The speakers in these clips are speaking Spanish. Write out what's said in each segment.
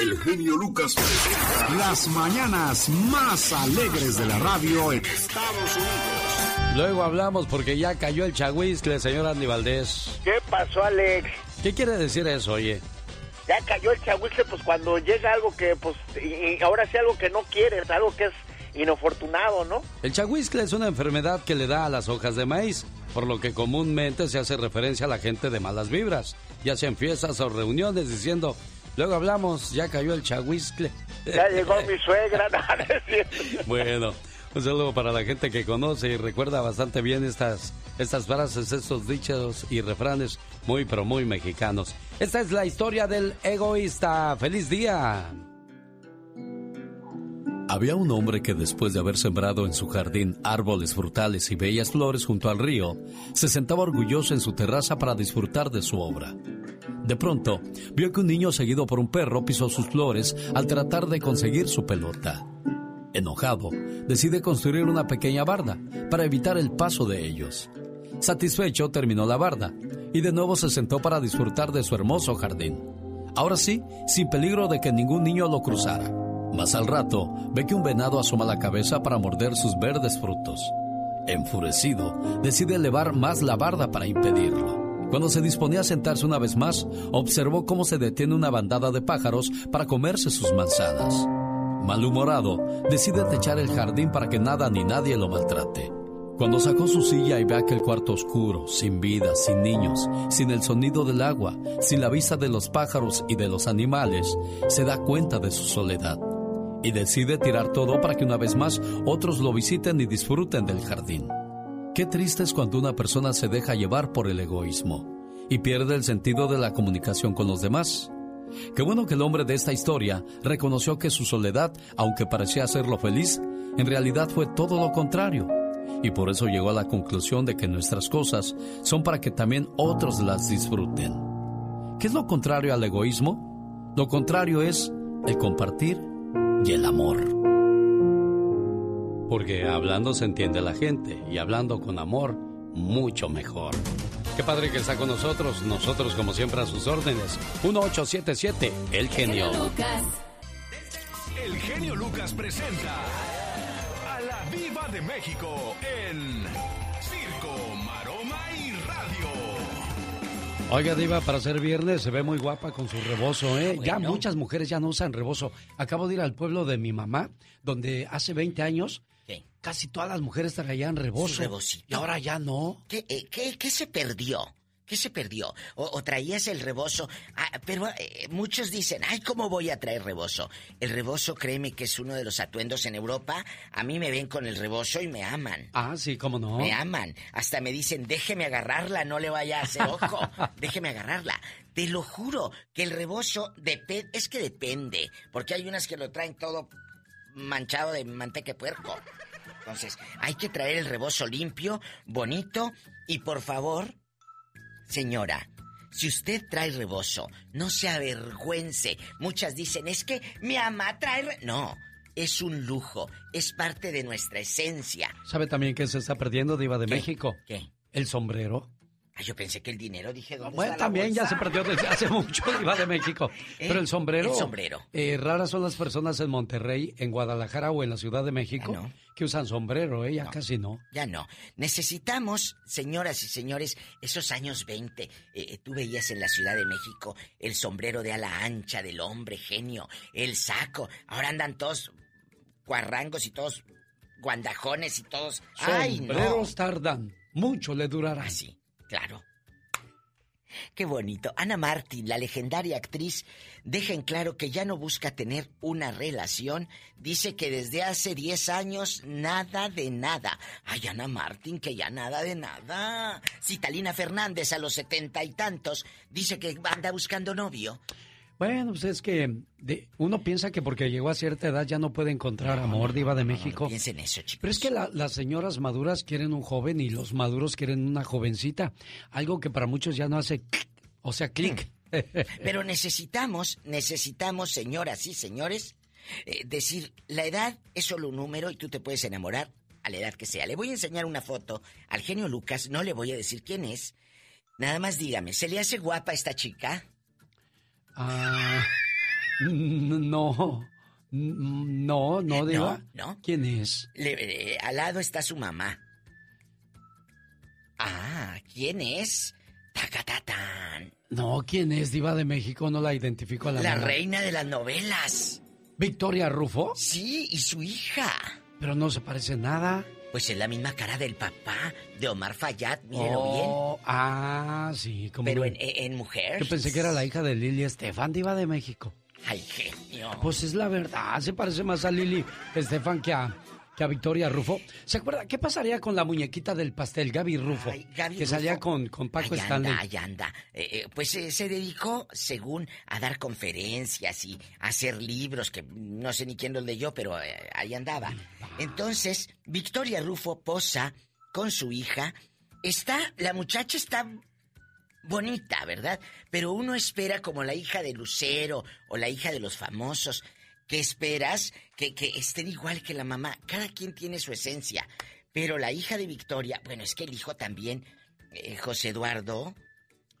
El genio Lucas las mañanas más alegres de la radio en Estados Unidos. Luego hablamos porque ya cayó el chagüiscle, señor Andy Valdés. ¿Qué pasó, Alex? ¿Qué quiere decir eso, oye? Ya cayó el chagüiscle, pues cuando llega algo que, pues, y ahora sí algo que no quieres, algo que es inofortunado, ¿no? El chagüiscle es una enfermedad que le da a las hojas de maíz, por lo que comúnmente se hace referencia a la gente de malas vibras, ya sea en fiestas o reuniones, diciendo, Luego hablamos, ya cayó el chahuiscle. Ya llegó mi suegra, Bueno, un saludo para la gente que conoce y recuerda bastante bien estas, estas frases, estos dichos y refranes muy, pero muy mexicanos. Esta es la historia del egoísta. ¡Feliz día! Había un hombre que después de haber sembrado en su jardín árboles frutales y bellas flores junto al río, se sentaba orgulloso en su terraza para disfrutar de su obra. De pronto, vio que un niño seguido por un perro pisó sus flores al tratar de conseguir su pelota. Enojado, decide construir una pequeña barda para evitar el paso de ellos. Satisfecho, terminó la barda y de nuevo se sentó para disfrutar de su hermoso jardín. Ahora sí, sin peligro de que ningún niño lo cruzara. Más al rato, ve que un venado asoma la cabeza para morder sus verdes frutos. Enfurecido, decide elevar más la barda para impedirlo. Cuando se disponía a sentarse una vez más, observó cómo se detiene una bandada de pájaros para comerse sus manzanas. Malhumorado, decide techar el jardín para que nada ni nadie lo maltrate. Cuando sacó su silla y ve aquel cuarto oscuro, sin vida, sin niños, sin el sonido del agua, sin la vista de los pájaros y de los animales, se da cuenta de su soledad y decide tirar todo para que una vez más otros lo visiten y disfruten del jardín. Qué triste es cuando una persona se deja llevar por el egoísmo y pierde el sentido de la comunicación con los demás. Qué bueno que el hombre de esta historia reconoció que su soledad, aunque parecía hacerlo feliz, en realidad fue todo lo contrario. Y por eso llegó a la conclusión de que nuestras cosas son para que también otros las disfruten. ¿Qué es lo contrario al egoísmo? Lo contrario es el compartir y el amor. Porque hablando se entiende la gente y hablando con amor, mucho mejor. Qué padre que está con nosotros, nosotros como siempre a sus órdenes. 1877, El Genio. El Genio Lucas presenta a la Viva de México en Circo, Maroma y Radio. Oiga, Diva, para ser viernes se ve muy guapa con su rebozo, ¿eh? Ya muchas mujeres ya no usan rebozo. Acabo de ir al pueblo de mi mamá, donde hace 20 años casi todas las mujeres traían rebozo. Y ahora ya no. ¿Qué, eh, qué, qué se perdió? ¿Qué se perdió? O, traías el rebozo. Ah, pero eh, muchos dicen, ay, ¿cómo voy a traer rebozo? El rebozo, créeme que es uno de los atuendos en Europa. A mí me ven con el rebozo y me aman. Ah, sí, ¿cómo no? Me aman. Hasta me dicen, déjeme agarrarla, no le vaya a hacer ojo. déjeme agarrarla. Te lo juro, que el rebozo depende... Es que depende, porque hay unas que lo traen todo manchado de manteca de puerco. Entonces, hay que traer el rebozo limpio, bonito y por favor Señora, si usted trae rebozo, no se avergüence. Muchas dicen, es que mi ama trae... No, es un lujo, es parte de nuestra esencia. ¿Sabe también que se está perdiendo, Diva de México? ¿Qué? El sombrero. Ah, yo pensé que el dinero, dije, ¿dónde Bueno, también ya se perdió desde hace mucho, Diva de México. ¿Eh? Pero el sombrero. El sombrero. Eh, raras son las personas en Monterrey, en Guadalajara o en la Ciudad de México que usan sombrero, ¿eh? Ya casi no. Ya no. Necesitamos, señoras y señores, esos años 20. Eh, eh, tú veías en la Ciudad de México el sombrero de ala ancha del hombre genio, el saco. Ahora andan todos cuarrangos y todos guandajones y todos. Sombreros tardan. Mucho le durará. Sí, claro. Qué bonito. Ana Martín, la legendaria actriz, deja en claro que ya no busca tener una relación. Dice que desde hace 10 años nada de nada. Ay, Ana Martín, que ya nada de nada. Citalina Fernández a los setenta y tantos dice que anda buscando novio. Bueno, pues es que uno piensa que porque llegó a cierta edad ya no puede encontrar amor, diva de México. piensen eso, chicos. Pero es que las señoras maduras quieren un joven y los maduros quieren una jovencita. Algo que para muchos ya no hace, o sea, clic. Pero necesitamos, necesitamos, señoras y señores, eh, decir, la edad es solo un número y tú te puedes enamorar a la edad que sea. Le voy a enseñar una foto al genio Lucas, no le voy a decir quién es. Nada más dígame, ¿se le hace guapa esta chica? Ah, No. No, no, Diva. ¿No? ¿No? ¿Quién es? Eh, al lado está su mamá. Ah, ¿quién es? Tacatatán. No, ¿quién es Diva de México? No la identifico a la La reina de las novelas. ¿Victoria Rufo? Sí, y su hija. Pero no se parece nada. Pues es la misma cara del papá de Omar Fayad, mírelo oh, bien. Ah, sí, como. Pero en, mujer. Yo pensé que era la hija de Lili Estefan, diva de México. Ay, genio. Pues es la verdad, se parece más a Lili Estefan que a, que a Victoria Rufo. ¿Se acuerda? ¿Qué pasaría con la muñequita del pastel, Gaby Rufo? que salía con, con Paco Stanley. Anda, ahí anda. Eh, eh, pues eh, se dedicó, según, a dar conferencias y a hacer libros, que no sé ni quién los leyó, pero ahí andaba. Entonces, Victoria Rufo posa con su hija. Está, la muchacha está bonita, ¿verdad? Pero uno espera como la hija de Lucero o la hija de los famosos ¿Qué esperas? Que, estén igual que la mamá. Cada quien tiene su esencia. Pero la hija de Victoria, bueno, es que el hijo también, eh, José Eduardo,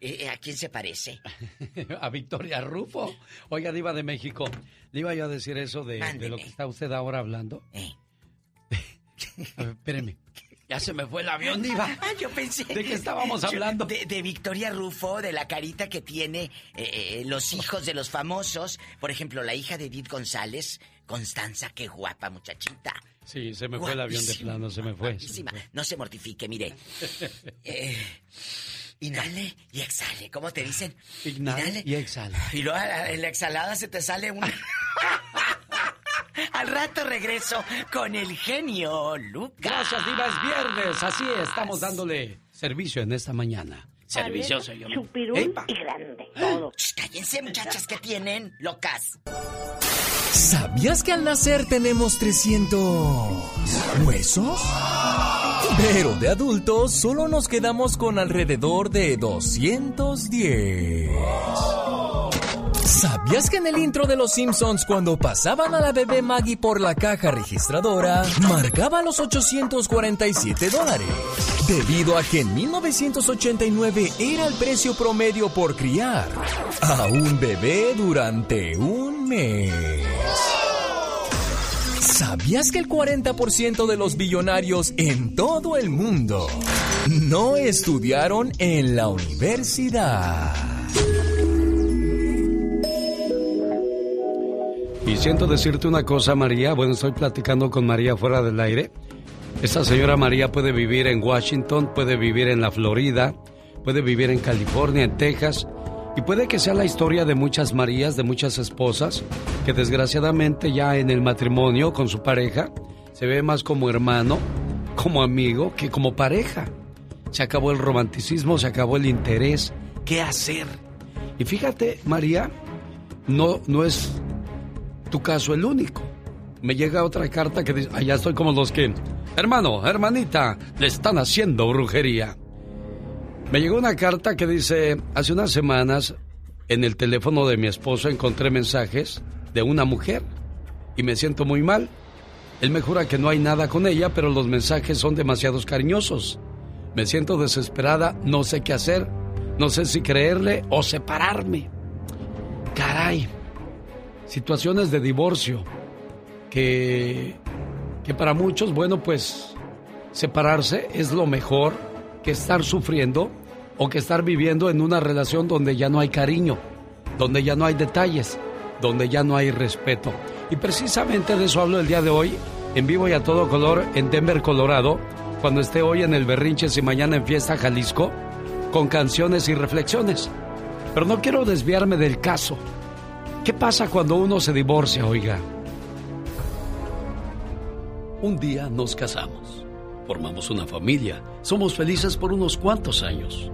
eh, eh, ¿a quién se parece? a Victoria Rufo. Oiga, Diva de México, le iba yo a decir eso de, lo que está usted ahora hablando. Eh. espéreme. Ya se me fue el avión, Diva. Ah, yo pensé. ¿De qué estábamos hablando? de, Victoria Rufo, de la carita que tiene eh, eh, los hijos de los famosos. Por ejemplo, la hija de Edith González, Constanza, qué guapa muchachita. Sí, se me fue el avión de plano, se me fue. No se mortifique, mire. Eh, inhale y exhale. ¿Cómo te dicen? Inhale, y exhale. Y luego en la exhalada se te sale una. Al rato regreso con el genio Lucas. Gracias, Diva, es viernes. Así estamos dándole servicio en esta mañana. Servicio, señor. Chupirul y grande, todo. cállense, muchachas, que tienen? Locas. ¿Sabías que al nacer tenemos 300 huesos? Pero de adultos solo nos quedamos con alrededor de 210. ¿Sabías que en el intro de Los Simpsons, cuando pasaban a la bebé Maggie por la caja registradora, marcaba los 847 dólares? Debido a que en 1989 era el precio promedio por criar a un bebé durante un mes. ¿Sabías que el 40% de los billonarios en todo el mundo no estudiaron en la universidad? Y siento decirte una cosa, María. Bueno, estoy platicando con María fuera del aire. Esta señora María puede vivir en Washington, puede vivir en la Florida, puede vivir en California, en Texas. Y puede que sea la historia de muchas Marías, de muchas esposas, que desgraciadamente ya en el matrimonio con su pareja se ve más como hermano, como amigo, que como pareja. Se acabó el romanticismo, se acabó el interés. ¿Qué hacer? Y fíjate, María, no, no es tu caso el único. Me llega otra carta que dice, allá estoy como los que, hermano, hermanita, le están haciendo brujería. Me llegó una carta que dice, hace unas semanas en el teléfono de mi esposo encontré mensajes de una mujer y me siento muy mal. Él me jura que no hay nada con ella, pero los mensajes son demasiados cariñosos. Me siento desesperada, no sé qué hacer, no sé si creerle o separarme. Caray, situaciones de divorcio que, que para muchos, bueno, pues separarse es lo mejor que estar sufriendo o que estar viviendo en una relación donde ya no hay cariño, donde ya no hay detalles, donde ya no hay respeto. Y precisamente de eso hablo el día de hoy, en vivo y a todo color, en Denver, Colorado, cuando esté hoy en el Berrinches y mañana en Fiesta Jalisco, con canciones y reflexiones. Pero no quiero desviarme del caso. ¿Qué pasa cuando uno se divorcia, oiga? Un día nos casamos, formamos una familia, somos felices por unos cuantos años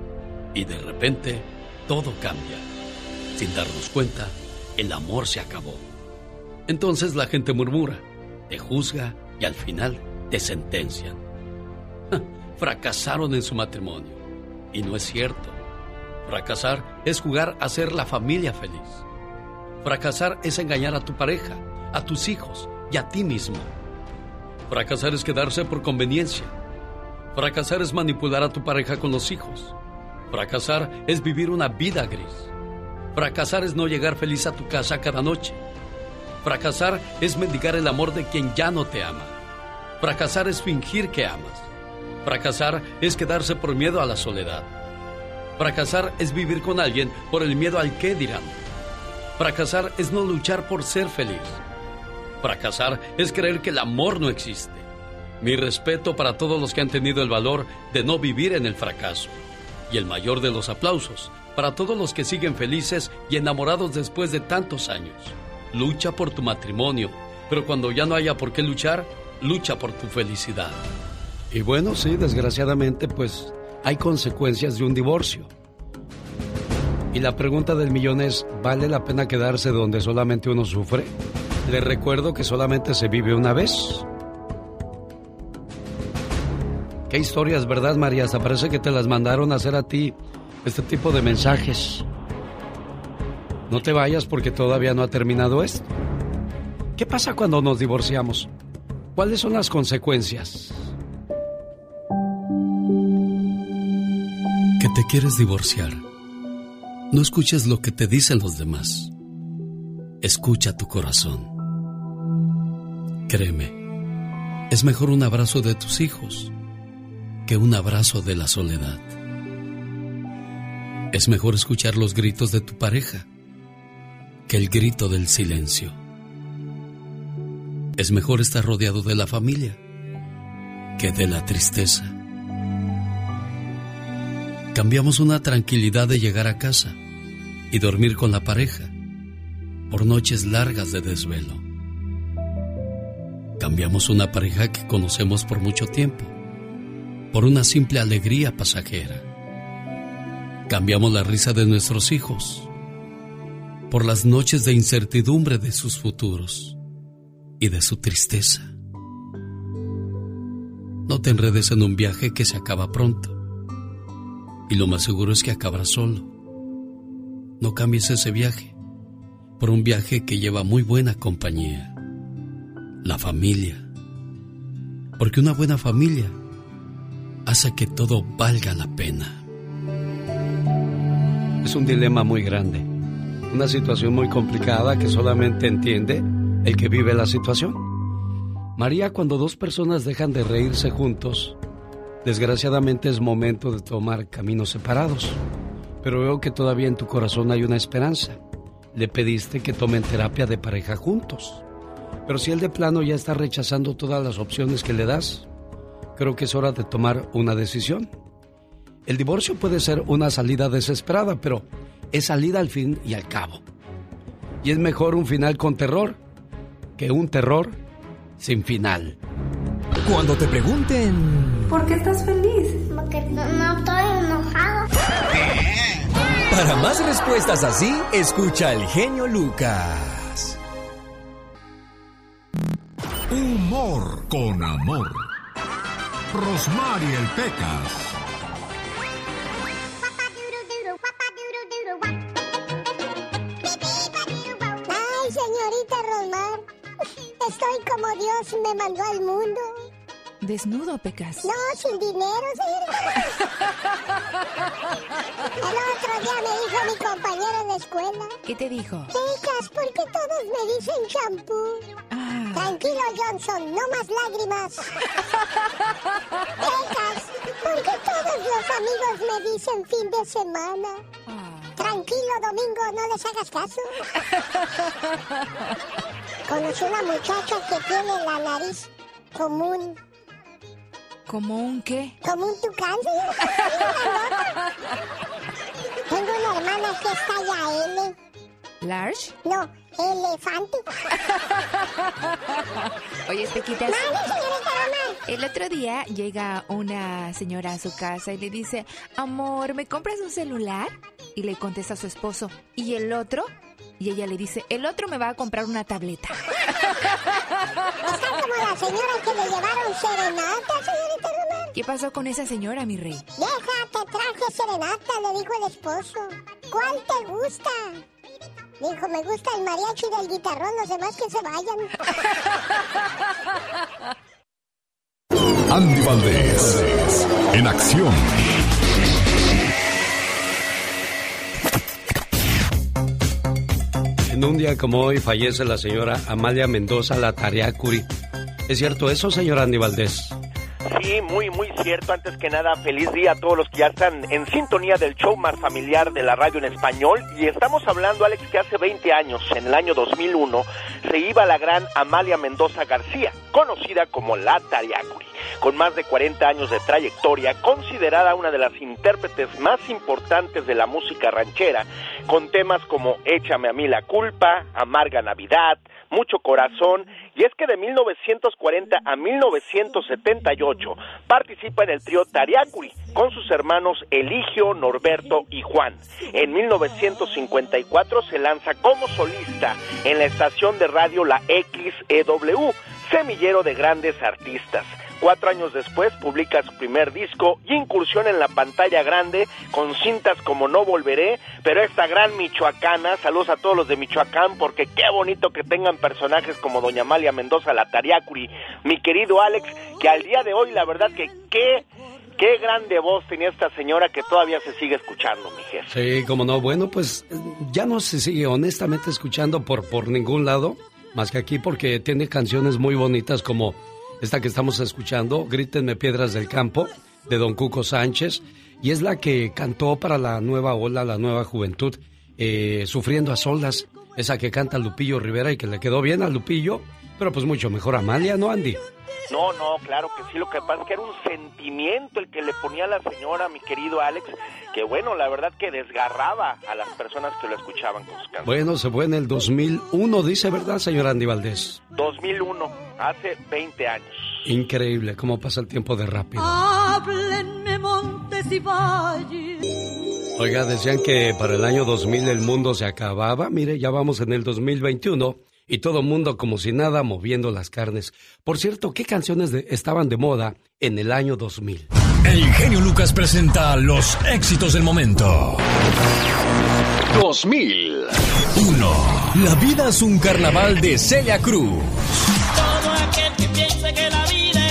y de repente todo cambia. Sin darnos cuenta, el amor se acabó. Entonces la gente murmura, te juzga y al final te sentencian. Fracasaron en su matrimonio. Y no es cierto. Fracasar es jugar a ser la familia feliz. Fracasar es engañar a tu pareja, a tus hijos y a ti mismo. Fracasar es quedarse por conveniencia. Fracasar es manipular a tu pareja con los hijos. Fracasar es vivir una vida gris. Fracasar es no llegar feliz a tu casa cada noche. Fracasar es mendigar el amor de quien ya no te ama. Fracasar es fingir que amas. Fracasar es quedarse por miedo a la soledad. Fracasar es vivir con alguien por el miedo al qué dirán. Fracasar es no luchar por ser feliz. Fracasar es creer que el amor no existe. Mi respeto para todos los que han tenido el valor de no vivir en el fracaso. Y el mayor de los aplausos para todos los que siguen felices y enamorados después de tantos años. Lucha por tu matrimonio, pero cuando ya no haya por qué luchar, lucha por tu felicidad. Y bueno, sí, desgraciadamente, pues hay consecuencias de un divorcio. Y la pregunta del millón es, ¿vale la pena quedarse donde solamente uno sufre? Le recuerdo que solamente se vive una vez. Qué historias, ¿verdad, María? Hasta parece que te las mandaron a hacer a ti este tipo de mensajes. No te vayas porque todavía no ha terminado esto. ¿Qué pasa cuando nos divorciamos? ¿Cuáles son las consecuencias? Que te quieres divorciar. No escuches lo que te dicen los demás. Escucha tu corazón. Créeme, es mejor un abrazo de tus hijos que un abrazo de la soledad. Es mejor escuchar los gritos de tu pareja que el grito del silencio. Es mejor estar rodeado de la familia que de la tristeza. Cambiamos una tranquilidad de llegar a casa y dormir con la pareja por noches largas de desvelo. Cambiamos una pareja que conocemos por mucho tiempo por una simple alegría pasajera. Cambiamos la risa de nuestros hijos por las noches de incertidumbre de sus futuros y de su tristeza. No te enredes en un viaje que se acaba pronto. Y lo más seguro es que acabará solo. No cambies ese viaje por un viaje que lleva muy buena compañía. La familia. Porque una buena familia hace que todo valga la pena. Es un dilema muy grande. Una situación muy complicada que solamente entiende el que vive la situación. María, cuando dos personas dejan de reírse juntos, desgraciadamente es momento de tomar caminos separados. Pero veo que todavía en tu corazón hay una esperanza. Le pediste que tomen terapia de pareja juntos. Pero si él de plano ya está rechazando todas las opciones que le das, creo que es hora de tomar una decisión. El divorcio puede ser una salida desesperada, pero es salida al fin y al cabo. Y es mejor un final con terror que un terror sin final. Cuando te pregunten... ¿Por qué estás feliz? Porque no, estoy enojado. Para más respuestas así, escucha al genio Lucas. Humor con amor. Rosmarie el Pecas. Estoy como Dios me mandó al mundo. Desnudo, Pecas. No, sin dinero, señorita. El otro día me dijo mi compañero en la escuela. ¿Qué te dijo? Pecas, ¿por qué todos me dicen champú? Ah. Tranquilo, Johnson, no más lágrimas. Pecas, ¿por qué todos los amigos me dicen fin de semana? Ah. Tranquilo, Domingo, no les hagas caso. Conocí una muchacha que tiene la nariz común. ¿Como un qué? Como un tucán, Tengo una hermana que está ya L. ¿Large? No, elefante. Oye, Espequita. El otro día llega una señora a su casa y le dice, amor, ¿me compras un celular? Y le contesta a su esposo, ¿y el otro? Y ella le dice, el otro me va a comprar una tableta. Está como la señora que le llevaron serenata, señorita Román. ¿Qué pasó con esa señora, mi rey? Deja, te traje serenata, le dijo el esposo. ¿Cuál te gusta? Dijo, me gusta el mariachi del guitarrón, los demás que se vayan. Andy Valdés, en acción. En un día como hoy fallece la señora Amalia Mendoza Latariacuri. ¿Es cierto eso, señora Andy Valdés? Sí, muy, muy cierto. Antes que nada, feliz día a todos los que ya están en sintonía del show más familiar de la radio en español. Y estamos hablando, Alex, que hace 20 años, en el año 2001, se iba la gran Amalia Mendoza García, conocida como La Tariacuri. Con más de 40 años de trayectoria, considerada una de las intérpretes más importantes de la música ranchera, con temas como Échame a mí la culpa, Amarga Navidad, Mucho Corazón y es que de 1940 a 1978 participa en el trío Tariacuri con sus hermanos Eligio, Norberto y Juan. En 1954 se lanza como solista en la estación de radio La XEW, semillero de grandes artistas. Cuatro años después publica su primer disco y incursión en la pantalla grande con cintas como No Volveré, pero esta gran michoacana, saludos a todos los de Michoacán porque qué bonito que tengan personajes como Doña Amalia Mendoza, la Tariacuri, mi querido Alex, que al día de hoy la verdad que qué Qué grande voz tenía esta señora que todavía se sigue escuchando, mi jefe. Sí, como no. Bueno, pues ya no se sigue honestamente escuchando por, por ningún lado, más que aquí porque tiene canciones muy bonitas como esta que estamos escuchando, Grítenme Piedras del Campo, de Don Cuco Sánchez, y es la que cantó para la nueva ola, la nueva juventud, eh, Sufriendo a Solas, esa que canta Lupillo Rivera y que le quedó bien a Lupillo, pero pues mucho mejor Amalia, ¿no, Andy? No, no, claro que sí, lo que pasa es que era un sentimiento el que le ponía a la señora, mi querido Alex, que bueno, la verdad que desgarraba a las personas que lo escuchaban con sus canciones. Bueno, se fue en el 2001, dice, ¿verdad, señor Andy Valdés? 2001, hace 20 años. Increíble cómo pasa el tiempo de rápido. Háblenme montes y valles. Oiga, decían que para el año 2000 el mundo se acababa. Mire, ya vamos en el 2021 y todo el mundo como si nada moviendo las carnes. Por cierto, ¿qué canciones estaban de moda en el año 2000? El genio Lucas presenta los éxitos del momento. 2001. La vida es un carnaval de Celia Cruz. Todo aquel que piense que la vida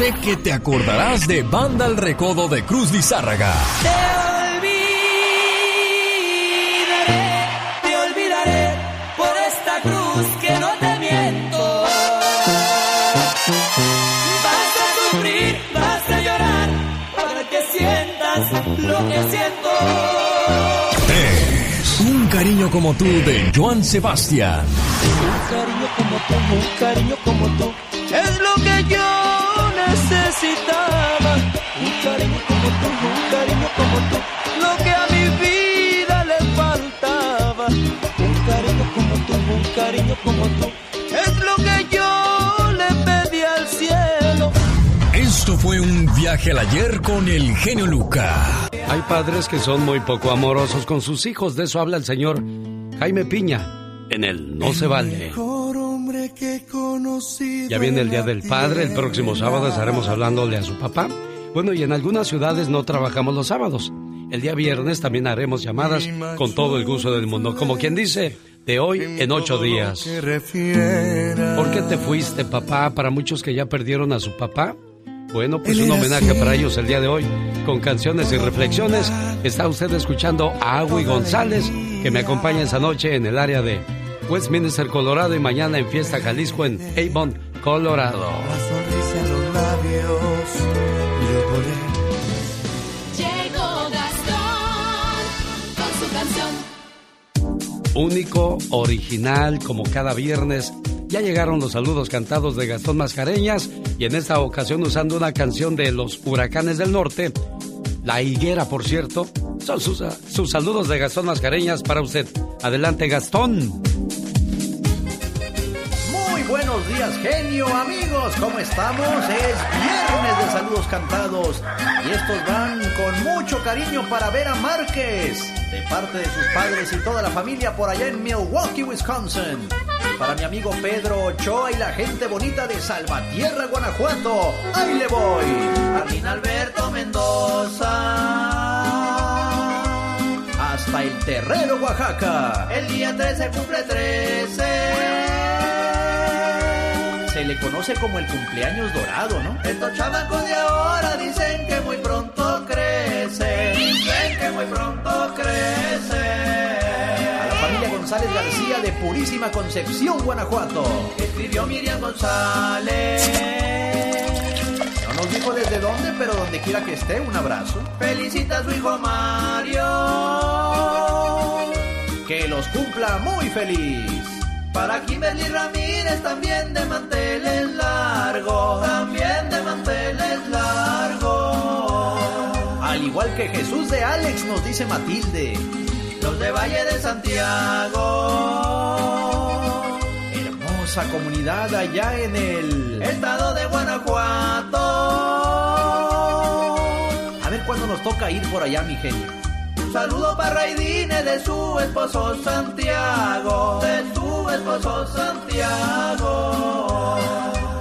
sé que te acordarás de Banda El Recodo de Cruz Lizárraga. Te olvidaré, te olvidaré por esta cruz que no te miento. Vas a sufrir, vas a llorar para que sientas lo que siento. Un cariño como tú de Joan Sebastián. Un cariño como tú, un cariño como tú, necesitaba. Un cariño como tú, un cariño como tú, lo que a mi vida le faltaba. Un cariño como tú, un cariño como tú, es lo que yo le pedí al cielo. Esto fue un viaje al ayer con el genio Luca. Hay padres que son muy poco amorosos con sus hijos, de eso habla el señor Jaime Piña en el No se vale. Ya viene el Día del Padre, el próximo sábado estaremos hablándole a su papá. Bueno, y en algunas ciudades no trabajamos los sábados. El día viernes también haremos llamadas con todo el gusto del mundo, como quien dice, de hoy en ocho días. ¿Por qué te fuiste, papá? Para muchos que ya perdieron a su papá. Bueno, pues un homenaje para ellos el día de hoy, con canciones y reflexiones. Está usted escuchando a Agui González, que me acompaña esa noche en el área de Westminster, Colorado, y mañana en Fiesta Jalisco en Avon, Colorado. Llegó Gastón con su canción. Único, original, como cada viernes. Ya llegaron los saludos cantados de Gastón Mascareñas y en esta ocasión usando una canción de los Huracanes del Norte, La Higuera, por cierto. Son sus, sus saludos de Gastón Mascareñas para usted. Adelante, Gastón. Buenos días, genio, amigos. ¿Cómo estamos? Es viernes de saludos cantados. Y estos van con mucho cariño para Vera Márquez, de parte de sus padres y toda la familia por allá en Milwaukee, Wisconsin. Y para mi amigo Pedro Ochoa y la gente bonita de Salvatierra, Guanajuato. ¡Ahí le voy! Martín Alberto Mendoza. Hasta hasta el Terrero, Oaxaca. El día 13 cumple 13. Se le conoce como el cumpleaños dorado, ¿no? Estos chamacos de ahora dicen que muy pronto crece. Dicen que muy pronto crece. A la familia González García de Purísima Concepción, Guanajuato. Escribió Miriam González. No nos dijo desde dónde, pero donde quiera que esté, un abrazo. Felicita a su hijo Mario. Que los cumpla muy feliz. Para Kimberly Ramírez también de manteles largos, también de manteles largos. Al igual que Jesús de Alex nos dice Matilde. Los de Valle de Santiago. Hermosa comunidad allá en el estado de Guanajuato. A ver cuándo nos toca ir por allá, mi genio. Saludo para Raidine de su esposo Santiago, de su esposo Santiago.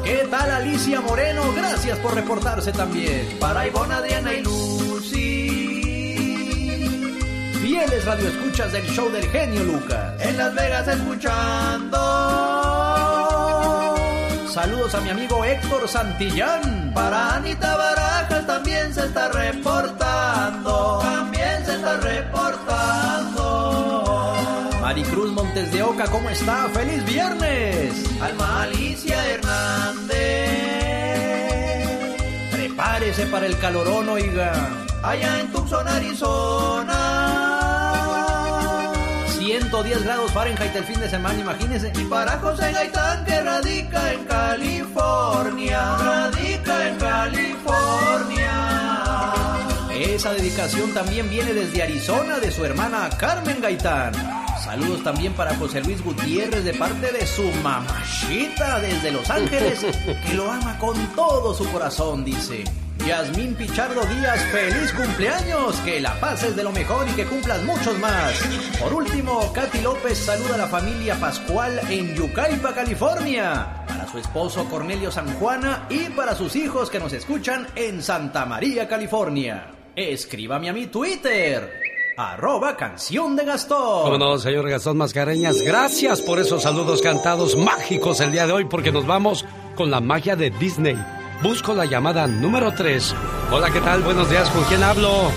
¿Qué tal Alicia Moreno? Gracias por reportarse también. Para Ivonne, Adriana y Lucy. Fieles radioescuchas del show del genio Lucas. En Las Vegas escuchando. Saludos a mi amigo Héctor Santillán. Para Anita Barajas también se está reportando. Maricruz Montes de Oca, ¿cómo está? ¡Feliz viernes! Alma Alicia Hernández. Prepárese para el calorón, oiga. Allá en Tucson, Arizona. 110 grados Fahrenheit el fin de semana, imagínese. Y para José Gaitán que radica en California, radica en California. Esa dedicación también viene desde Arizona de su hermana Carmen Gaitán. Saludos también para José Luis Gutiérrez de parte de su mamachita desde Los Ángeles, que lo ama con todo su corazón, dice. Yasmín Pichardo Díaz, feliz cumpleaños, que la pases de lo mejor y que cumplas muchos más. Por último, Katy López saluda a la familia Pascual en Yucaipa, California. Para su esposo Cornelio San Juana y para sus hijos que nos escuchan en Santa María, California. Escríbame a mi Twitter. Arroba canción de Gastón. Cómo no, señor Gastón Mascareñas. Gracias por esos saludos cantados mágicos el día de hoy, porque nos vamos con la magia de Disney. Busco la llamada número 3. Hola, ¿qué tal? Buenos días, ¿con quién hablo?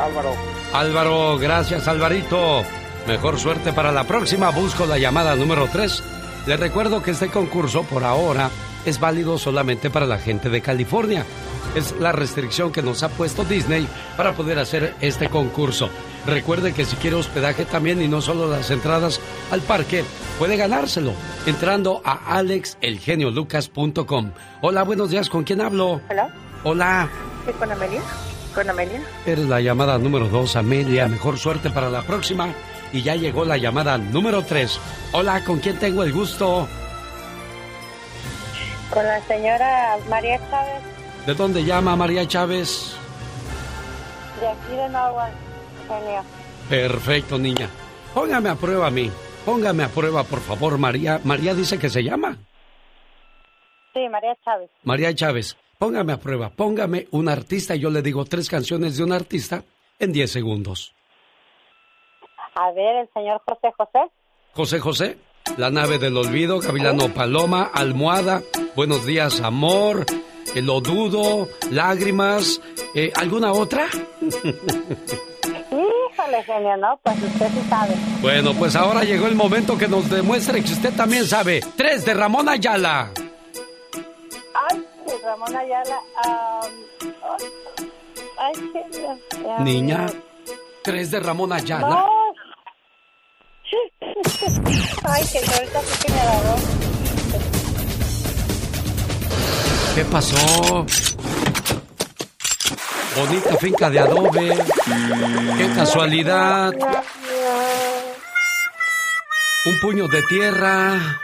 Álvaro. Álvaro, gracias, Alvarito. Mejor suerte para la próxima. Busco la llamada número 3. Les recuerdo que este concurso por ahora es válido solamente para la gente de California. Es la restricción que nos ha puesto Disney para poder hacer este concurso. Recuerde que si quiere hospedaje también y no solo las entradas al parque, puede ganárselo entrando a alexelgeniolucas.com. Hola, buenos días, ¿con quién hablo? Hola. Hola. ¿Sí, con Amelia? ¿Con Amelia? Eres la llamada número 2, Amelia. Mejor suerte para la próxima. Y ya llegó la llamada número 3. Hola, ¿con quién tengo el gusto? Con la señora María Chávez, ¿De dónde llama María Chávez? de aquí de Nueva Genio. Perfecto, niña. Póngame a prueba a mí. Póngame a prueba, por favor, María. María dice que se llama. Sí, María Chávez. María Chávez, póngame a prueba. Póngame un artista y yo le digo tres canciones de un artista en 10 segundos. A ver, el señor José José. José José, La nave del olvido, Gavilano Paloma, Almohada, Buenos días, amor, eh, Lo dudo, Lágrimas, eh, ¿alguna otra? Híjole, genio, ¿no? Pues usted sí sabe. Bueno, pues ahora llegó el momento que nos demuestre que usted también sabe. Tres de Ramón Ayala. Ay, sí, Ramón Ayala. am, ay, genio. Niña, tres de Ramón Ayala. No. Ay, que ahorita sí que me. ¿Qué pasó? Bonita finca de adobe. Qué casualidad. Un puño de tierra.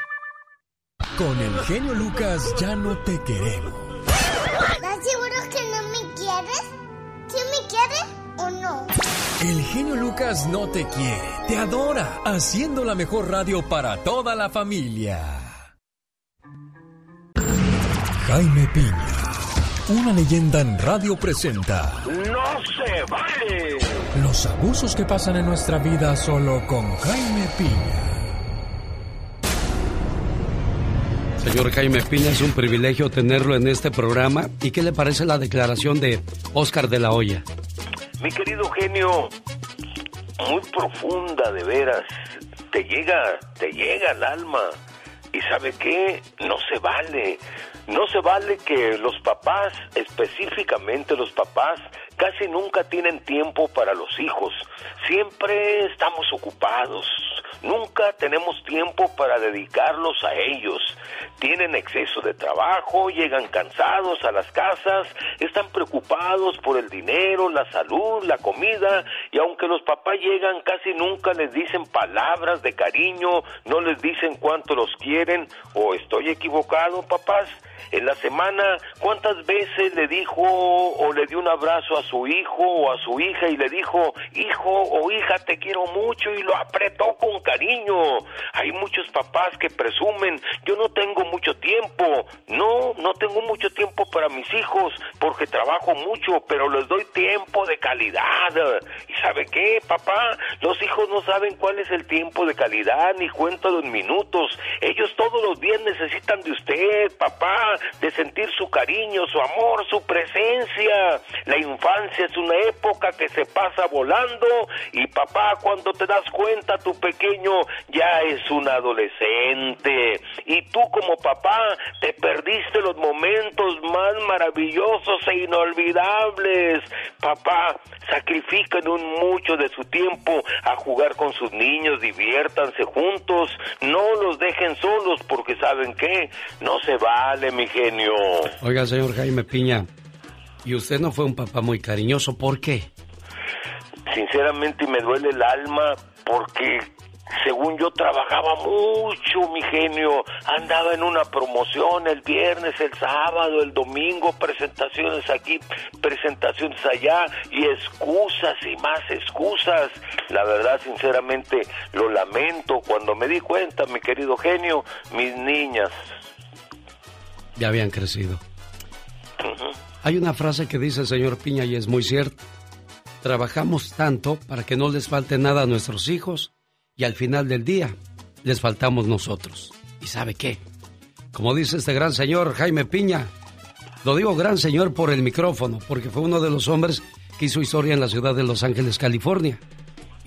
Con el genio Lucas ya no te queremos. ¿Estás seguro que no me quieres? ¿Sí me quieres o no? El genio Lucas no te quiere, te adora, haciendo la mejor radio para toda la familia. Jaime Piña, Una leyenda en radio presenta. ¡No se vale! Los abusos que pasan en nuestra vida solo con Jaime Piña. Señor Jaime Piña, es un privilegio tenerlo en este programa. ¿Y qué le parece la declaración de Oscar de la Hoya? Mi querido genio, muy profunda de veras, te llega, te llega al alma. ¿Y sabe qué? No se vale. No se vale que los papás, específicamente los papás, casi nunca tienen tiempo para los hijos. Siempre estamos ocupados. Nunca tenemos tiempo para dedicarlos a ellos. Tienen exceso de trabajo, llegan cansados a las casas, están preocupados por el dinero, la salud, la comida, y aunque los papás llegan casi nunca les dicen palabras de cariño, no les dicen cuánto los quieren, o estoy equivocado, papás en la semana, ¿cuántas veces le dijo o le dio un abrazo a su hijo o a su hija y le dijo, hijo o hija, te quiero mucho y lo apretó con cariño? Hay muchos papás que presumen, yo no tengo mucho tiempo, no, no tengo mucho tiempo para mis hijos porque trabajo mucho, pero les doy tiempo de calidad. ¿Y sabe qué, papá? Los hijos no saben cuál es el tiempo de calidad ni cuenta de minutos. Ellos todos los días necesitan de usted, papá de sentir su cariño, su amor, su presencia. La infancia es una época que se pasa volando y papá cuando te das cuenta tu pequeño ya es un adolescente y tú como papá te perdiste los momentos más maravillosos e inolvidables. Papá, sacrifican un mucho de su tiempo a jugar con sus niños, diviértanse juntos, no los dejen solos porque saben qué, no se vale mi genio. Oiga, señor Jaime Piña, ¿y usted no fue un papá muy cariñoso? ¿Por qué? Sinceramente me duele el alma porque según yo trabajaba mucho, mi genio, andaba en una promoción el viernes, el sábado, el domingo, presentaciones aquí, presentaciones allá y excusas y más excusas. La verdad, sinceramente, lo lamento cuando me di cuenta, mi querido genio, mis niñas ya habían crecido. Hay una frase que dice el señor Piña y es muy cierto. Trabajamos tanto para que no les falte nada a nuestros hijos y al final del día les faltamos nosotros. ¿Y sabe qué? Como dice este gran señor Jaime Piña, lo digo gran señor por el micrófono, porque fue uno de los hombres que hizo historia en la ciudad de Los Ángeles, California.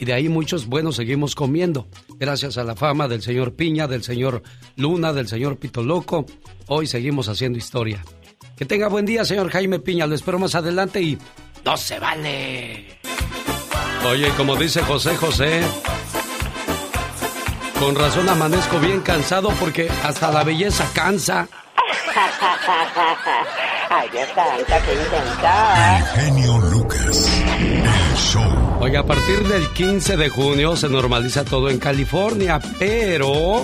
Y de ahí muchos buenos seguimos comiendo, gracias a la fama del señor Piña, del señor Luna, del señor Pito Loco. Hoy seguimos haciendo historia. Que tenga buen día, señor Jaime Piña. Lo espero más adelante y no se vale. Oye, como dice José José, con razón amanezco bien cansado porque hasta la belleza cansa. Ay, que genio Lucas, el Oye, a partir del 15 de junio se normaliza todo en California, pero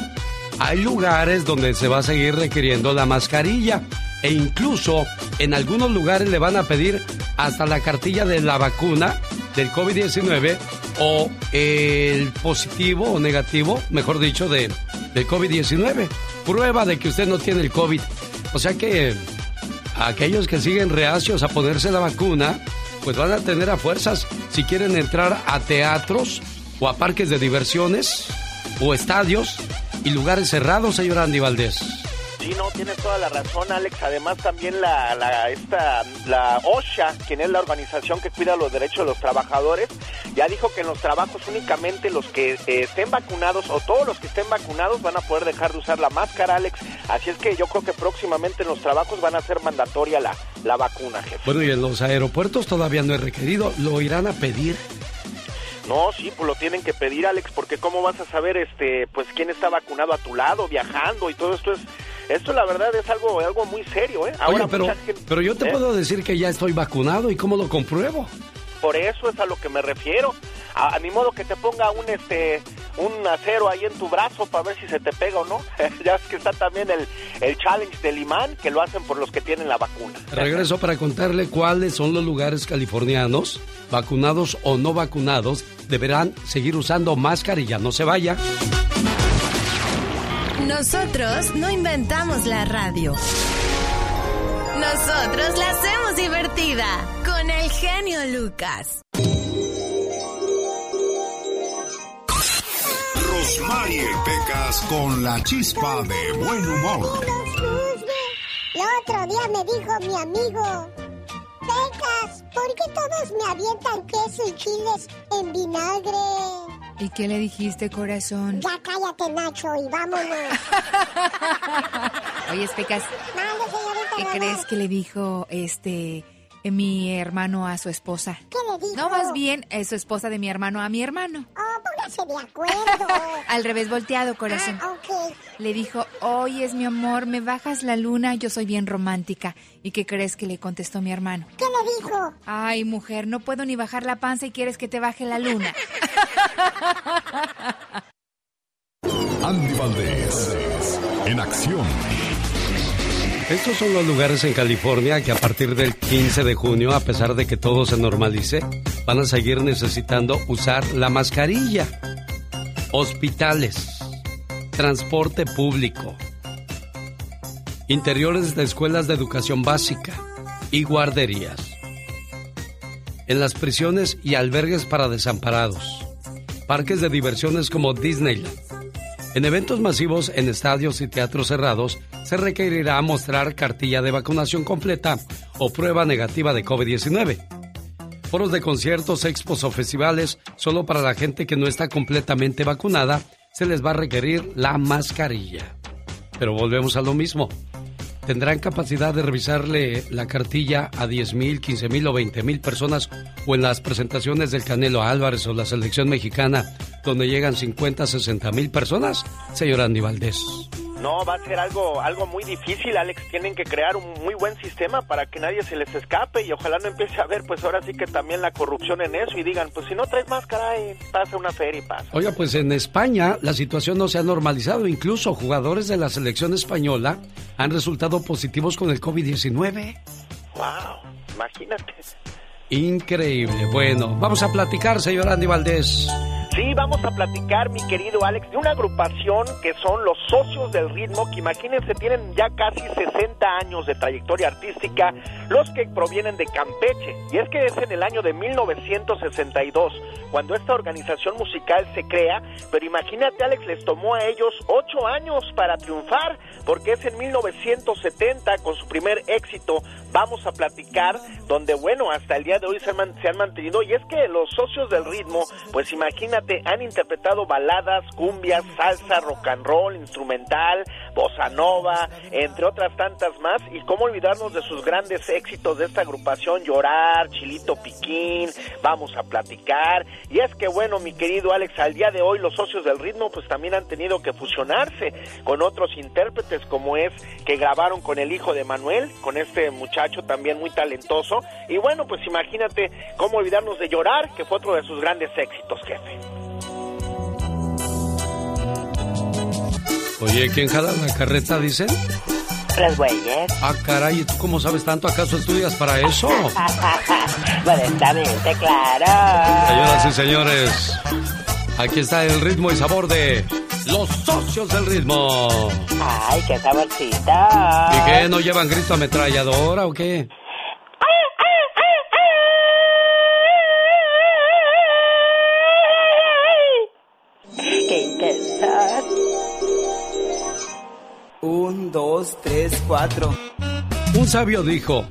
hay lugares donde se va a seguir requiriendo la mascarilla e incluso en algunos lugares le van a pedir hasta la cartilla de la vacuna del COVID-19 o el positivo o negativo, mejor dicho, de, del COVID-19. Prueba de que usted no tiene el COVID. O sea que aquellos que siguen reacios a ponerse la vacuna, pues van a tener a fuerzas si quieren entrar a teatros o a parques de diversiones o estadios y lugares cerrados, señor Andy Valdés. Sí, no, tienes toda la razón, Alex. Además, también la, la, esta, la OSHA, quien es la organización que cuida los derechos de los trabajadores, ya dijo que en los trabajos únicamente los que eh, estén vacunados o todos los que estén vacunados van a poder dejar de usar la máscara, Alex. Así es que yo creo que próximamente en los trabajos van a ser mandatoria la, la vacuna, jefe. Bueno, y en los aeropuertos todavía no es requerido. ¿Lo irán a pedir? No, sí, pues lo tienen que pedir, Alex, porque cómo vas a saber, este, pues quién está vacunado a tu lado, viajando y todo esto es, esto la verdad es algo, algo muy serio, ¿eh? Ahora, pero, pero yo te ¿eh? puedo decir que ya estoy vacunado y cómo lo compruebo. Por eso es a lo que me refiero. A, mi modo que te ponga un este un acero ahí en tu brazo para ver si se te pega o no. ya es que está también el, el challenge del imán que lo hacen por los que tienen la vacuna. Regreso para contarle cuáles son los lugares californianos, vacunados o no vacunados, deberán seguir usando mascarilla. No se vaya. Nosotros no inventamos la radio. Nosotros la hacemos divertida con el genio Lucas. Rosmarie Pecas con la chispa de buen humor. El otro día me dijo mi amigo, Pecas, ¿por qué todos me avientan queso y chiles en vinagre? ¿Y qué le dijiste, corazón? Ya cállate, Nacho, y vámonos. Oye, Pecas, ¿qué crees que le dijo este mi hermano a su esposa? ¿Qué le dijo? No, más bien, es su esposa de mi hermano a mi hermano. Oh, póngase de acuerdo. Al revés volteado, corazón. Ah, ok. Le dijo, oye, es mi amor, me bajas la luna, yo soy bien romántica. ¿Y qué crees que le contestó mi hermano? ¿Qué le dijo? Ay, mujer, no puedo ni bajar la panza y quieres que te baje la luna. Andy Valdés, en acción. Estos son los lugares en California que a partir del 15 de junio, a pesar de que todo se normalice, van a seguir necesitando usar la mascarilla. Hospitales, transporte público, interiores de escuelas de educación básica y guarderías. En las prisiones y albergues para desamparados. Parques de diversiones como Disneyland. En eventos masivos en estadios y teatros cerrados se requerirá mostrar cartilla de vacunación completa o prueba negativa de COVID-19. Foros de conciertos, expos o festivales, solo para la gente que no está completamente vacunada, se les va a requerir la mascarilla. Pero volvemos a lo mismo. ¿Tendrán capacidad de revisarle la cartilla a 10 mil, 15 mil o 20 mil personas o en las presentaciones del Canelo Álvarez o la selección mexicana donde llegan 50, 60 mil personas? Señor Andy Valdés. No, va a ser algo, algo muy difícil, Alex. Tienen que crear un muy buen sistema para que nadie se les escape y ojalá no empiece a ver, pues ahora sí que también la corrupción en eso y digan, pues si no traes máscara, eh, pasa una feria y pasa. Oiga, pues en España la situación no se ha normalizado. Incluso jugadores de la selección española han resultado positivos con el COVID-19. Wow, imagínate. Increíble. Bueno, vamos a platicar, señor Andy Valdés. Sí, vamos a platicar, mi querido Alex, de una agrupación que son los socios del ritmo, que imagínense, tienen ya casi 60 años de trayectoria artística, los que provienen de Campeche. Y es que es en el año de 1962, cuando esta organización musical se crea, pero imagínate, Alex, les tomó a ellos 8 años para triunfar, porque es en 1970, con su primer éxito, vamos a platicar, donde, bueno, hasta el día de hoy se han, mantenido, y es que los socios del ritmo, pues imagínate, han interpretado baladas, cumbias, salsa, rock and roll, instrumental, bossa nova, entre otras tantas más. Y cómo olvidarnos de sus grandes éxitos de esta agrupación, Llorar, Chilito Piquín, Vamos a platicar. Y es que bueno, mi querido Alex, al día de hoy los socios del ritmo pues también han tenido que fusionarse con otros intérpretes como es que grabaron con el hijo de Manuel, con este muchacho también muy talentoso. Y bueno, pues imagínate cómo olvidarnos de Llorar, que fue otro de sus grandes éxitos, jefe. Oye, ¿quién jala la carreta, dicen? Los güeyes. Ah, caray, ¿y tú cómo sabes tanto? ¿Acaso estudias para eso? Modestamente, claro. Señoras y señores, aquí está el ritmo y sabor de los socios del ritmo. Ay, qué saborcito. ¿Y qué? ¿No llevan grito ametralladora o qué? Qué intenso. Un, dos, tres, cuatro. Un sabio dijo,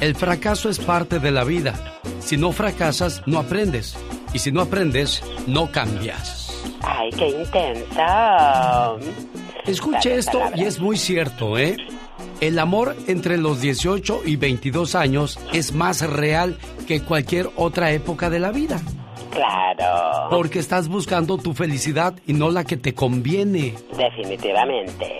el fracaso es parte de la vida. Si no fracasas, no aprendes. Y si no aprendes, no cambias. Ay, qué intenso. Escuche esto y es muy cierto, ¿eh? El amor entre los 18 y 22 años es más real que cualquier otra época de la vida. Claro. Porque estás buscando tu felicidad y no la que te conviene. Definitivamente.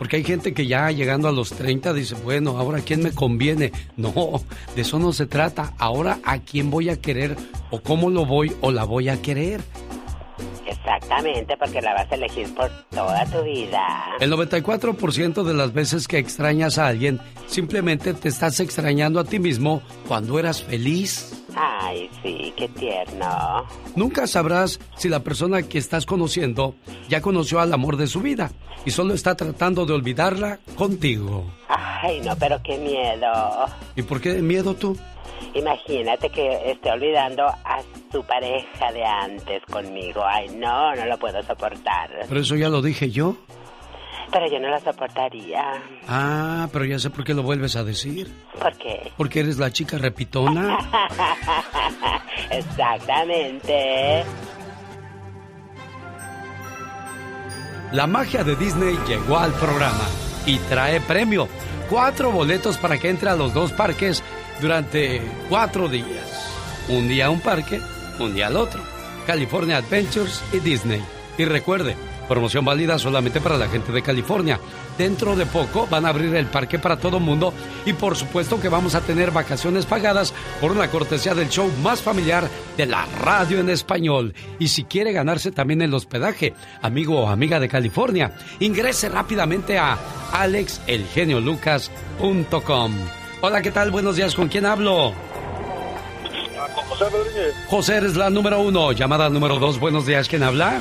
Porque hay gente que ya llegando a los 30 dice, bueno, ahora quién me conviene. No, de eso no se trata. Ahora a quién voy a querer o cómo lo voy o la voy a querer. Exactamente, porque la vas a elegir por toda tu vida. El 94% de las veces que extrañas a alguien, simplemente te estás extrañando a ti mismo cuando eras feliz. Ay, sí, qué tierno. Nunca sabrás si la persona que estás conociendo ya conoció al amor de su vida y solo está tratando de olvidarla contigo. Ay, no, pero qué miedo. ¿Y por qué miedo tú? Imagínate que esté olvidando a su pareja de antes conmigo. Ay, no, no lo puedo soportar. Pero eso ya lo dije yo. Pero yo no lo soportaría. Ah, pero ya sé por qué lo vuelves a decir. ¿Por qué? Porque eres la chica repitona. Exactamente. La magia de Disney llegó al programa y trae premio. Cuatro boletos para que entre a los dos parques durante cuatro días. Un día a un parque, un día al otro. California Adventures y Disney. Y recuerde, promoción válida solamente para la gente de California. Dentro de poco van a abrir el parque para todo mundo y por supuesto que vamos a tener vacaciones pagadas por una cortesía del show más familiar de la radio en español. Y si quiere ganarse también el hospedaje, amigo o amiga de California, ingrese rápidamente a alexelgeniolucas.com. Hola, ¿qué tal? Buenos días, ¿con quién hablo? José Rodríguez. José, eres la número uno. Llamada número dos, buenos días, ¿quién habla?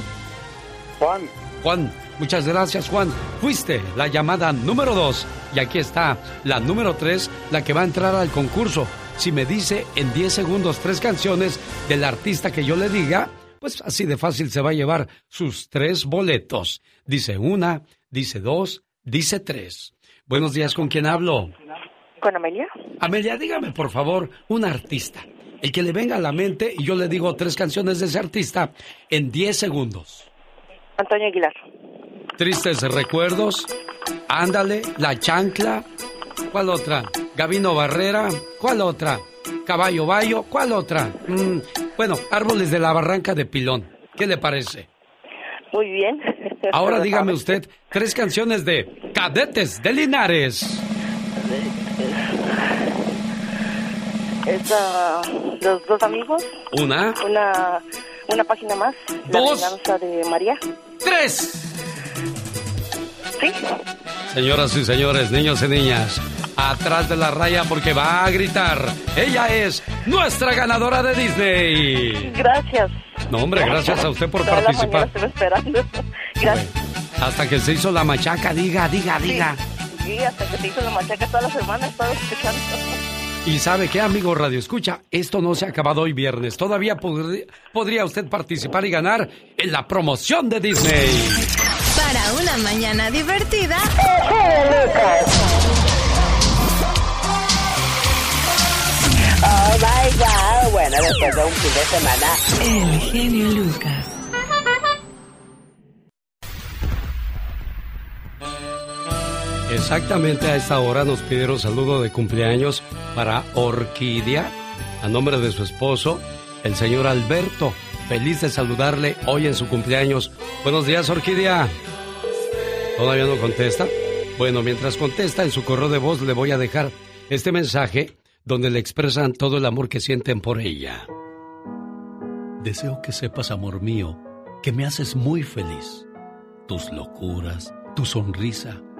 Juan. Juan, muchas gracias, Juan. Fuiste la llamada número dos. Y aquí está la número tres, la que va a entrar al concurso. Si me dice en 10 segundos tres canciones del artista que yo le diga, pues así de fácil se va a llevar sus tres boletos. Dice una, dice dos, dice tres. Buenos días, ¿con quién hablo? ¿Con Amelia? Amelia, dígame por favor un artista. El que le venga a la mente y yo le digo tres canciones de ese artista en 10 segundos. Antonio Aguilar. Tristes recuerdos. Ándale, La Chancla. ¿Cuál otra? Gabino Barrera. ¿Cuál otra? Caballo Bayo. ¿Cuál otra? Mm, bueno, Árboles de la Barranca de Pilón. ¿Qué le parece? Muy bien. Ahora dígame usted tres canciones de Cadetes de Linares. Es ah, los dos amigos. Una. Una, una página más. Dos. La venganza de María. Tres. Sí. Señoras y señores, niños y niñas, atrás de la raya porque va a gritar. Ella es nuestra ganadora de Disney. Gracias. No, hombre, gracias a usted por Toda la participar. estuve esperando. Gracias. Hasta que se hizo la machaca, diga, diga, diga. Sí, hasta que se hizo la machaca toda la semana estaba escuchando. Y sabe qué, amigo Radio Escucha, esto no se ha acabado hoy viernes. Todavía podría usted participar y ganar en la promoción de Disney. Para una mañana divertida. Oh my God. Bueno, después de un fin de semana. El genio Lucas. Exactamente a esta hora nos pidieron saludo de cumpleaños para Orquídea, a nombre de su esposo, el señor Alberto. Feliz de saludarle hoy en su cumpleaños. Buenos días, Orquídea. ¿Todavía no contesta? Bueno, mientras contesta, en su correo de voz le voy a dejar este mensaje donde le expresan todo el amor que sienten por ella. Deseo que sepas, amor mío, que me haces muy feliz. Tus locuras, tu sonrisa,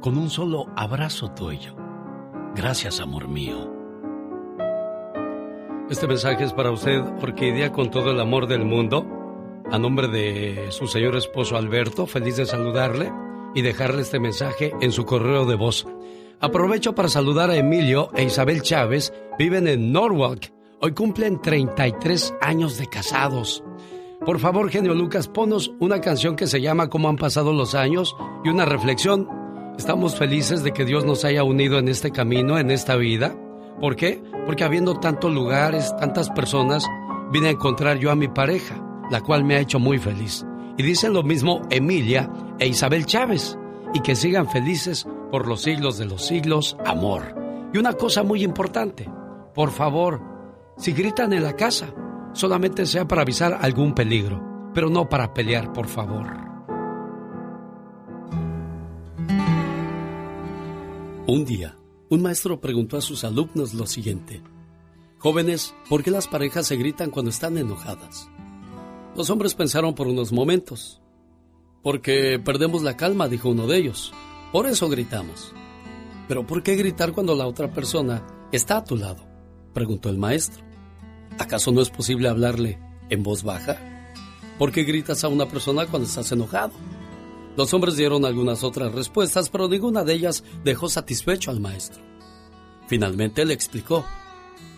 con un solo abrazo tuyo. Gracias, amor mío. Este mensaje es para usted, Orquídea, con todo el amor del mundo. A nombre de su señor esposo Alberto, feliz de saludarle y dejarle este mensaje en su correo de voz. Aprovecho para saludar a Emilio e Isabel Chávez, viven en Norwalk. Hoy cumplen 33 años de casados. Por favor, genio Lucas, ponos una canción que se llama Cómo han pasado los años y una reflexión. Estamos felices de que Dios nos haya unido en este camino, en esta vida. ¿Por qué? Porque habiendo tantos lugares, tantas personas, vine a encontrar yo a mi pareja, la cual me ha hecho muy feliz. Y dicen lo mismo Emilia e Isabel Chávez. Y que sigan felices por los siglos de los siglos, amor. Y una cosa muy importante, por favor, si gritan en la casa, solamente sea para avisar algún peligro, pero no para pelear, por favor. Un día, un maestro preguntó a sus alumnos lo siguiente. Jóvenes, ¿por qué las parejas se gritan cuando están enojadas? Los hombres pensaron por unos momentos. Porque perdemos la calma, dijo uno de ellos. Por eso gritamos. Pero ¿por qué gritar cuando la otra persona está a tu lado? preguntó el maestro. ¿Acaso no es posible hablarle en voz baja? ¿Por qué gritas a una persona cuando estás enojado? Los hombres dieron algunas otras respuestas, pero ninguna de ellas dejó satisfecho al maestro. Finalmente le explicó.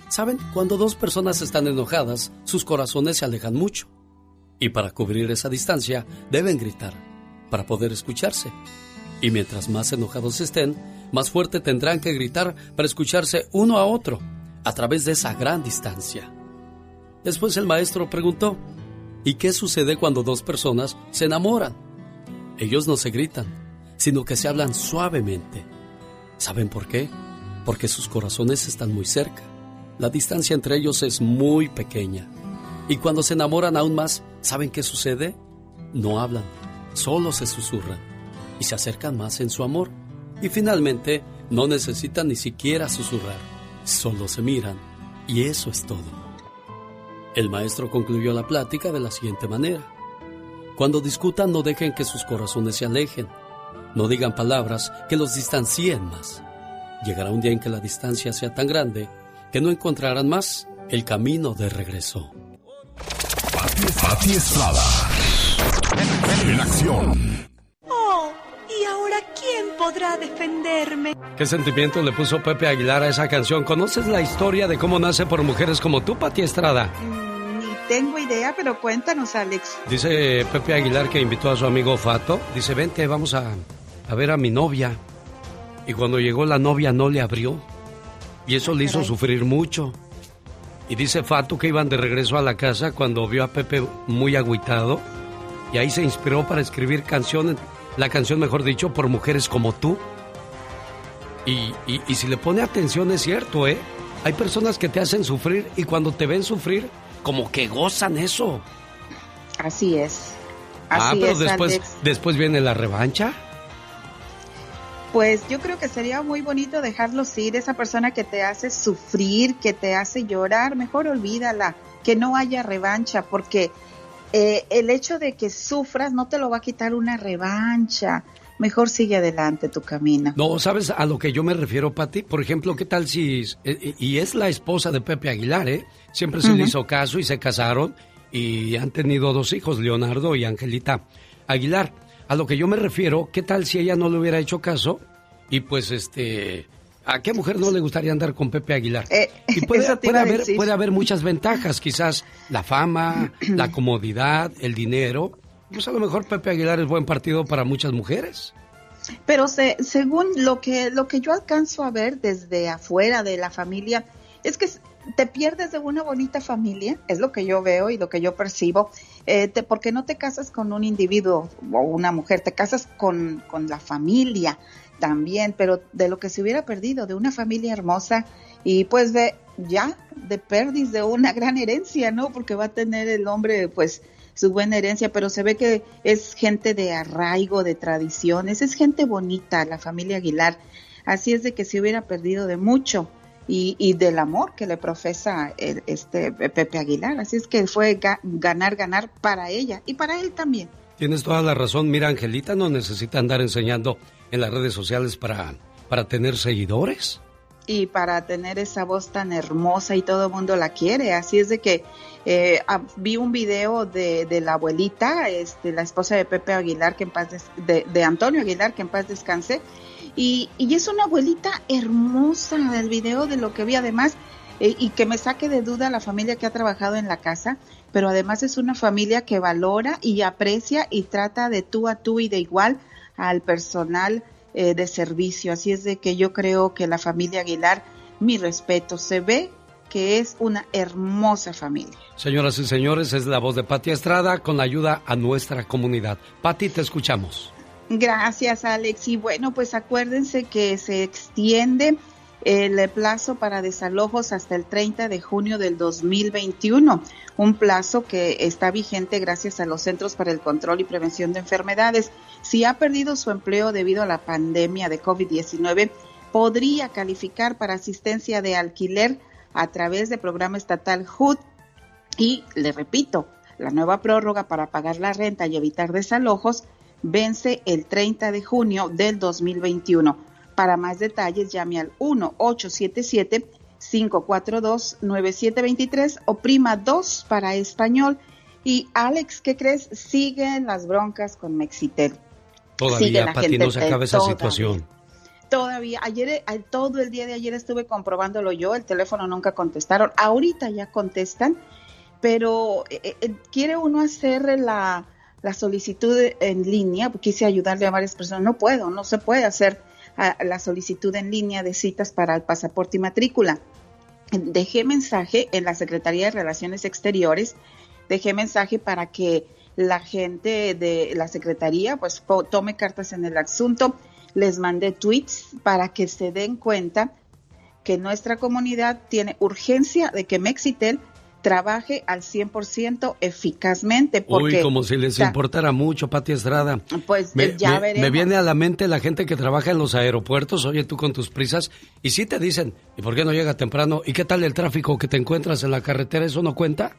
Saben, cuando dos personas están enojadas, sus corazones se alejan mucho. Y para cubrir esa distancia, deben gritar, para poder escucharse. Y mientras más enojados estén, más fuerte tendrán que gritar para escucharse uno a otro, a través de esa gran distancia. Después el maestro preguntó, ¿y qué sucede cuando dos personas se enamoran? Ellos no se gritan, sino que se hablan suavemente. ¿Saben por qué? Porque sus corazones están muy cerca. La distancia entre ellos es muy pequeña. Y cuando se enamoran aún más, ¿saben qué sucede? No hablan, solo se susurran y se acercan más en su amor. Y finalmente, no necesitan ni siquiera susurrar, solo se miran y eso es todo. El maestro concluyó la plática de la siguiente manera. Cuando discutan no dejen que sus corazones se alejen. No digan palabras que los distancien más. Llegará un día en que la distancia sea tan grande que no encontrarán más el camino de regreso. Pati Estrada. En acción. Oh, ¿y ahora quién podrá defenderme? ¿Qué sentimiento le puso Pepe Aguilar a esa canción? ¿Conoces la historia de cómo nace por mujeres como tú, Pati Estrada? Mm, tengo idea, pero cuéntanos, Alex. Dice Pepe Aguilar que invitó a su amigo Fato. Dice, vente, vamos a, a ver a mi novia. Y cuando llegó la novia no le abrió. Y eso le hizo sufrir mucho. Y dice Fato que iban de regreso a la casa cuando vio a Pepe muy agüitado. Y ahí se inspiró para escribir canciones, la canción mejor dicho, por mujeres como tú. Y, y, y si le pone atención es cierto, ¿eh? Hay personas que te hacen sufrir y cuando te ven sufrir, como que gozan eso. Así es. ah, Así pero es, después, Alex. después viene la revancha. Pues yo creo que sería muy bonito dejarlos ir, esa persona que te hace sufrir, que te hace llorar, mejor olvídala, que no haya revancha, porque eh, el hecho de que sufras no te lo va a quitar una revancha. Mejor sigue adelante tu camino. No, ¿sabes a lo que yo me refiero, Pati? Por ejemplo, ¿qué tal si... eh, y es la esposa de Pepe Aguilar, ¿eh? Siempre se le hizo caso y se casaron y han tenido dos hijos, Leonardo y Angelita Aguilar. A lo que yo me refiero, ¿qué tal si ella no le hubiera hecho caso? Y pues, este... ¿A qué mujer no le gustaría andar con Pepe Aguilar? y puede, Eh, te puede haber, puede haber muchas ventajas, quizás la fama, la comodidad, el dinero. Pues a lo mejor Pepe Aguilar es buen partido para muchas mujeres. Pero se- según lo que lo que yo alcanzo a ver desde afuera de la familia es que te pierdes de una bonita familia, es lo que yo veo y lo que yo percibo, eh, te- porque no te casas con un individuo o una mujer, te casas con, con la familia también, pero de lo que se hubiera perdido, de una familia hermosa y pues de ya, de perdiz de una gran herencia, ¿no? Porque va a tener el hombre pues su buena herencia, pero se ve que es gente de arraigo, de tradiciones, es gente bonita, la familia Aguilar. Así es de que se hubiera perdido de mucho y, y del amor que le profesa el- este Pepe Aguilar. Así es que fue ga- ganar, ganar para ella y para él también. Tienes toda la razón. Mira, Angelita no necesita andar enseñando en las redes sociales para, para tener seguidores. y para tener esa voz tan hermosa y todo el mundo la quiere. Así es de que eh, ah, vi un video de, la abuelita, este, la esposa de Pepe Aguilar, que en paz des- de, de Antonio Aguilar, que en paz descanse, y, y es una abuelita hermosa el video de lo que vi además. eh, y que me saque de duda la familia que ha trabajado en la casa, pero además es una familia que valora y aprecia y trata de tú a tú y de igual al personal eh, de servicio. Así es de que yo creo que la familia Aguilar, mi respeto, se ve que es una hermosa familia. Señoras y señores, es la voz de Pati Estrada con la ayuda a nuestra comunidad. Pati, te escuchamos. Gracias, Alex. Y bueno, pues acuérdense que se extiende el plazo para desalojos hasta el 30 de junio del 2021, un plazo que está vigente gracias a los Centros para el Control y Prevención de Enfermedades. Si ha perdido su empleo debido a la pandemia de COVID-19, podría calificar para asistencia de alquiler a través del programa estatal HUD. Y le repito, la nueva prórroga para pagar la renta y evitar desalojos vence el 30 de junio del 2021. Para más detalles, llame al 1-877-542-9723 o prima 2 para español. Y Alex, ¿qué crees? Siguen las broncas con Mexitel. Todavía, Pati, no se acaba esa situación. Todavía, ayer, eh, todo el día de ayer estuve comprobándolo yo, el teléfono nunca contestaron. Ahorita ya contestan, pero eh, eh, quiere uno hacer la, la solicitud en línea, quise ayudarle a varias personas, no puedo, no se puede hacer la solicitud en línea de citas para el pasaporte y matrícula. Dejé mensaje en la Secretaría de Relaciones Exteriores, dejé mensaje para que la gente de la Secretaría pues tome cartas en el asunto, les mandé tweets para que se den cuenta que nuestra comunidad tiene urgencia de que Mexitel trabaje al 100% eficazmente. Porque Uy, como si les importara mucho, Pati Estrada. Pues me, ya veremos. Me viene a la mente la gente que trabaja en los aeropuertos, oye tú con tus prisas, y si te dicen, ¿y por qué no llega temprano? ¿Y qué tal el tráfico que te encuentras en la carretera? ¿Eso no cuenta?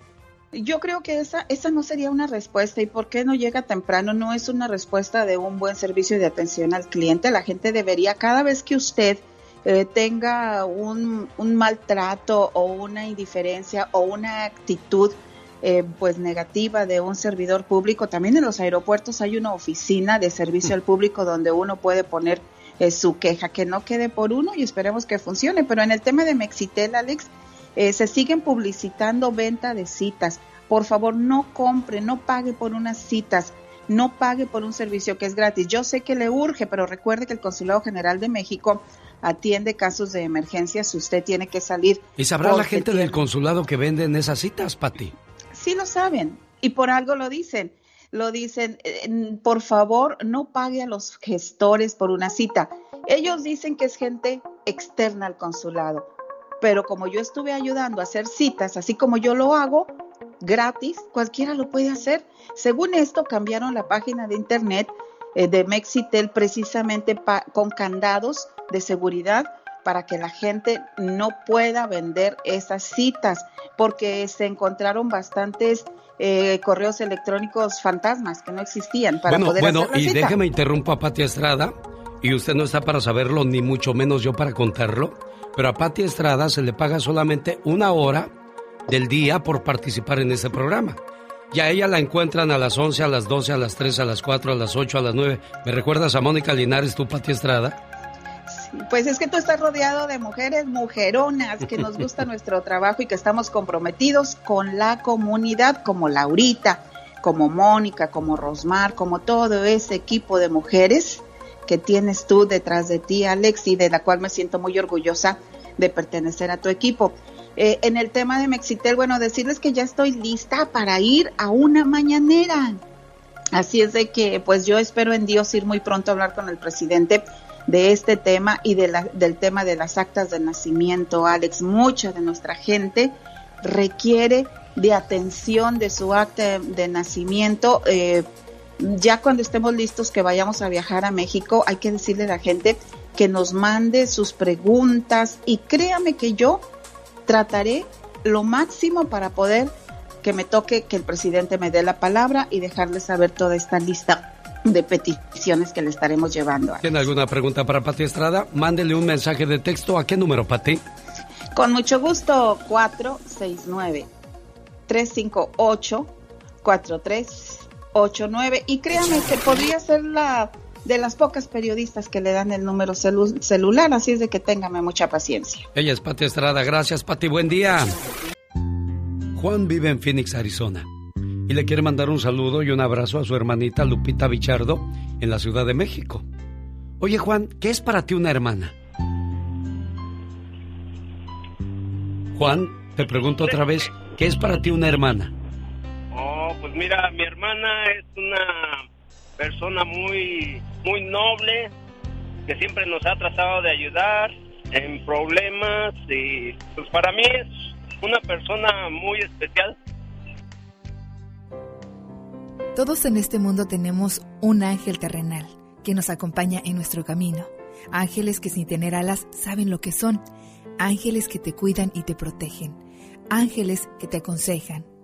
Yo creo que esa, esa no sería una respuesta. ¿Y por qué no llega temprano? No es una respuesta de un buen servicio de atención al cliente. La gente debería, cada vez que usted eh, tenga un, maltrato o una indiferencia o una actitud eh, pues negativa de un servidor público. También en los aeropuertos hay una oficina de servicio al público donde uno puede poner eh, su queja, que no quede por uno y esperemos que funcione. Pero en el tema de Mexitel, Alex, se siguen publicitando venta de citas. Por favor, no compre, no pague por unas citas no pague por un servicio que es gratis. Yo sé que le urge, pero recuerde que el Consulado General de México atiende casos de emergencia si usted tiene que salir. ¿Y sabrá la gente del consulado que venden esas citas, Pati? Sí lo saben y por algo lo dicen. Lo dicen, por favor, no pague a los gestores por una cita. Ellos dicen que es gente externa al consulado, pero como yo estuve ayudando a hacer citas, así como yo lo hago, gratis, cualquiera lo puede hacer. Según esto, cambiaron la página de internet eh, de Mexitel precisamente con candados de seguridad para que la gente no pueda vender esas citas, porque se encontraron bastantes eh, correos electrónicos fantasmas que no existían para bueno, poder bueno, hacer la y cita. déjeme interrumpo a Pati Estrada, y usted no está para saberlo, ni mucho menos yo para contarlo, pero a Pati Estrada se le paga solamente una hora del día por participar en este programa. Y a ella la encuentran a las 11, a las 12, a las 3, a las 4, a las 8, a las 9. ¿Me recuerdas a Mónica Linares, tu Pati Estrada? Pues es que tú estás rodeado de mujeres mujeronas que nos gusta nuestro trabajo y que estamos comprometidos con la comunidad, como Laurita, como Mónica, como Rosmar, como todo ese equipo de mujeres que tienes tú detrás de ti, Alex, y de la cual me siento muy orgullosa de pertenecer a tu equipo. Eh, en el tema de Mexitel, bueno, decirles que ya estoy lista para ir a una mañanera. Así es de que, pues yo espero en Dios ir muy pronto a hablar con el presidente de este tema y de la, del tema de las actas de nacimiento, Alex. Mucha de nuestra gente requiere de atención de su acta de, nacimiento. Eh, ya cuando estemos listos que vayamos a viajar a México, hay que decirle a la gente que nos mande sus preguntas y créame que yo trataré lo máximo para poder que me toque que el presidente me dé la palabra y dejarle saber toda esta lista de peticiones que le estaremos llevando. ¿Tiene alguna pregunta para Pati Estrada? Mándele un mensaje de texto. ¿A qué número, Pati? Con mucho gusto, 469 358 4389 y créame que podría ser la de las pocas periodistas que le dan el número celular, así es de que téngame mucha paciencia. Ella es Pati Estrada, gracias Pati, buen día. Juan vive en Phoenix, Arizona, y le quiere mandar un saludo y un abrazo a su hermanita Lupita Bichardo en la Ciudad de México. Oye Juan, ¿qué es para ti una hermana? Juan, te pregunto otra vez, ¿qué es para ti una hermana? Pues mira, mi hermana es una persona muy, muy noble, que siempre nos ha tratado de ayudar en problemas y pues para mí es una persona muy especial. Todos en este mundo tenemos un ángel terrenal que nos acompaña en nuestro camino. Ángeles que sin tener alas saben lo que son. Ángeles que te cuidan y te protegen. Ángeles que te aconsejan,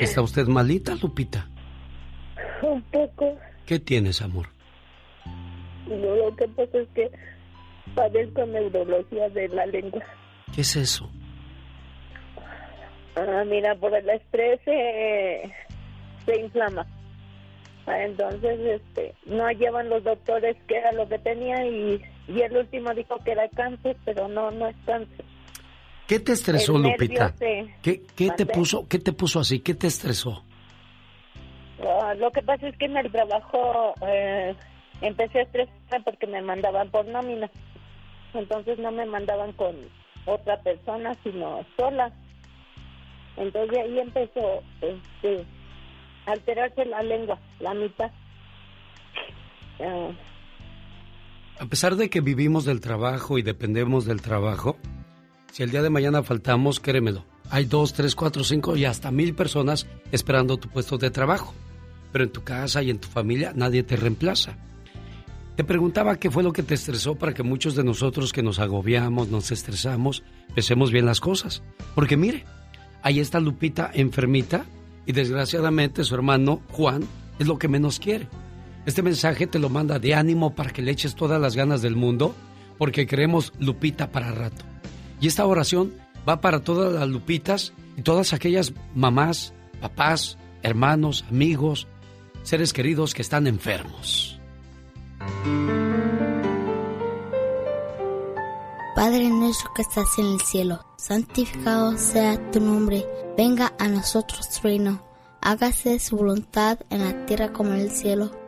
¿Está usted malita, Lupita? Un poco. ¿Qué tienes, amor? No, lo que pasa es que padezco neurología de la lengua. ¿Qué es eso? Ah, mira, por el estrés eh, se inflama. Ah, Entonces, este, no llevan los doctores que era lo que tenía y, y el último dijo que era cáncer, pero no, no es cáncer. ¿Qué te estresó, El Lupita? nervio ¿Qué, qué te puso, qué te puso así? ¿Qué te estresó? Ah, lo que pasa es que en el trabajo eh, empecé a estresar porque me mandaban por nómina. Entonces no me mandaban con otra persona, sino sola. Entonces ahí empezó este, a alterarse la lengua, la mitad. Ah, A pesar de que vivimos del trabajo y dependemos del trabajo, si el día de mañana faltamos, créemelo, hay dos, tres, cuatro, cinco y hasta mil personas esperando tu puesto de trabajo. Pero en tu casa y en tu familia nadie te reemplaza. Te preguntaba qué fue lo que te estresó para que muchos de nosotros que nos agobiamos, nos estresamos, pensemos bien las cosas. Porque mire, ahí está Lupita enfermita y desgraciadamente su hermano Juan es lo que menos quiere. Este mensaje te lo manda de ánimo para que le eches todas las ganas del mundo porque queremos Lupita para rato. Y esta oración va para todas las Lupitas y todas aquellas mamás, papás, hermanos, amigos, seres queridos que están enfermos. Padre nuestro que estás en el cielo, santificado sea tu nombre, venga a nosotros tu reino, hágase su voluntad en la tierra como en el cielo.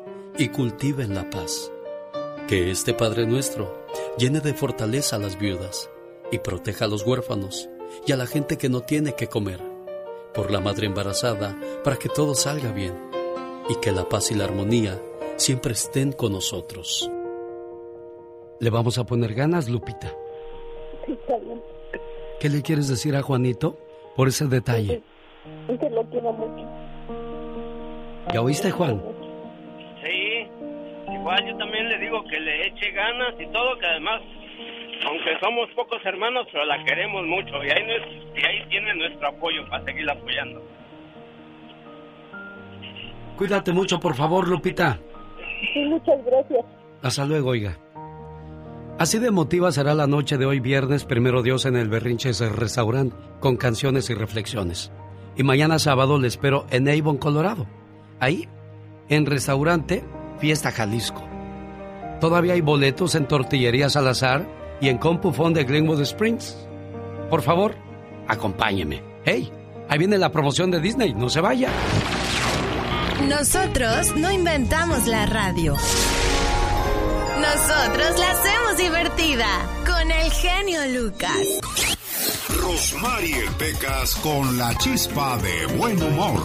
y cultiven la paz. Que este Padre nuestro llene de fortaleza a las viudas y proteja a los huérfanos y a la gente que no tiene que comer. Por la madre embarazada, para que todo salga bien y que la paz y la armonía siempre estén con nosotros. Le vamos a poner ganas, Lupita. sí, está bien. ¿Qué le quieres decir a Juanito por ese detalle? Es que lo quiero mucho. ¿Ya oíste, Juan? Igual yo también le digo que le eche ganas y todo, que además, aunque somos pocos hermanos, pero la queremos mucho y ahí, nos- y ahí tiene nuestro apoyo para seguir apoyando. Cuídate mucho, por favor, Lupita. Sí, muchas gracias. Hasta luego, oiga. Así de emotiva será la noche de hoy viernes, primero Dios, en el Berrinches Restaurant, con canciones y reflexiones. Y mañana sábado le espero en Avon, Colorado. Ahí, en restaurante Fiesta Jalisco. Todavía hay boletos en Tortillería Salazar y en Compufón de Glenwood Springs. Por favor, acompáñeme. ¡Hey! Ahí viene la promoción de Disney, no se vaya. Nosotros no inventamos la radio. Nosotros la hacemos divertida con el genio Lucas. Rosmarie Pecas con la chispa de buen humor.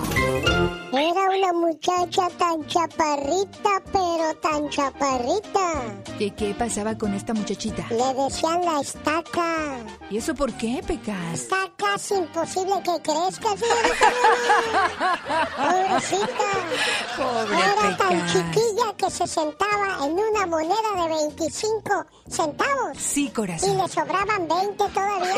Era una muchacha tan chaparrita, pero tan chaparrita. ¿Qué, ¿Qué pasaba con esta muchachita? Le decían la estaca. ¿Y eso por qué, Pecas? Está casi imposible que crezca, señorita. Pobrecita. Pobre Era tan chiquilla que se sentaba en una moneda de 25 centavos. Sí, Y corazón. le sobraban 20 todavía.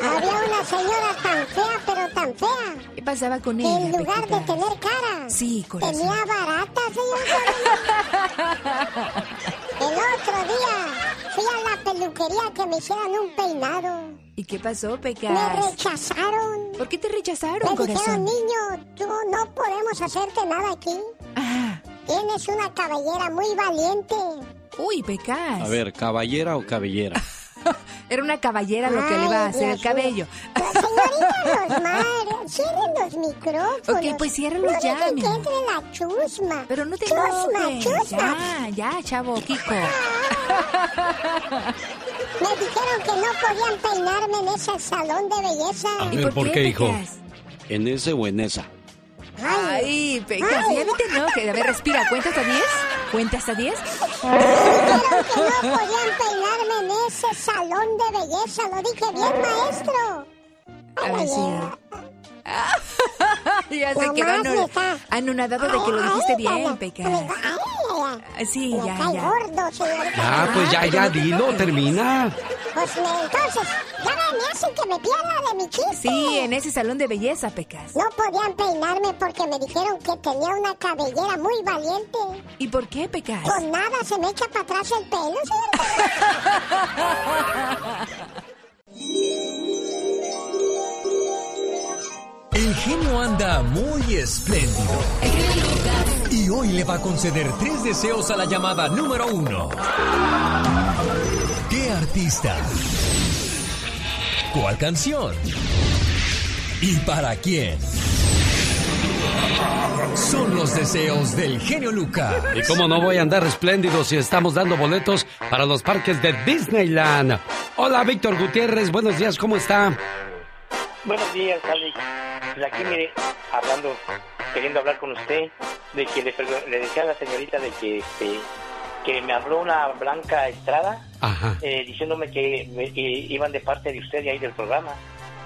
Había una señora tan fea, pero tan fea. ¿Qué pasaba con que ella? en lugar de tener cara, Sí, corazón. tenía barata. El otro día fui a la peluquería que me hicieran un peinado. ¿Y qué pasó, Me Pecas? rechazaron. ¿Por qué te rechazaron, Me dijeron, corazón? niño, tú no podemos hacerte nada aquí. Tienes una cabellera muy valiente. Uy, Pecas. A ver, ¿caballera o cabellera? Era una caballera lo que le iba a hacer el cabello. Señorita Rosmar, cierren los micrófonos. Ok, pues ciérralos no ya, dejen que entre la chusma. Pero no te chusma, enojes. chusma. Ya, ya, chavo, Kiko. Me dijeron que no podían peinarme en ese salón de belleza. A ver, ¿por, qué, hijo? ¿En ese o en esa? Ay, ya no te enojes. A ver, respira. ¿Cuenta hasta 10? ¿Cuenta hasta 10? Me dijeron que no podían peinarme en ese salón de belleza. Lo dije bien, maestro. A ver, sí. ya se quedó está- anonadado de que lo dijiste bien, ay. Sí, ya, ya. gordo, señorita. Ya, pues ya, ya, dilo, termina. Pues me- entonces, ya me, me hacen que me pierda de mi chiste. Sí, en ese salón de belleza, Pecas. No podían peinarme porque me dijeron que tenía una cabellera muy valiente. ¿Y por qué, Pecas? Pues nada, se me echa para atrás el pelo, El genio anda muy espléndido. Y hoy le va a conceder tres deseos a la llamada número uno. ¿Qué artista? ¿Cuál canción? ¿Y para quién? Son los deseos del genio Lucas. Y cómo no voy a andar espléndido si estamos dando boletos para los parques de Disneyland. Hola, Víctor Gutiérrez, buenos días, ¿cómo está? Buenos días, Alex. Pues aquí, mire, hablando, queriendo hablar con usted, de que le decía a la señorita de que, este, que me habló una Blanca Estrada, eh, diciéndome que, me- que iban de parte de usted y ahí del programa.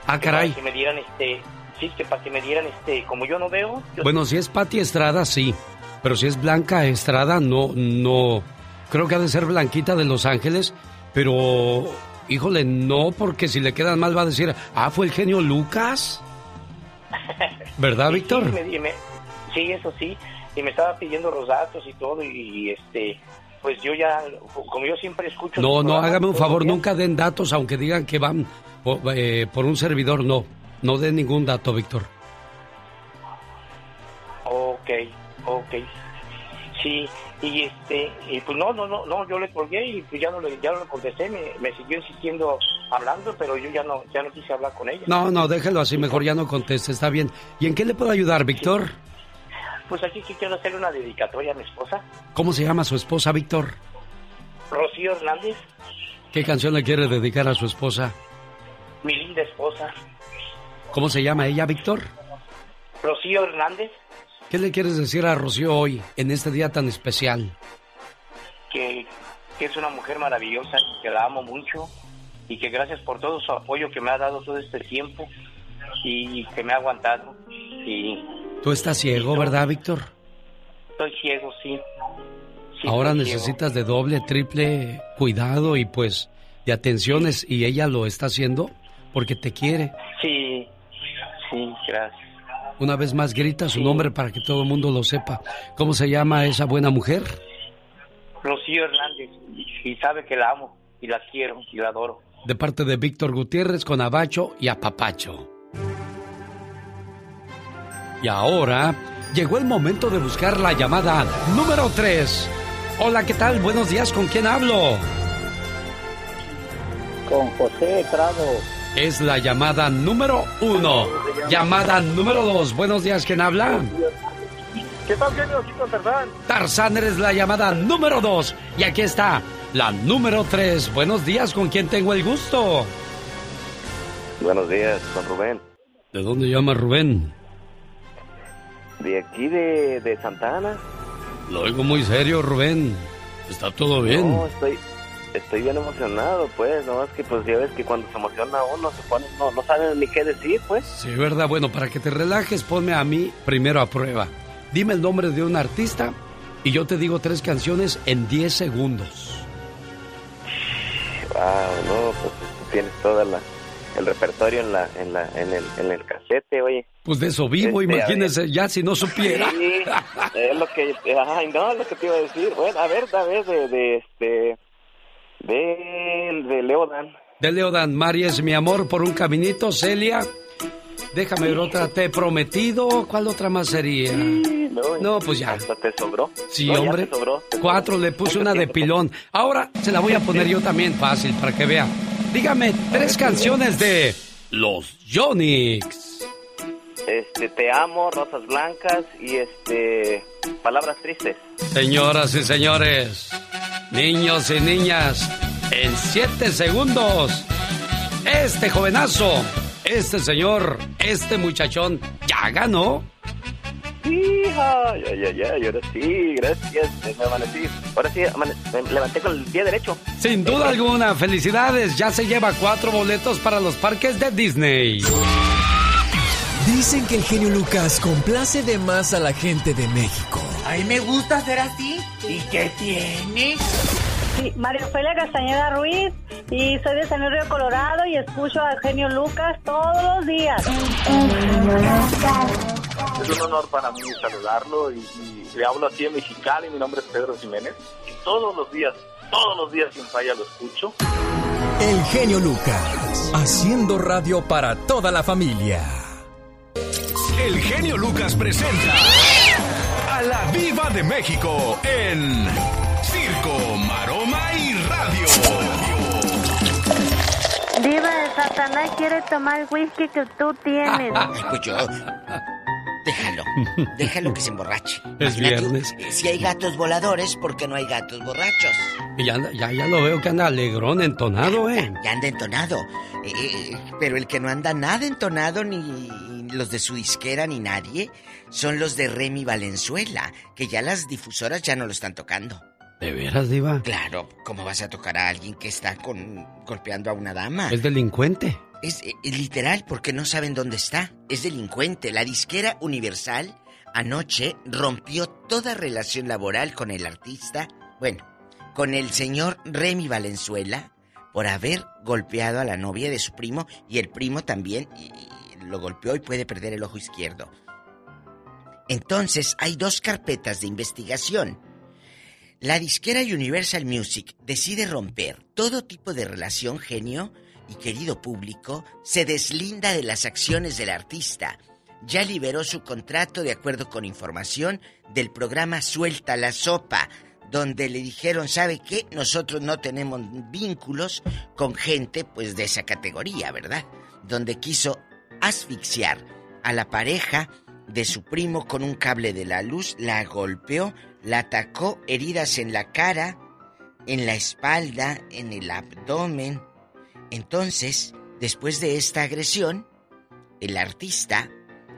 Ah, Que para caray. que me dieran, este, sí, que para que me dieran, este, como yo no veo. yo- Bueno, si es Patti Estrada, sí. Pero si es Blanca Estrada, no, no. Creo que ha de ser Blanquita de Los Ángeles, pero. Híjole, no, porque si le quedan mal va a decir, ah, fue el genio Lucas. ¿Verdad, Sí, Víctor? Sí, me- y me- sí, eso sí. Y me estaba pidiendo los datos y todo, y, y, este, pues yo ya, como yo siempre escucho. No, no, hágame un favor, días, nunca den datos, aunque digan que van por, eh, por un servidor, no. No den ningún dato, Víctor. Ok, ok. Sí, y este, y pues no, no, no, no, yo le colgué y pues ya no le, ya no le contesté, me, me siguió insistiendo hablando, pero yo ya no, ya no quise hablar con ella. No, no, déjelo así, mejor ya no conteste, está bien. ¿Y en qué le puedo ayudar, Víctor? Pues aquí quiero hacerle una dedicatoria a mi esposa, ¿Cómo se llama su esposa, Víctor? Rocío Hernández, ¿Qué canción le quiere dedicar a su esposa? mi linda esposa, ¿Cómo se llama ella, Víctor? Rocío Hernández, ¿Qué le quieres decir a Rocío hoy, en este día tan especial? que, que es una mujer maravillosa, que la amo mucho y que gracias por todo su apoyo que me ha dado todo este tiempo y que me ha aguantado y Tú estás ciego, ¿verdad, Víctor? estoy ciego, sí. Sí, Ahora ciego. necesitas de doble, triple cuidado y pues de atenciones y ella lo está haciendo porque te quiere. Sí, sí, gracias. Una vez más grita su nombre para que todo el mundo lo sepa. ¿Cómo se llama esa buena mujer? Rocío Hernández, y sabe que la amo, y la quiero, y la adoro. De parte de Víctor Gutiérrez con Abacho y Apapacho. Y ahora llegó el momento de buscar la llamada número 3. Hola, ¿qué tal? Buenos días, ¿con quién hablo? con José Prado. Es la llamada número uno. Llamada número dos. Buenos días, ¿quién habla? ¿Qué tal, genio? Aquí con Tarzán. Tarzán, eres la llamada número dos. Y aquí está la número tres. Buenos días, ¿con quién tengo el gusto? Buenos días, con Rubén. ¿De dónde llama Rubén? De aquí, de, de Santa Ana. Lo oigo muy serio, Rubén. ¿Está todo bien? No, estoy, estoy bien emocionado, pues. No, es que pues ya ves que cuando se emociona uno se pone, no, no sabe ni qué decir, pues. Sí, verdad. Bueno, para que te relajes, ponme a mí primero a prueba. Dime el nombre de un artista y yo te digo tres canciones en 10 segundos. Wow, no, pues tienes toda la el repertorio en la en la en el en el casete, oye. Pues de eso vivo, Este, imagínese, ya si no supiera. Sí, es lo que ay, no, es lo que te iba a decir. Bueno, a ver, a ver de de este de de Leodan. De Leodan, Mari es mi amor por un caminito, Celia. Déjame ver otra, te he prometido. ¿Cuál otra más sería? No, pues ya. Hasta te sobró. Sí, No, hombre. te sobró, te Cuatro, le puse una de pilón. Ahora se la voy a poner yo también fácil para que vea. Dígame tres canciones de Los Yonix. Este, te amo, rosas blancas y este palabras tristes. Señoras y señores, niños y niñas, en siete segundos, este jovenazo, este señor, este muchachón, ya ganó. Hija, ya, ya, ya, y ahora sí, gracias, me amanecí. Ahora sí, amane- me levanté con el pie derecho. Sin duda alguna, felicidades, ya se lleva cuatro boletos para los parques de Disney. Dicen que el genio Lucas complace de más a la gente de México. A mí me gusta ser así. ¿Y qué tiene? Sí, María Ofelia Castañeda Ruiz y soy de San Río Colorado y escucho a Genio Lucas todos los días. Es un honor para mí saludarlo y, y le hablo aquí en Mexicali. Mi nombre es Pedro Jiménez. Y todos los días, todos los días sin falla lo escucho. El genio Lucas, haciendo radio para toda la familia. El genio Lucas presenta a la Viva de México en Circo, Maroma y Radio. Diva de Satanás quiere tomar el whisky que tú tienes. Pues yo. Déjalo, déjalo que se emborrache. Es Imagínate, viernes. eh, Si hay gatos voladores, ¿por qué no hay gatos borrachos? Y ya, anda- ya, ya lo veo que anda alegrón, entonado, ¿eh? Ya anda entonado. Eh, eh, pero el que no anda nada entonado, ni los de su disquera, ni nadie, son los de Remy Valenzuela, que ya las difusoras ya no lo están tocando. ¿De veras, Diva? Claro, ¿cómo vas a tocar a alguien que está con, golpeando a una dama? Es delincuente. Es, eh, literal porque no saben dónde está. Es delincuente. La disquera Universal anoche rompió toda relación laboral con el artista, bueno, con el señor Remy Valenzuela, por haber golpeado a la novia de su primo y el primo también lo golpeó y puede perder el ojo izquierdo. Entonces hay dos carpetas de investigación. La disquera Universal Music decide romper todo tipo de relación genio y querido público, se deslinda de las acciones del artista. Ya liberó su contrato de acuerdo con información del programa Suelta la Sopa, donde le dijeron, ¿sabe qué? Nosotros no tenemos vínculos con gente pues de esa categoría, ¿verdad? Donde quiso asfixiar a la pareja de su primo con un cable de la luz, la golpeó, la atacó, heridas en la cara, en la espalda, en el abdomen. Entonces, después de esta agresión, el artista,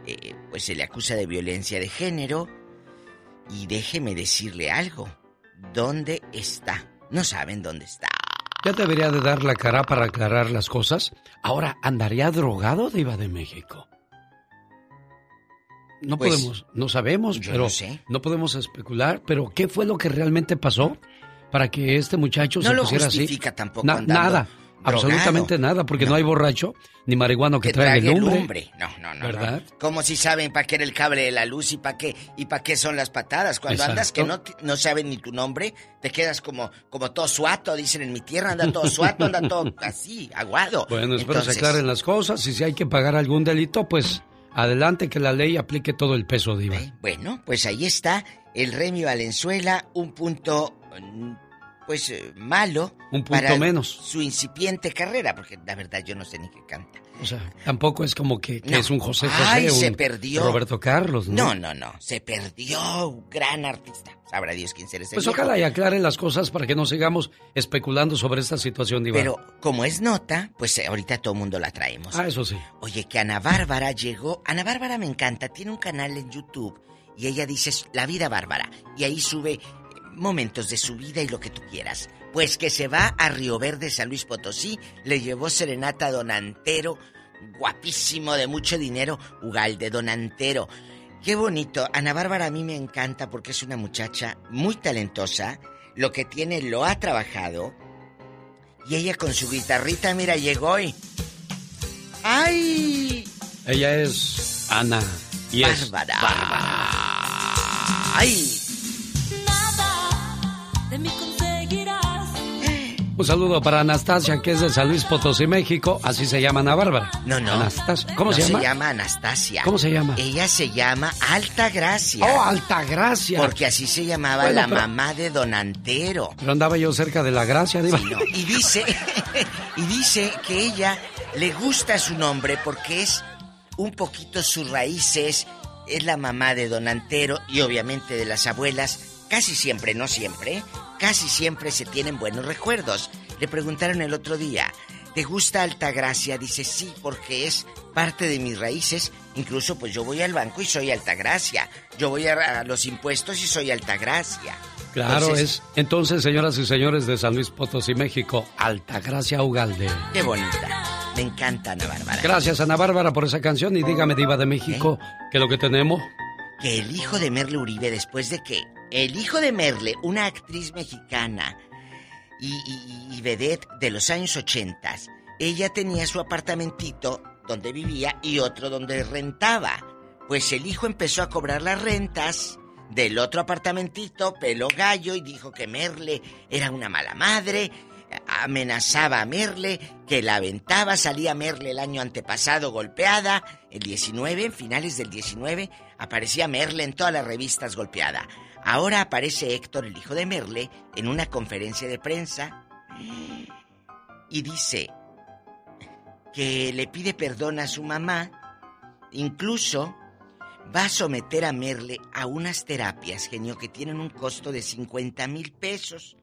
eh, pues se le acusa de violencia de género. Y déjeme decirle algo. ¿Dónde está? No saben dónde está. Ya debería de dar la cara para aclarar las cosas. Ahora, ¿andaría drogado, Diva de México? No Pues, podemos, no sabemos, pero no sé. no podemos especular. Pero, ¿qué fue lo que realmente pasó para que este muchacho No se lo pusiera así? justifica tampoco Na- andando nada, drogado. absolutamente nada, porque no. hay borracho ni marihuano que, Que traiga el lumbre. No, no, no. ¿Verdad? no. Como si saben para qué era el cable de la luz y para qué y para qué son las patadas. Cuando Exacto. andas que no, no saben ni tu nombre, te quedas como, como todo suato, dicen en mi tierra, anda todo suato, anda todo así, aguado. Bueno, espero Entonces, se aclaren las cosas y si hay que pagar algún delito, pues adelante que la ley aplique todo el peso, Diva. Bueno, pues ahí está el Remy Valenzuela, un punto pues eh, malo Un punto para menos. su incipiente carrera, porque la verdad yo no sé ni qué canta. O sea, tampoco es como que, que No. es un José José Ay, un se perdió. Roberto Carlos, ¿no? No, no, no, se perdió un gran artista. Sabrá Dios quién será ese Pues viejo. ojalá y aclare las cosas para que no sigamos especulando sobre esta situación, Diva. Pero como es nota, pues eh, ahorita todo el mundo la traemos. Ah, eso sí. Oye, que Ana Bárbara llegó. Ana Bárbara me encanta, tiene un canal en YouTube y ella dice La vida Bárbara. Y ahí sube momentos de su vida y lo que tú quieras. Pues que se va a Río Verde, San Luis Potosí, le llevó serenata a Donantero, guapísimo, de mucho dinero, Ugalde, Donantero. Qué bonito. Ana Bárbara a mí me encanta porque es una muchacha muy talentosa. Lo que tiene lo ha trabajado. Y ella con su guitarrita, mira, llegó y... ¡Ay! Ella es Ana y es Bárbara. ¡Ay! De mí conseguirás. Un saludo para Anastasia, que es de San Luis Potosí, México. Así se llama Ana Bárbara. No, no. Anastasia. ¿Cómo No se llama? se llama Anastasia. ¿Cómo se llama? Ella se llama Alta Gracia. Oh, Altagracia. Porque así se llamaba Bueno, la pero- mamá de Don Antero. Pero andaba yo cerca de la gracia, Diva. Sí, no. Y dice, y dice que ella le gusta su nombre porque es un poquito sus raíces, es la mamá de Don Antero y obviamente de las abuelas. Casi siempre, no siempre, casi siempre se tienen buenos recuerdos. Le preguntaron el otro día, ¿te gusta Altagracia? Dice, sí, porque es parte de mis raíces. Incluso pues yo voy al banco y soy Altagracia. Yo voy a, a los impuestos y soy Altagracia. Claro, Entonces, es. Entonces, señoras y señores de San Luis Potosí, México, Altagracia Ugalde. Qué bonita. Me encanta Ana Bárbara. Gracias, Ana Bárbara, por esa canción. Y dígame, Diva de México, que lo que tenemos. Que el hijo de Merle Uribe, después de que el hijo de Merle, una actriz mexicana y, y- vedette de los años 80, ella tenía su apartamentito donde vivía y otro donde rentaba. Pues el hijo empezó a cobrar las rentas del otro apartamentito, pelo gallo, y dijo que Merle era una mala madre, amenazaba a Merle, que la aventaba, salía Merle el año antepasado golpeada, el 19, en finales del 19, aparecía Merle en todas las revistas golpeada. Ahora aparece Héctor, el hijo de Merle, en una conferencia de prensa. Y dice que le pide perdón a su mamá, incluso va a someter a Merle a unas terapias, genio, que tienen un costo de 50 mil pesos.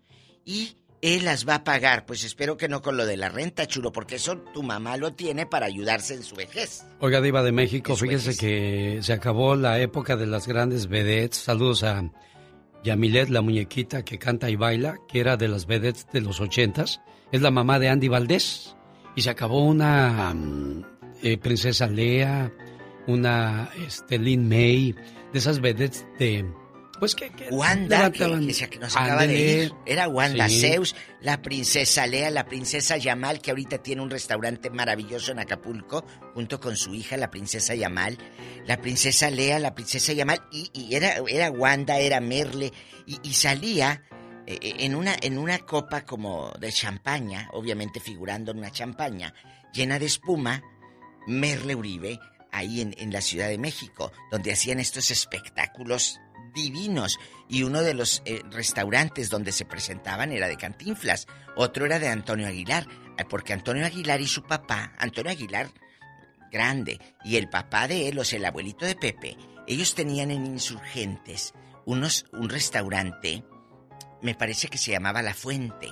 Y él las va a pagar. Pues espero que no con lo de la renta, chulo, porque eso tu mamá lo tiene para ayudarse en su vejez. Oiga, Diva de México, fíjese que se acabó la época de las grandes vedettes. Saludos a Yamilet, la muñequita que canta y baila, que era de las vedettes de los ochentas. Es la mamá de Andy Valdés. Y se acabó una mm, eh, princesa Lea, una este, Lin May, de esas vedettes de... Pues que... que Wanda, que, levantaban- que se- que nos acaba de ir. Era Wanda Sí. Zeus, la princesa Lea, la princesa Yamal, que ahorita tiene un restaurante maravilloso en Acapulco, junto con su hija, la princesa Yamal. La princesa Lea, la princesa Yamal, y, y era, era Wanda, era Merle, y, y salía eh, eh, en, una, en una copa como de champaña, obviamente figurando en una champaña, llena de espuma, Merle Uribe, ahí en, en la Ciudad de México, donde hacían estos espectáculos divinos. Y uno de los eh, restaurantes donde se presentaban era de Cantinflas, otro era de Antonio Aguilar, eh, porque Antonio Aguilar y su papá, Antonio Aguilar grande, y el papá de él, o sea, el abuelito de Pepe, ellos tenían en Insurgentes unos, un restaurante, me parece que se llamaba La Fuente.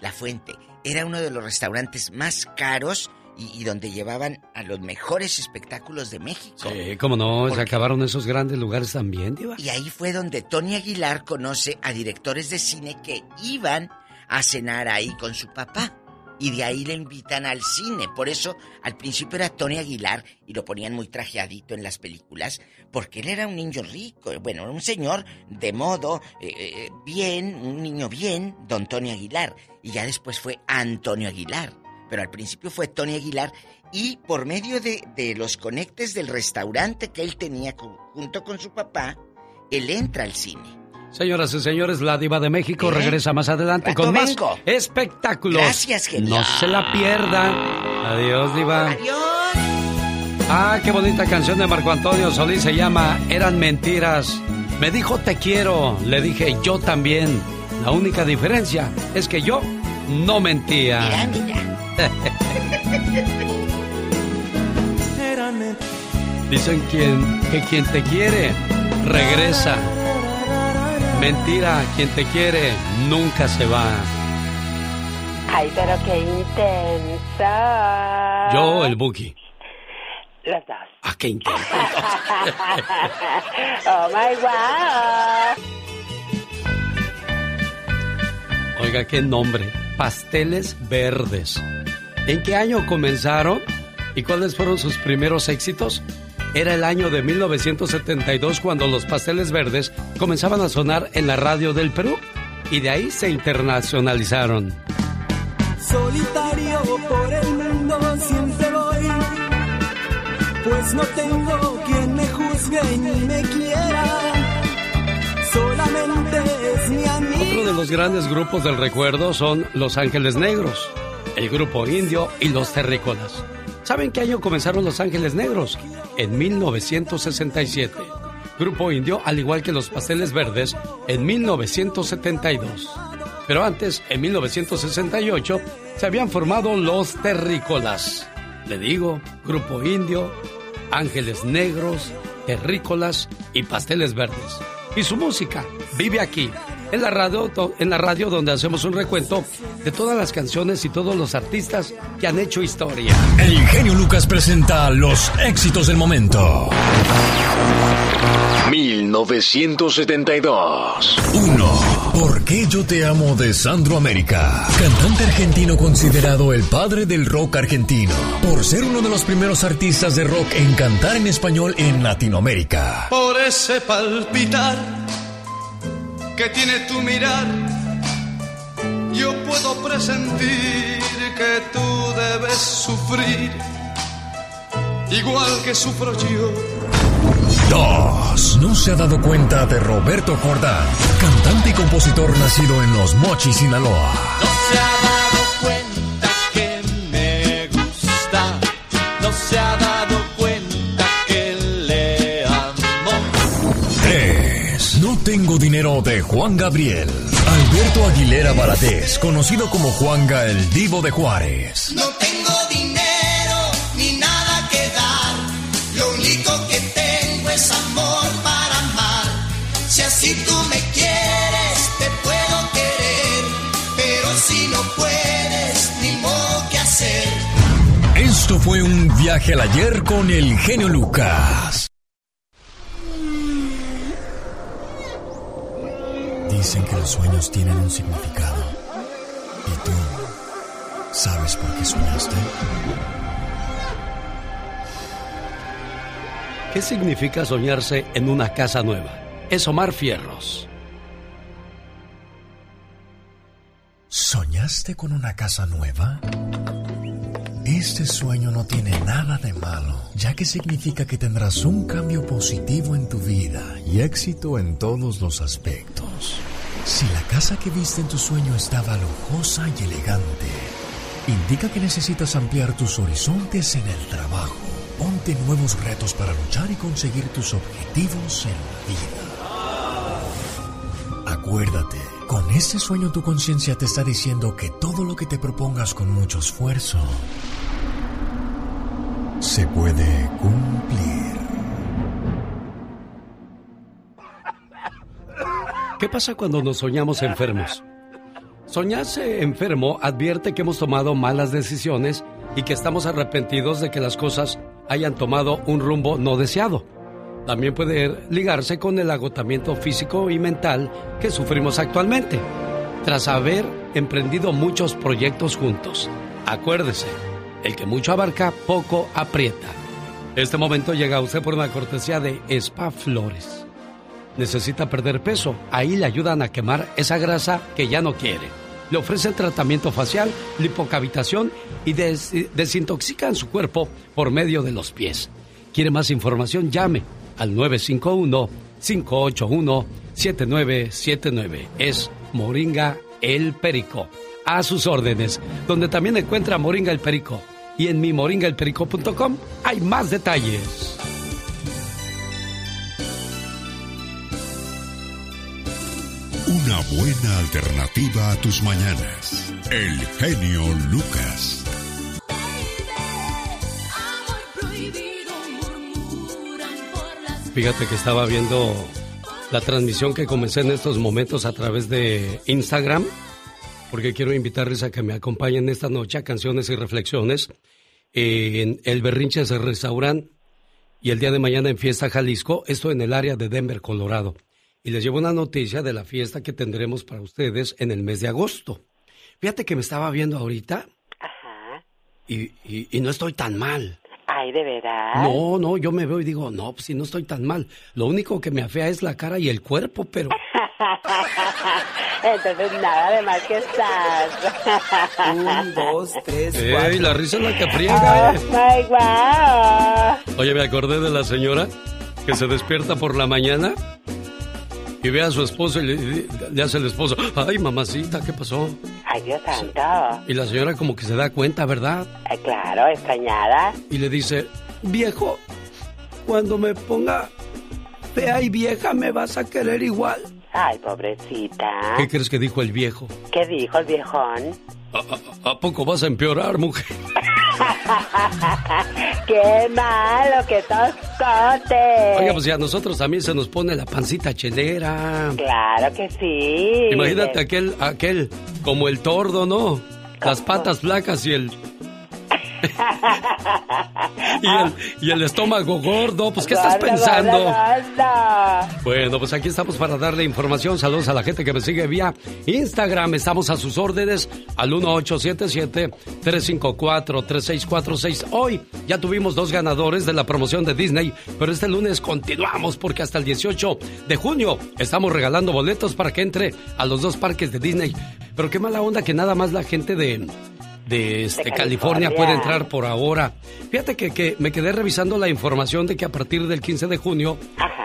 La Fuente era uno de los restaurantes más caros y, y donde llevaban a los mejores espectáculos de México. Sí, cómo no, se acabaron esos grandes lugares también, Diva. Y ahí fue donde Tony Aguilar conoce a directores de cine que iban a cenar ahí con su papá. Y de ahí le invitan al cine. Por eso al principio era Tony Aguilar y lo ponían muy trajeadito en las películas, porque él era un niño rico, bueno, un señor de modo, eh, eh, bien, un niño bien, don Tony Aguilar. Y ya después fue Antonio Aguilar. Pero al principio fue Tony Aguilar y por medio de, de los conectes del restaurante que él tenía junto con su papá, él entra al cine. Señoras y señores, la diva de México ¿Eh? regresa más adelante Rato con más vengo. espectáculos. Gracias, genio. No se la pierda. Adiós, diva. Adiós. Ah, qué bonita canción de Marco Antonio Solís se llama Eran mentiras. Me dijo te quiero, le dije yo también. La única diferencia es que yo no mentía. Dicen quien, que quien te quiere regresa. Mentira, quien te quiere nunca se va. Ay, pero qué intensa. Yo, el Buki. Los dos. Ah, qué intenso. oh my god. Oiga, qué nombre. Pasteles Verdes. ¿En qué año comenzaron? ¿Y cuáles fueron sus primeros éxitos? Era el año de 1972 cuando los pasteles verdes comenzaban a sonar en la radio del Perú y de ahí se internacionalizaron. Solitario por el mundo siempre voy, pues no tengo quien me juzgue ni me Otro de los grandes grupos del recuerdo son Los Ángeles Negros, el grupo indio y los terrícolas. ¿Saben qué año comenzaron Los Ángeles Negros? En 1967. Grupo indio, al igual que los pasteles verdes, en 1972. Pero antes, en 1968, se habían formado los terrícolas. Le digo, Grupo Indio, Ángeles Negros, Terrícolas y Pasteles Verdes. Y su música vive aquí, en la radio, en la radio donde hacemos un recuento de todas las canciones y todos los artistas que han hecho historia. El genio Lucas presenta los éxitos del momento. 1972. 1. ¿Por qué yo te amo de Sandro América? Cantante argentino considerado el padre del rock argentino. Por ser uno de los primeros artistas de rock en cantar en español en Latinoamérica. Por ese palpitar que tiene tu mirar, yo puedo presentir que tú debes sufrir, igual que sufro yo. 2. No se ha dado cuenta de Roberto Jordán, cantante y compositor nacido en Los Mochis, Sinaloa. se ha dado cuenta que me gusta, no se ha dado tengo dinero de Juan Gabriel. Alberto Aguilera Valadez, conocido como Juanga el Divo de Juárez. No tengo dinero ni nada que dar, lo único que tengo es amor para amar. Si así tú me quieres, te puedo querer, pero si no puedes, ni modo que hacer. Esto fue un viaje al ayer con el genio Lucas. Dicen que los sueños tienen un significado. ¿Y tú sabes por qué soñaste? ¿Qué significa soñarse en una casa nueva? Es Omar Fierros. ¿Soñaste con una casa nueva? Este sueño no tiene nada de malo, ya que significa que tendrás un cambio positivo en tu vida y éxito en todos los aspectos. Si la casa que viste en tu sueño estaba lujosa y elegante, indica que necesitas ampliar tus horizontes en el trabajo. Ponte nuevos retos para luchar y conseguir tus objetivos en la vida. Acuérdate, con este sueño tu conciencia te está diciendo que todo lo que te propongas con mucho esfuerzo se puede cumplir. ¿Qué pasa cuando nos soñamos enfermos? Soñarse enfermo advierte que hemos tomado malas decisiones y que estamos arrepentidos de que las cosas hayan tomado un rumbo no deseado. También puede ligarse con el agotamiento físico y mental que sufrimos actualmente, tras haber emprendido muchos proyectos juntos. Acuérdese, el que mucho abarca, poco aprieta. Este momento llega a usted por una cortesía de Spa Flores. Necesita perder peso, ahí le ayudan a quemar esa grasa que ya no quiere. Le ofrecen tratamiento facial, lipocavitación y des desintoxican su cuerpo por medio de los pies. ¿Quiere más información? Llame al 951-581-7979. Es Moringa El Perico. A sus órdenes, donde también encuentra Moringa El Perico. Y en mi moringaelperico.com hay más detalles. Una buena alternativa a tus mañanas. El genio Lucas. Fíjate que estaba viendo la transmisión que comencé en estos momentos a través de Instagram, porque quiero invitarles a que me acompañen esta noche a Canciones y Reflexiones en El Berrinches Restaurant y el día de mañana en Fiesta Jalisco, esto en el área de Denver, Colorado. Y les llevo una noticia de la fiesta que tendremos para ustedes en el mes de agosto. Fíjate que me estaba viendo ahorita Ajá. y, y- y no estoy tan mal. Ay, de veras. No, no, yo me veo y digo, no, pues si no estoy tan mal. Lo único que me afea es la cara y el cuerpo, pero... Entonces nada de más que estás. Un, dos, tres, ¡Ey, cuatro. la risa es la que friega, eh! Ay, guau. Oye, me acordé de la señora que se despierta por la mañana y ve a su esposo y le, le hace el esposo, ay, mamacita, ¿qué pasó? Ay, Dios santo. Y la señora como que se da cuenta, ¿verdad? Ay, claro, extrañada. Y le dice, viejo, cuando me ponga fea y vieja, ¿me vas a querer igual? Ay, pobrecita. ¿Qué crees que dijo el viejo? ¿Qué dijo el viejón? ¿A, a poco vas a empeorar, mujer? ¡Qué malo, qué tostote! Oiga, pues ya a nosotros también se nos pone la pancita chelera. Claro que sí. Imagínate aquel, aquel, como el tordo, ¿no? Las patas flacas y el... y el, y el estómago gordo, pues ¿qué estás pensando? Bueno, pues aquí estamos para darle información. Saludos a la gente que me sigue vía Instagram. Estamos a sus órdenes al 1877-354-3646. Hoy ya tuvimos dos ganadores de la promoción de Disney, pero este lunes continuamos porque hasta el 18 de junio estamos regalando boletos para que entre a los dos parques de Disney. Pero qué mala onda que nada más la gente de de, este, California. California. puede entrar por ahora. Fíjate que, que me quedé revisando la información de que a partir del 15 de junio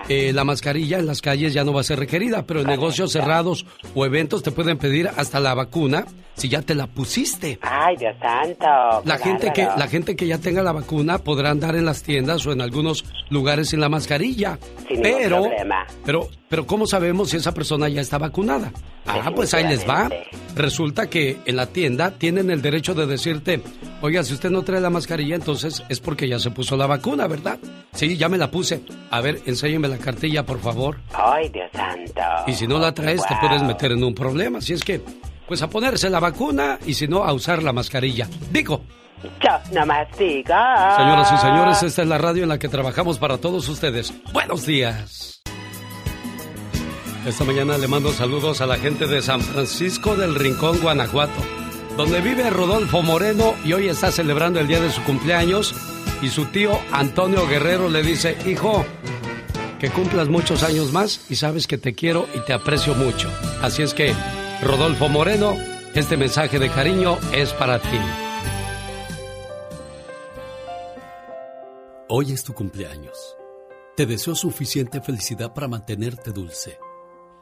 eh, la mascarilla en las calles ya no va a ser requerida, pero en negocios cerrados o eventos te pueden pedir hasta la vacuna si ya te la pusiste. Ay, Dios santo. La gente que la gente que ya tenga la vacuna podrá andar en las tiendas o en algunos lugares sin la mascarilla. Sin ningún pero problema. pero pero cómo sabemos si esa persona ya está vacunada? Ah, pues ahí les va. Resulta que en la tienda tienen el derecho de decirte, "Oiga, si usted no trae la mascarilla, entonces es porque ya se puso la vacuna, ¿verdad?" Sí, ya me la puse. A ver, enséñeme la cartilla, por favor. Ay, Dios santo. Y si no la traes, te puedes meter en un problema. Así es que, pues a ponerse la vacuna y si no, a usar la mascarilla. Digo, digo. señoras y señores, esta es la radio en la que trabajamos para todos ustedes. Buenos días. Esta mañana le mando saludos a la gente de San Francisco del Rincón, Guanajuato, donde vive Rodolfo Moreno y hoy está celebrando el día de su cumpleaños. Y su tío Antonio Guerrero le dice, hijo, que cumplas muchos años más y sabes que te quiero y te aprecio mucho. Así es que, Rodolfo Moreno, este mensaje de cariño es para ti. Hoy es tu cumpleaños. Te deseo suficiente felicidad para mantenerte dulce,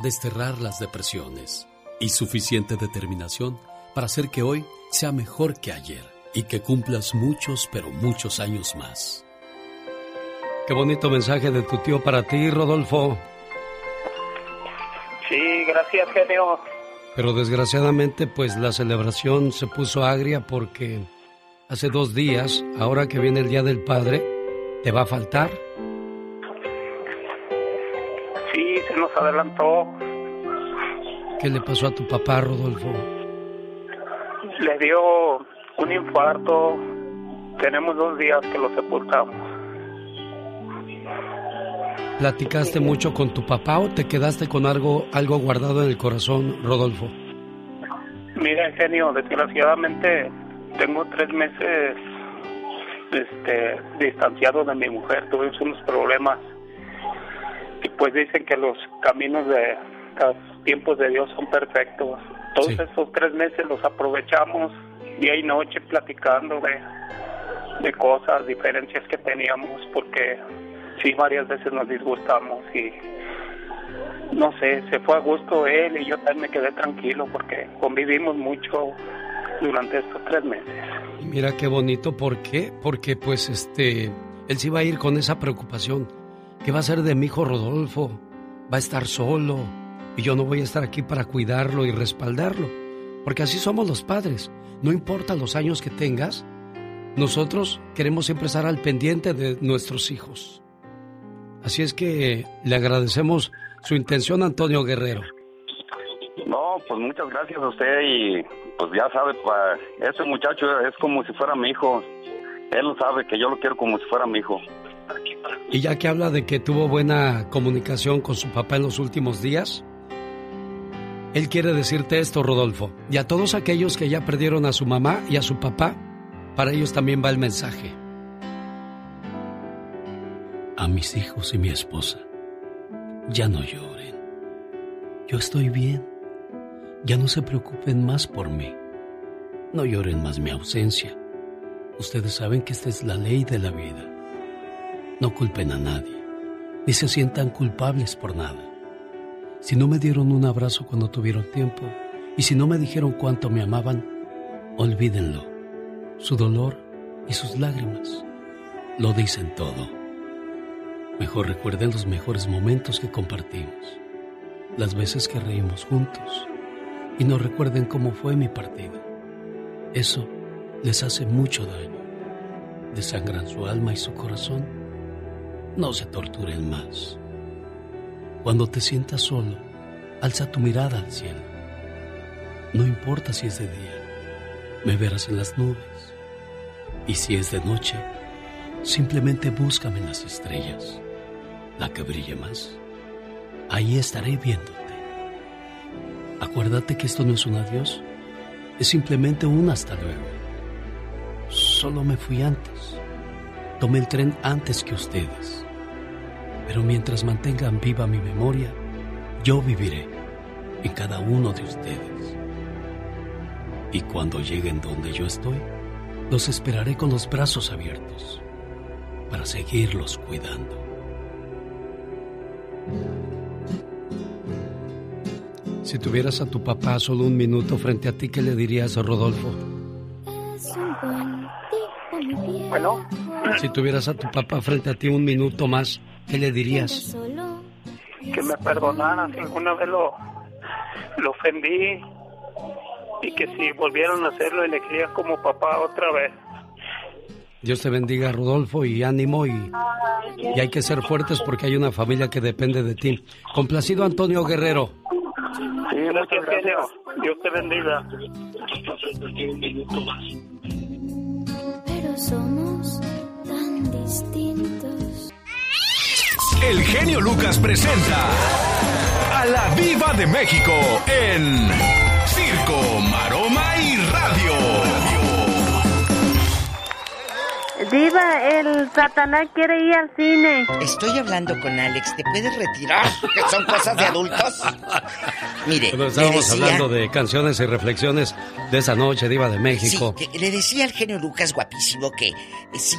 desterrar las depresiones y suficiente determinación para hacer que hoy sea mejor que ayer y que cumplas muchos, pero muchos años más. Qué bonito mensaje de tu tío para ti, Rodolfo. Sí, gracias, genio. Pero desgraciadamente, pues la celebración se puso agria porque hace dos días, ahora que viene el Día del Padre, te va a faltar. Se adelantó. ¿Qué le pasó a tu papá, Rodolfo? Le dio un infarto. Tenemos dos días que lo sepultamos. ¿Platicaste mucho con tu papá o te quedaste con algo, algo guardado en el corazón, Rodolfo? Mira, genio, desgraciadamente tengo tres meses este, distanciado de mi mujer. Tuvimos unos problemas. Y pues dicen que los caminos de las tiempos de Dios son perfectos. Todos esos tres meses los aprovechamos día y noche platicando de, de cosas, diferencias que teníamos, porque sí, varias veces nos disgustamos y no sé, se fue a gusto él y yo también me quedé tranquilo porque convivimos mucho durante estos tres meses. Mira qué bonito, ¿por qué? Porque pues este, él sí va a ir con esa preocupación. ¿Qué va a ser de mi hijo Rodolfo? Va a estar solo y yo no voy a estar aquí para cuidarlo y respaldarlo. Porque así somos los padres. No importa los años que tengas, nosotros queremos siempre estar al pendiente de nuestros hijos. Así es que le agradecemos su intención, Antonio Guerrero. No, pues muchas gracias a usted y pues ya sabe, ese muchacho es como si fuera mi hijo. Él sabe que yo lo quiero como si fuera mi hijo. Y ya que habla de que tuvo buena comunicación con su papá en los últimos días, él quiere decirte esto, Rodolfo. Y a todos aquellos que ya perdieron a su mamá y a su papá, para ellos también va el mensaje. A mis hijos y mi esposa, ya no lloren. Yo estoy bien. Ya no se preocupen más por mí. No lloren más mi ausencia. Ustedes saben que esta es la ley de la vida. No culpen a nadie, ni se sientan culpables por nada. Si no me dieron un abrazo cuando tuvieron tiempo, y si no me dijeron cuánto me amaban, olvídenlo. Su dolor y sus lágrimas lo dicen todo. Mejor recuerden los mejores momentos que compartimos, las veces que reímos juntos y no recuerden cómo fue mi partida. Eso les hace mucho daño. Desangran su alma y su corazón. No se torturen más. Cuando te sientas solo, alza tu mirada al cielo. No importa si es de día, me verás en las nubes. Y si es de noche, simplemente búscame en las estrellas, la que brille más. Ahí estaré viéndote. Acuérdate que esto no es un adiós, es simplemente un hasta luego. Solo me fui antes. Tomé el tren antes que ustedes. Pero mientras mantengan viva mi memoria, yo viviré en cada uno de ustedes. Y cuando lleguen donde yo estoy, los esperaré con los brazos abiertos para seguirlos cuidando. Si tuvieras a tu papá solo un minuto frente a ti, ¿qué le dirías a Rodolfo? Bueno. Si tuvieras a tu papá frente a ti un minuto más, ¿qué le dirías? Que me perdonara si alguna vez lo, lo ofendí y que si volvieron a hacerlo elegiría como papá otra vez. Dios te bendiga, Rodolfo, y ánimo, y, y hay que ser fuertes porque hay una familia que depende de ti. Complacido Antonio Guerrero. Sí, gracias. Dios te bendiga. Pero somos tan distintos. El genio Lucas presenta a la Viva de México en Circo, Maroma y Radio. Diva, el Satanás quiere ir al cine. Estoy hablando con Alex, ¿te puedes retirar? Que son cosas de adultos. Mire, le estábamos decía, hablando de canciones y reflexiones de esa noche, Diva de México. Sí, que le decía al genio Lucas guapísimo que eh, si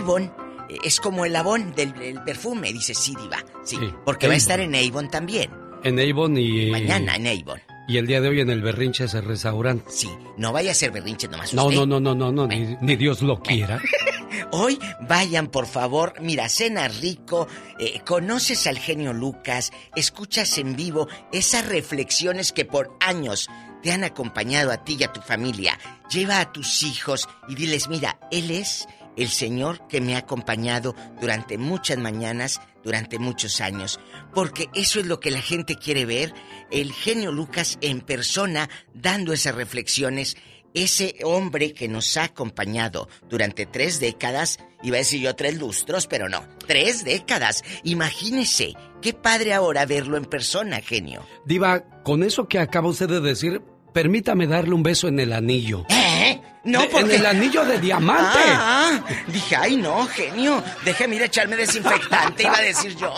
Avon eh, es como el Avon del, perfume, dice sí, Diva. Sí, Sí, porque va a estar en Avon también. En Avon y. Mañana en Avon. Y el día de hoy en el Berrinche ese restaurante. Sí, no vaya a ser berrinche nomás No, usted. no, no, no, no, no, ni, ni Dios lo quiera. Hoy vayan, por favor. Mira, cena rico. eh, conoces al genio Lucas. Escuchas en vivo esas reflexiones que por años te han acompañado a ti y a tu familia. Lleva a tus hijos y diles, mira, Él es el Señor que me ha acompañado durante muchas mañanas, durante muchos años. Porque eso es lo que la gente quiere ver. El genio Lucas en persona dando esas reflexiones ese hombre que nos ha acompañado durante tres décadas, iba a decir yo tres lustros, pero no, tres décadas. Imagínese, qué padre ahora verlo en persona, genio. Diva, con eso que acaba usted de decir, permítame darle un beso en el anillo. ¿Eh? No, porque... En el anillo de diamante. Ah, ah. dije, ay no, genio, déjame ir a echarme desinfectante, iba a decir yo.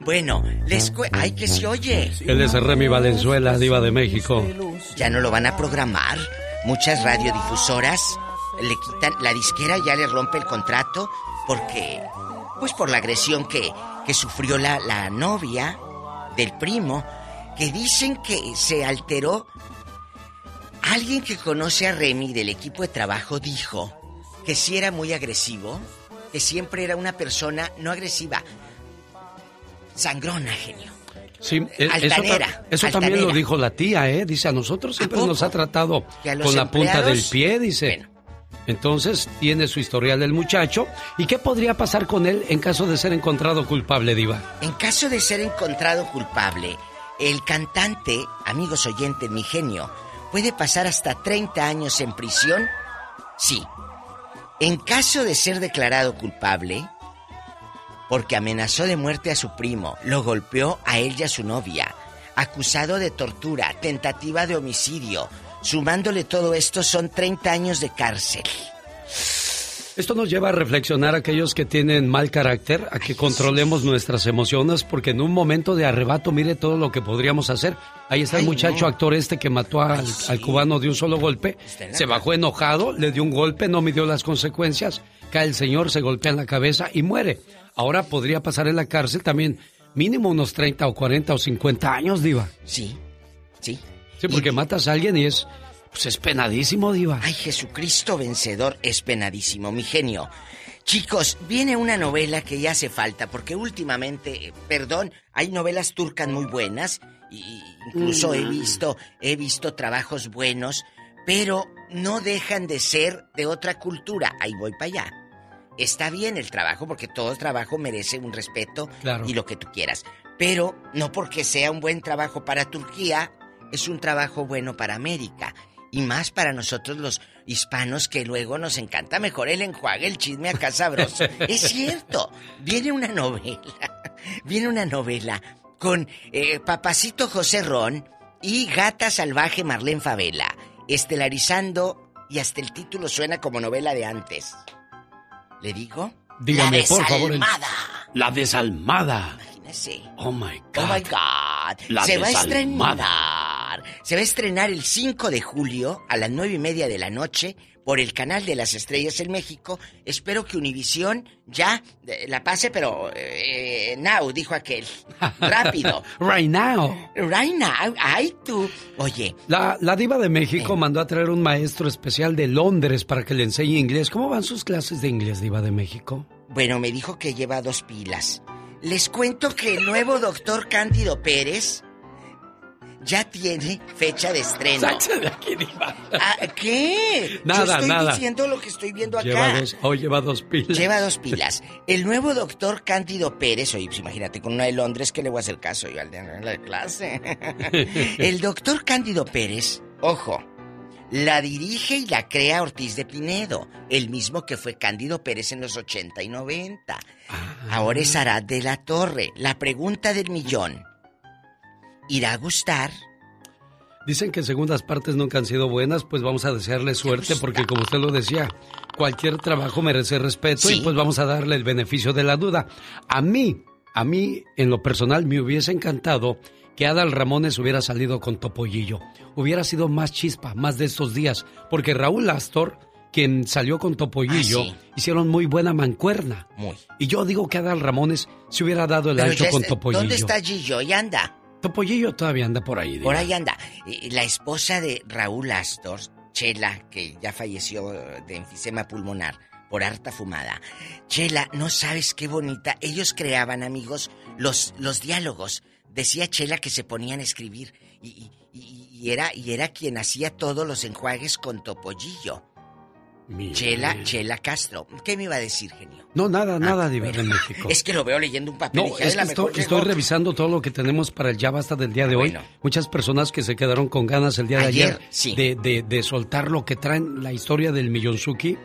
Bueno, les Ay, que se oye. Él es Remy Valenzuela, diva de México. Ya no lo van a programar. Muchas radiodifusoras le quitan, la disquera ya le rompe el contrato porque, pues por la agresión que, que sufrió la, la novia del primo, que dicen que se alteró. Alguien que conoce a Remy del equipo de trabajo dijo que sí era muy agresivo, que siempre era una persona no agresiva, sangrona, genio. Sí, eso, Altanera, ta- eso también lo dijo la tía, ¿eh? Dice, a nosotros siempre nos ha tratado ¿Que a los con la punta del pie, dice. Entonces, tiene su historial el muchacho. ¿Y qué podría pasar con él en caso de ser encontrado culpable, diva? En caso de ser encontrado culpable, el cantante, amigos oyentes, mi genio, puede pasar hasta 30 años en prisión. Sí. En caso de ser declarado culpable, porque amenazó de muerte a su primo, lo golpeó a él y a su novia, acusado de tortura, tentativa de homicidio, sumándole todo esto son 30 años de cárcel. Esto nos lleva a reflexionar a aquellos que tienen mal carácter, a que controlemos nuestras emociones, porque en un momento de arrebato, mire todo lo que podríamos hacer. Ahí está el Ay, muchacho no. actor este que mató al, al cubano de un solo golpe. Se bajó enojado, le dio un golpe, no midió las consecuencias, cae el señor, se golpea en la cabeza y muere. Ahora podría pasar en la cárcel también mínimo unos 30 o 40 o 50 años, diva. Sí, sí. Sí, porque matas a alguien y es, pues es penadísimo, diva. Ay, Jesucristo vencedor es penadísimo, mi genio. Chicos, viene una novela que ya hace falta, porque últimamente, eh, perdón, hay novelas turcas muy buenas, y incluso he visto, he visto trabajos buenos, pero no dejan de ser de otra cultura. Ahí voy para allá. Está bien el trabajo, porque todo trabajo merece un respeto Claro. y lo que tú quieras. Pero no porque sea un buen trabajo para Turquía, es un trabajo bueno para América. Y más para nosotros los hispanos que luego nos encanta mejor el enjuague, el chisme acá sabroso. es cierto. Viene una novela. Viene una novela con eh, Papacito José Ron y Gata Salvaje Marlene Favela. Estelarizando y hasta el título suena como novela de antes. ¿Le digo? Dígame, La por favor. el- desalmada. La desalmada. Imagínese. Oh my God. Oh my God. La Se va a desalmada. estrenar. Se va a estrenar el 5 de julio a las nueve y media de la noche por el canal de las estrellas en México. Espero que Univisión ya eh, la pase, pero eh, now, dijo aquel. Rápido. Right now. Right now. Ay, tú. Oye, La, la diva de México mandó a traer un maestro especial de Londres para que le enseñe inglés. ¿Cómo van sus clases de inglés, diva de México? bueno, me dijo que lleva dos pilas. Les cuento que el nuevo doctor Cándido Pérez ya tiene fecha de estreno. Aquí. Ah, ¿Qué? Nada, Yo estoy nada. diciendo lo que estoy viendo acá. Lleva dos, oh, lleva dos pilas. Lleva dos pilas. El nuevo doctor Cándido Pérez, oye, pues imagínate, con una de Londres, que le voy a hacer caso yo al de la clase? El doctor Cándido Pérez, ojo, la dirige y la crea Ortiz de Pinedo, el mismo que fue Cándido Pérez en los 80 y 90. Ahora es Arad de la Torre. La pregunta del millón. ¿Irá a gustar? Dicen que segundas partes nunca han sido buenas, pues vamos a desearle suerte porque como usted lo decía, cualquier trabajo merece respeto y pues vamos a darle el beneficio de la duda. A mí, a mí en lo personal me hubiese encantado que Adal Ramones hubiera salido con Topollillo. Hubiera sido más chispa, más de estos días, porque Raúl Astor, quien salió con Topollillo, Ah, sí. hicieron muy buena mancuerna. Muy. Y yo digo que Adal Ramones se hubiera dado el Pero ancho con Topollillo. ¿Dónde está Gillo? ¿Y anda? Topollillo todavía anda por ahí. Por ahí anda. La esposa de Raúl Astor, Chela, que ya falleció de enfisema pulmonar por harta fumada. Chela, no sabes qué bonita. Ellos creaban, amigos, los, los diálogos. Decía Chela que se ponían a escribir y- y era, y era quien hacía todos los enjuagues con Topollillo. Chela, Chela Castro. ¿Qué me iba a decir, genio? No, nada, nada, Diva bueno. de México. Es que lo veo leyendo un papel. No, dije, es "Ay, la que estoy, estoy llegó". revisando todo lo que tenemos para el Ya Basta del día de hoy. Bueno. Muchas personas que se quedaron con ganas el día de ayer, Ayer, sí. de, de- de soltar lo que traen la historia del Millonzuki.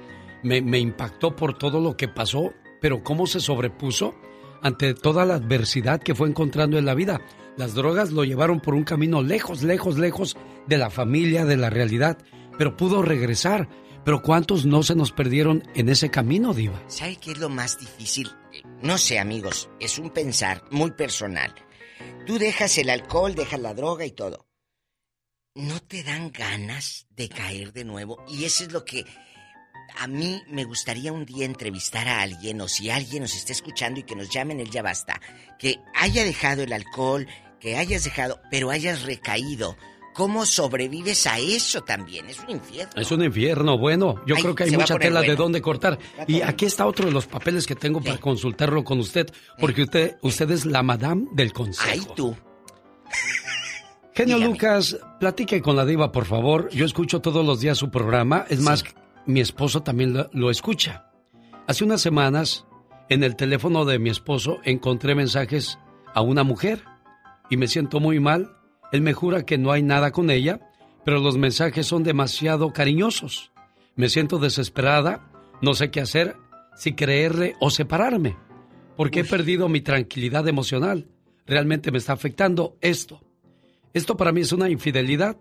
Me, me impactó por todo lo que pasó, pero cómo se sobrepuso ante toda la adversidad que fue encontrando en la vida. Las drogas lo llevaron por un camino lejos, lejos, lejos de la familia, de la realidad, pero pudo regresar. Pero ¿cuántos no se nos perdieron en ese camino, Diva? ¿Sabe qué es lo más difícil? no sé amigos, es un pensar muy personal. Tú dejas el alcohol, dejas la droga y todo. ¿No te dan ganas de caer de nuevo? Y eso es lo que a mí me gustaría un día entrevistar a alguien o si alguien nos está escuchando y que nos llamen el ya basta, que haya dejado el alcohol, que hayas dejado, pero hayas recaído. ¿Cómo sobrevives a eso también? Es un infierno. Es un infierno, bueno. Yo Ay, creo que hay mucha tela de dónde cortar. Y aquí está otro de los papeles que tengo para consultarlo con usted, porque usted, usted es la madame del consejo. Ay, tú. Genio Lucas, platique con la diva, por favor. Yo escucho todos los días su programa. Es más, mi esposo también lo, lo escucha. Hace unas semanas, en el teléfono de mi esposo, encontré mensajes a una mujer y me siento muy mal. Él me jura que no hay nada con ella, pero los mensajes son demasiado cariñosos. Me siento desesperada, no sé qué hacer, si creerle o separarme, porque he perdido mi tranquilidad emocional. Realmente me está afectando esto. ¿Esto para mí es una infidelidad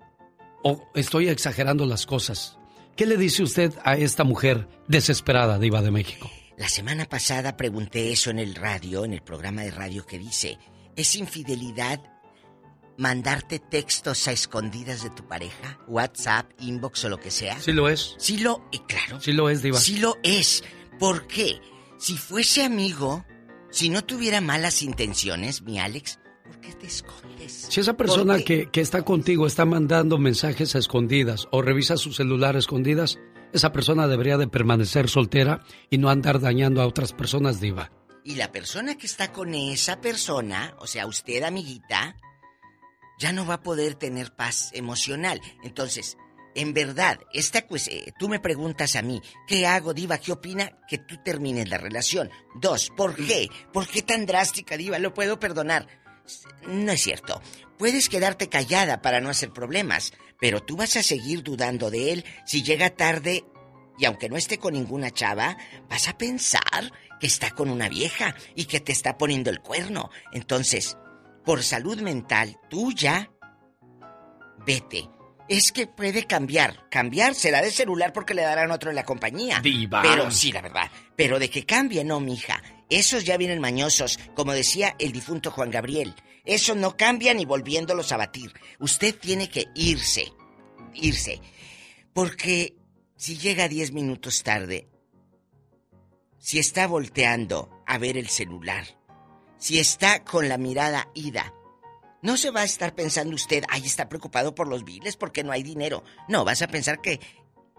o estoy exagerando las cosas? ¿Qué le dice usted a esta mujer desesperada, diva de México? La semana pasada pregunté eso en el radio, en el programa de radio que dice, ¿es infidelidad mandarte textos a escondidas de tu pareja? WhatsApp, inbox o lo que sea. Sí lo es. Sí lo, y claro. Sí lo es, diva. Sí lo es. ¿Por qué? Si fuese amigo, si no tuviera malas intenciones, mi Alex, ¿por qué te escondes? Si esa persona que, que está contigo está mandando mensajes a escondidas o revisa su celular a escondidas, esa persona debería de permanecer soltera y no andar dañando a otras personas, diva. Y la persona que está con esa persona, o sea, usted, amiguita, ya no va a poder tener paz emocional. Entonces, en verdad, esta pues, eh, tú me preguntas a mí, ¿qué hago, Diva? ¿Qué opina que tú termines la relación? Dos, ¿por qué? ¿Por qué tan drástica, Diva? ¿Lo puedo perdonar? No es cierto. Puedes quedarte callada para no hacer problemas, pero tú vas a seguir dudando de él si llega tarde y aunque no esté con ninguna chava, vas a pensar que está con una vieja y que te está poniendo el cuerno. Entonces, por salud mental tuya, vete. Es que puede cambiar. Cambiar será de celular porque le darán otro en la compañía. Diva. Pero sí, la verdad. Pero de que cambie, no, mija. Esos ya vienen mañosos, como decía el difunto Juan Gabriel. Eso no cambia ni volviéndolos a batir. Usted tiene que irse. Irse. Porque si llega 10 minutos tarde, si está volteando a ver el celular, si está con la mirada ida, no se va a estar pensando usted, ay, está preocupado por los biles porque no hay dinero. No, vas a pensar que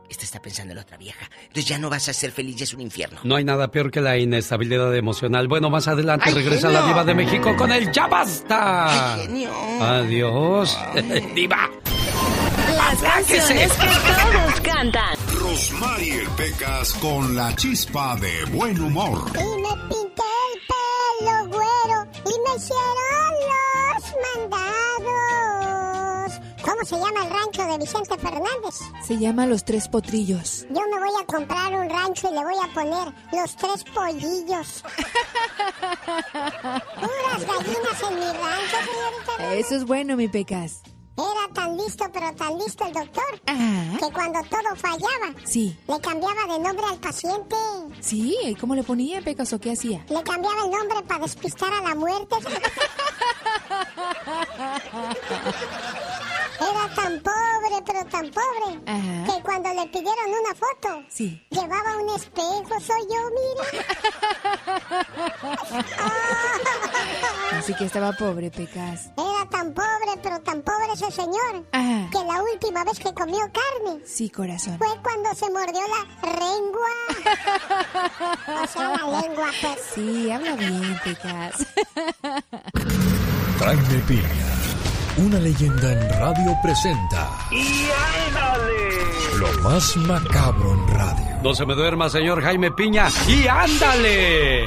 esta está pensando en la otra vieja. Entonces ya no vas a ser feliz y es un infierno. No hay nada peor que la inestabilidad emocional. Bueno, más adelante ¡Ay, regresa genio! la diva de México con el Ya Basta. ¡Ay, genio! Adiós. diva. Las canciones que todos cantan. Rosmarie Pecas con la chispa de buen humor. Y me pinté hicieron los mandados. ¿Cómo se llama el rancho de Vicente Fernández? Se llama Los Tres Potrillos. Yo me voy a comprar un rancho y le voy a poner los tres pollillos. Puras gallinas en mi rancho, señorita. Eso es bueno, mi Pecas. Era tan listo, pero tan listo el doctor, Ajá. que cuando todo fallaba, Sí. le cambiaba de nombre al paciente. Sí, ¿y cómo le ponía, Pecas, o qué hacía? Le cambiaba el nombre para despistar a la muerte. Era tan pobre, pero tan pobre, Ajá. que cuando le pidieron una foto, Sí. llevaba un espejo, soy yo, mira. Así que estaba pobre, Pecas. Era tan pobre, pero tan pobre ese señor, Ajá. que la última vez que comió carne Sí, corazón. fue cuando se mordió la lengua. O sea, la lengua, pues. Sí, habla bien, Pecas. Jaime Piña, una leyenda en radio presenta ¡Y ándale! lo más macabro en radio. No se me duerma, señor Jaime Piña. ¡Y ándale!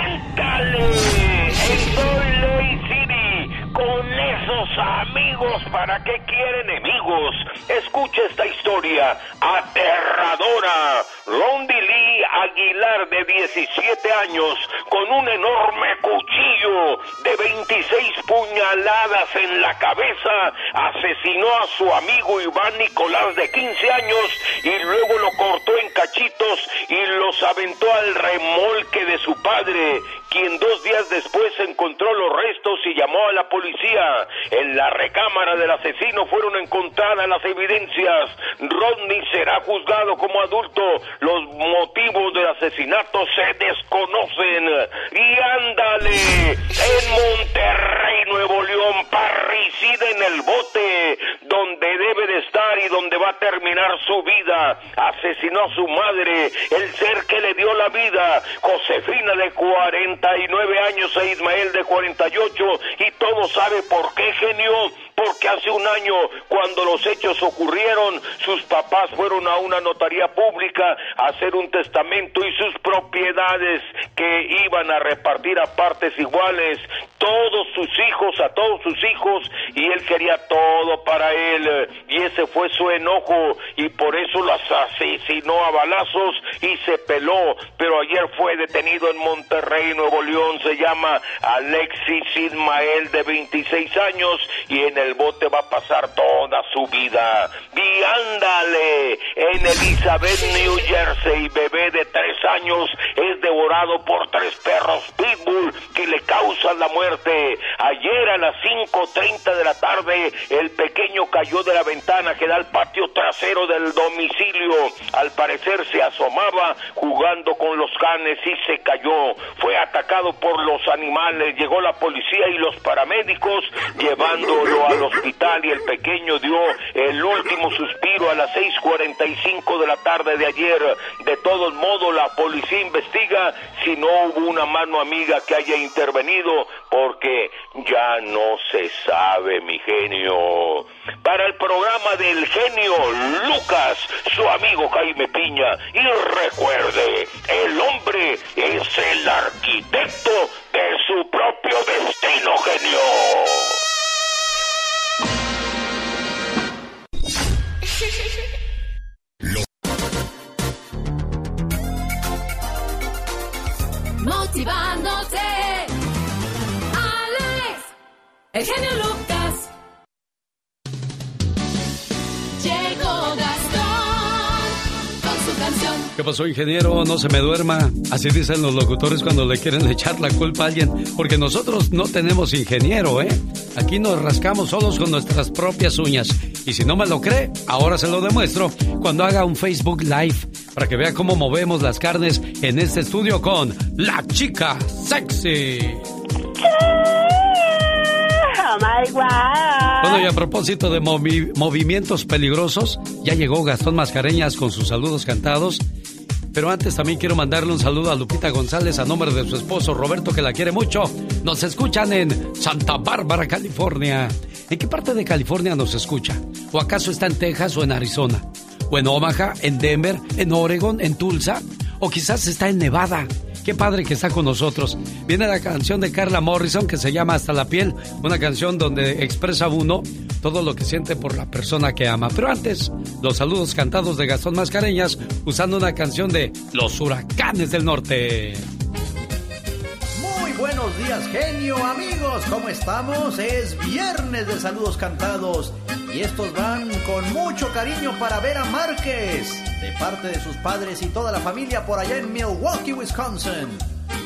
¡Ándale! En Salt Lake City, con esos amigos, ¿para qué quiere enemigos? Escucha esta historia aterradora. Rondi Lee Aguilar, de 17 años, con un enorme cuchillo de 26 puñaladas en la cabeza, asesinó a su amigo Iván Nicolás, de 15 años, y luego lo cortó en cachitos y los aventó al remolque de su padre quien dos días después encontró los restos y llamó a la policía. En la recámara del asesino fueron encontradas las evidencias. Rodney será juzgado como adulto. Los motivos del asesinato se desconocen. Y ándale, en Monterrey, Nuevo León, parricida en el bote, donde debe de estar y donde va a terminar su vida. Asesinó a su madre, el ser que le dio la vida, Josefina de 40 49 años e Ismael de 48 y todo sabe por qué genio porque hace un año, cuando los hechos ocurrieron, sus papás fueron a una notaría pública a hacer un testamento y sus propiedades que iban a repartir a partes iguales, todos sus hijos, a todos sus hijos, y él quería todo para él, y ese fue su enojo, y por eso las asesinó a balazos y se peló, pero ayer fue detenido en Monterrey, Nuevo León, se llama Alexis Ismael, de 26 años, y en el el bote va a pasar toda su vida. Y ándale, en Elizabeth, New Jersey, bebé de tres años es devorado por tres perros pitbull que le causan la muerte. Ayer a las 5.30 de la tarde, el pequeño cayó de la ventana que da al patio trasero del domicilio. Al parecer se asomaba jugando con los canes y se cayó. Fue atacado por los animales. Llegó la policía y los paramédicos llevándolo a hospital y el pequeño dio el último suspiro a las 6.45 de la tarde de ayer. De todos modos, la policía investiga si no hubo una mano amiga que haya intervenido porque ya no se sabe, mi genio. Para el programa del genio Lucas, su amigo Jaime Piña. Y recuerde, el hombre es el arquitecto de su propio destino, genio. Motivándote, Alex, el genio Lucas. ¿Qué pasó, ingeniero? No se me duerma. Así dicen los locutores cuando le quieren echar la culpa a alguien. Porque nosotros no tenemos ingeniero, ¿eh? Aquí nos rascamos solos con nuestras propias uñas. Y si no me lo cree, ahora se lo demuestro cuando haga un Facebook Live para que vea cómo movemos las carnes en este estudio con la chica sexy. Oh my God. Bueno, y a propósito de movi- movimientos peligrosos, ya llegó Gastón Mascareñas con sus saludos cantados. Pero antes también quiero mandarle un saludo a Lupita González a nombre de su esposo Roberto, que la quiere mucho. Nos escuchan en Santa Bárbara, California. ¿En qué parte de California nos escucha? ¿O acaso está en Texas o en Arizona? ¿O en Omaha, en Denver, en Oregon, en Tulsa? ¿O quizás está en Nevada? Qué padre que está con nosotros. Viene la canción de Carla Morrison que se llama Hasta la piel, una canción donde expresa uno todo lo que siente por la persona que ama. Pero antes, los saludos cantados de Gastón Mascareñas usando una canción de Los Huracanes del Norte. Buenos días, genio, amigos. ¿Cómo estamos? Es viernes de saludos cantados. Y estos van con mucho cariño para Vera Márquez, de parte de sus padres y toda la familia por allá en Milwaukee, Wisconsin.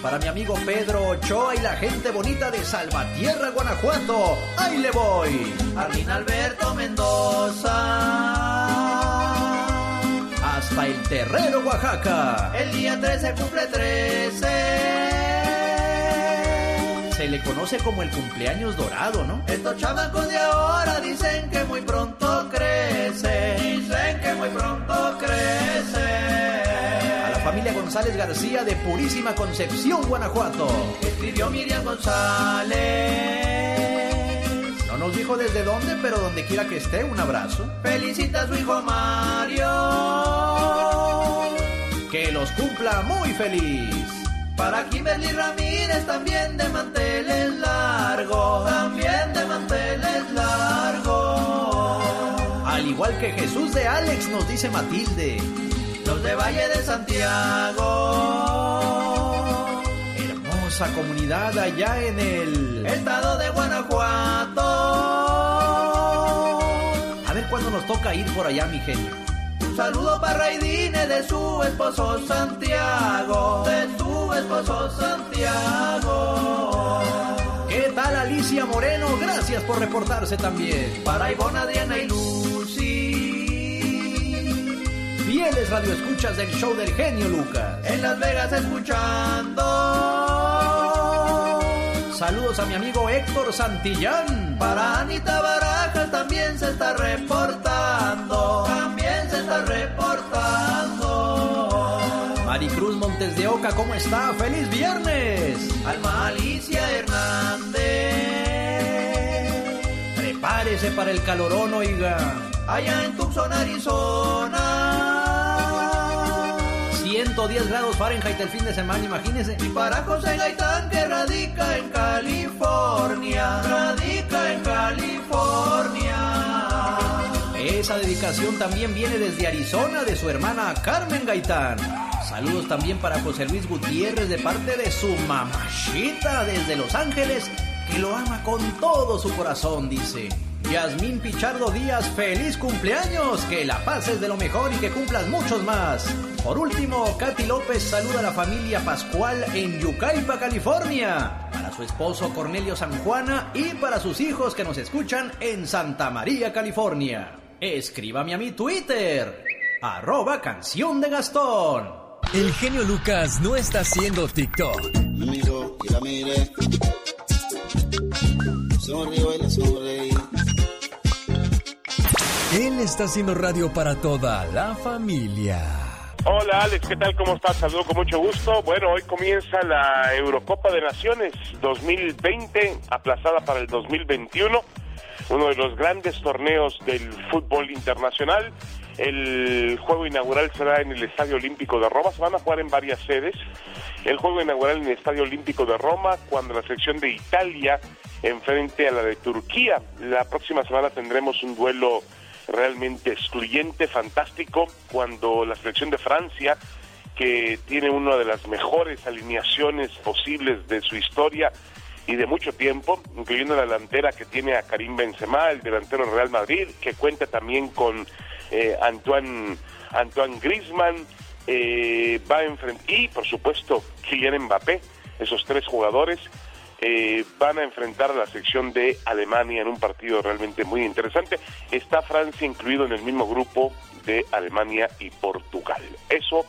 Para mi amigo Pedro Ochoa y la gente bonita de Salvatierra, Guanajuato. ¡Ahí le voy! Arlín Alberto Mendoza. Hasta el Terrero, Oaxaca. El día 13 cumple 13. Se le conoce como el cumpleaños dorado, ¿no? Estos chamacos de ahora dicen que muy pronto crece. Dicen que muy pronto crece. A la familia González García de Purísima Concepción, Guanajuato. Escribió Miriam González. No nos dijo desde dónde, pero donde quiera que esté, un abrazo. Felicita a su hijo Mario. Que los cumpla muy feliz. Para Kimberly Ramírez también de manteles largos, también de manteles largos. Al igual que Jesús de Alex nos dice Matilde. los de Valle de Santiago. Hermosa comunidad allá en el estado de Guanajuato. A ver cuándo nos toca ir por allá, mi genio. Un saludo para Raidine de su esposo Santiago, de su esposo Santiago. ¿Qué tal Alicia Moreno? Gracias por reportarse también. Para Ivonne, Adriana y Lucy. Fieles radioescuchas del show del genio Lucas. En Las Vegas escuchando. Saludos a mi amigo Héctor Santillán. Para Anita Barajas también se está reportando. Maricruz Montes de Oca, ¿cómo está? ¡Feliz viernes! Alma Alicia Hernández. Prepárese para el calorón, oiga. Allá en Tucson, Arizona. 110 grados Fahrenheit el fin de semana, imagínese. Y para José Gaitán que radica en California. Radica en California. Esa dedicación también viene desde Arizona de su hermana Carmen Gaitán. Saludos también para José Luis Gutiérrez de parte de su mamachita desde Los Ángeles, que lo ama con todo su corazón, dice. Yasmín Pichardo Díaz, feliz cumpleaños, que la pases de lo mejor y que cumplas muchos más. Por último, Katy López saluda a la familia Pascual en Yucaipa, California. Para su esposo Cornelio San Juana y para sus hijos que nos escuchan en Santa María, California. Escríbame a mi Twitter, arroba canción de Gastón. El genio Lucas no está haciendo TikTok. Me miró y la miré. Sonrió y le sonreí. Él está haciendo radio para toda la familia. Hola Alex, ¿qué tal? ¿Cómo estás? Saludo con mucho gusto. Bueno, hoy comienza la Eurocopa de Naciones 2020, aplazada para el 2021, uno de los grandes torneos del fútbol internacional. El juego inaugural será en el Estadio Olímpico de Roma, se van a jugar en varias sedes. El juego inaugural en el Estadio Olímpico de Roma, cuando la selección de Italia enfrente a la de Turquía. La próxima semana tendremos un duelo realmente excluyente, fantástico, cuando la selección de Francia, que tiene una de las mejores alineaciones posibles de su historia y de mucho tiempo, incluyendo la delantera que tiene a Karim Benzema, el delantero del Real Madrid, que cuenta también con eh, Antoine, Antoine Griezmann, eh, va a enfrentar, y por supuesto Kylian Mbappé, esos tres jugadores eh, van a enfrentar a la sección de Alemania en un partido realmente muy interesante. Está Francia incluido en el mismo grupo de Alemania y Portugal. Eso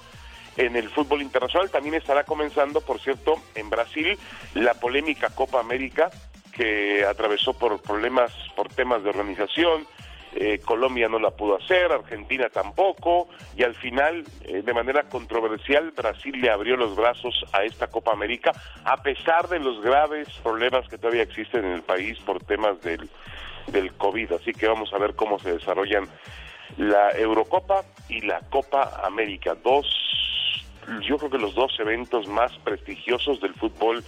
en el fútbol internacional también estará comenzando, por cierto, en Brasil la polémica Copa América que atravesó por problemas, por temas de organización, eh, Colombia no la pudo hacer, Argentina tampoco, y al final, eh, de manera controversial, Brasil le abrió los brazos a esta Copa América, a pesar de los graves problemas que todavía existen en el país por temas del, del COVID. Así que vamos a ver cómo se desarrollan la Eurocopa y la Copa América. Dos, yo creo que los dos eventos más prestigiosos del fútbol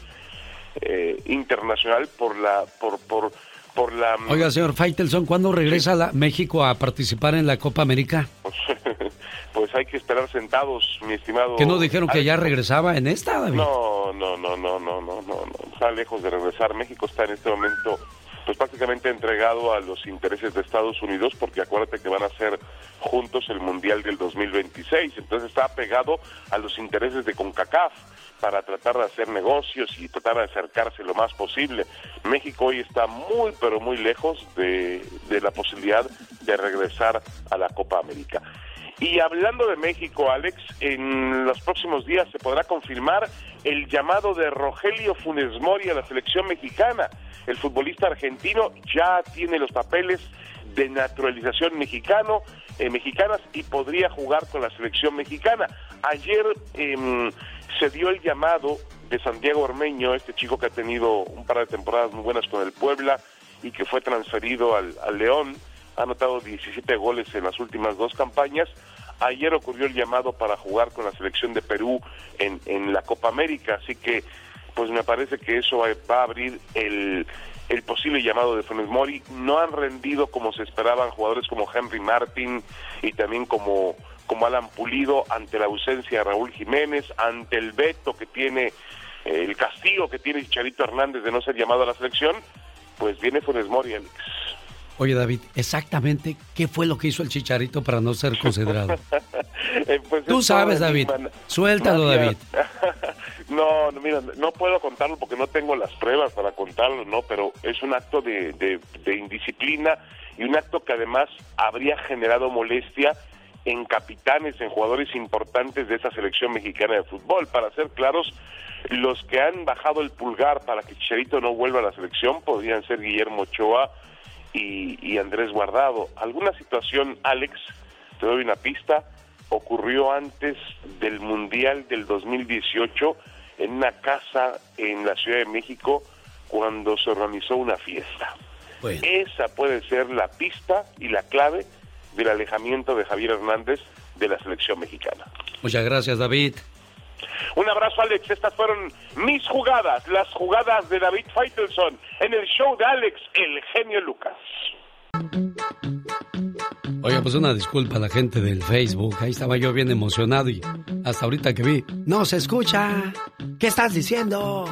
eh, internacional por la, por, por por la... Oiga, señor Faitelson, ¿cuándo regresa a México a participar en la Copa América? Pues, pues, hay que esperar sentados, mi estimado. ¿Que no dijeron que ya regresaba en esta, David? No, no, no, no, no, no, no, está lejos de regresar. México está en este momento pues prácticamente entregado a los intereses de Estados Unidos porque acuérdate que van a ser juntos el Mundial del 2026, entonces está pegado a los intereses de CONCACAF para tratar de hacer negocios y tratar de acercarse lo más posible. México hoy está muy, pero muy lejos de, la posibilidad de regresar a la Copa América. Y hablando de México, Alex, en los próximos días se podrá confirmar el llamado de Rogelio Funes Mori a la selección mexicana. El futbolista argentino ya tiene los papeles de naturalización mexicano, eh, mexicanas y podría jugar con la selección mexicana. Ayer eh, se dio el llamado de Santiago Ormeño, este chico que ha tenido un par de temporadas muy buenas con el Puebla y que fue transferido al, León, ha anotado 17 goles en las últimas dos campañas. Ayer ocurrió el llamado para jugar con la selección de Perú en, la Copa América, así que pues me parece que eso va, va a abrir el, el posible llamado de Funes Mori. No han rendido como se esperaban jugadores como Henry Martin y también como como Alan Pulido ante la ausencia de Raúl Jiménez, ante el veto que tiene, eh, el castigo que tiene Chicharito Hernández de no ser llamado a la selección, pues viene Funes Mori, Alex. Oye, David, exactamente qué fue lo que hizo el Chicharito para no ser considerado. Eh, pues Tú es sabes, David. man- Suéltalo. David. No, no, mira, no puedo contarlo porque no tengo las pruebas para contarlo, ¿no? Pero es un acto de, de, de indisciplina y un acto que además habría generado molestia en capitanes, en jugadores importantes de esa selección mexicana de fútbol. Para ser claros, los que han bajado el pulgar para que Chicharito no vuelva a la selección podrían ser Guillermo Ochoa y, y Andrés Guardado. ¿Alguna situación, Alex? Te doy una pista. Ocurrió antes del Mundial del 2018 en una casa en la Ciudad de México cuando se organizó una fiesta. Esa puede ser la pista y la clave del alejamiento de Javier Hernández de la selección mexicana. Muchas gracias, David. Un abrazo, Alex. Estas fueron mis jugadas, las jugadas de David Feitelson en el show de Alex, el genio Lucas. Oye, pues una disculpa a la gente del Facebook. Ahí estaba yo bien emocionado y hasta ahorita que vi, no se escucha. ¿Qué estás diciendo?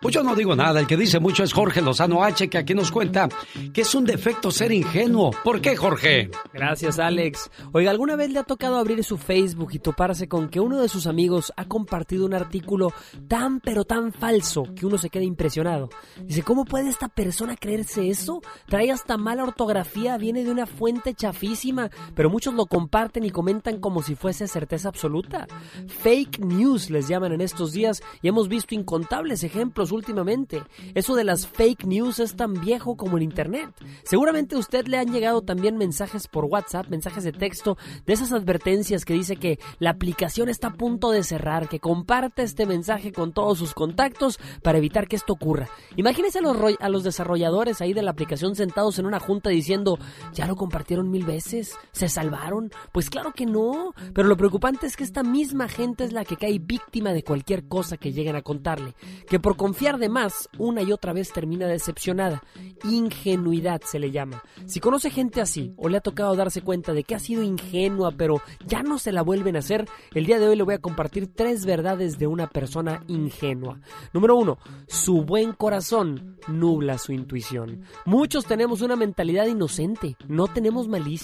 Pues yo no digo nada. El que dice mucho es Jorge Lozano H, que aquí nos cuenta que es un defecto ser ingenuo. ¿Por qué, Jorge? Gracias, Alex. Oiga, ¿alguna vez le ha tocado abrir su Facebook y toparse con que uno de sus amigos ha compartido un artículo tan pero tan falso que uno se queda impresionado? Dice, ¿cómo puede esta persona creerse eso? Trae hasta mala ortografía, viene de una fuente chafísima, pero muchos lo comparten y comentan como si fuese certeza absoluta. Fake news les llaman en estos días y hemos visto incontables ejemplos últimamente. Eso de las fake news es tan viejo como el Internet. Seguramente a usted le han llegado también mensajes por WhatsApp, mensajes de texto, de esas advertencias que dice que la aplicación está a punto de cerrar, que comparte este mensaje con todos sus contactos para evitar que esto ocurra. Imagínese a los, a los desarrolladores ahí de la aplicación sentados en una junta diciendo, ya lo compartieron mil veces, se salvaron. Pues claro que no, pero lo preocupante es que esta misma gente es la que cae víctima de cualquier cosa que lleguen a contarle, que por confiar de más, una y otra vez termina decepcionada. Ingenuidad se le llama. Si conoce gente así o le ha tocado darse cuenta de que ha sido ingenua pero ya no se la vuelven a hacer, el día de hoy le voy a compartir tres verdades de una persona ingenua. Número uno, su buen corazón nubla su intuición. Muchos tenemos una mentalidad inocente, no tenemos malicia,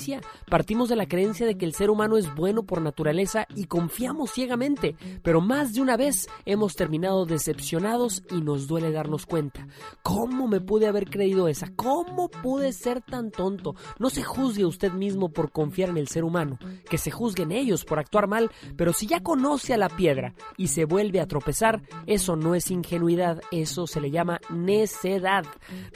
partimos de la creencia de que el ser humano es bueno por naturaleza y confiamos ciegamente, pero más de una vez hemos terminado decepcionados y nos duele darnos cuenta. ¿Cómo me pude haber creído esa? ¿Cómo pude ser tan tonto? No se juzgue usted mismo por confiar en el ser humano, que se juzguen ellos por actuar mal, pero si ya conoce a la piedra y se vuelve a tropezar, eso no es ingenuidad, eso se le llama necedad.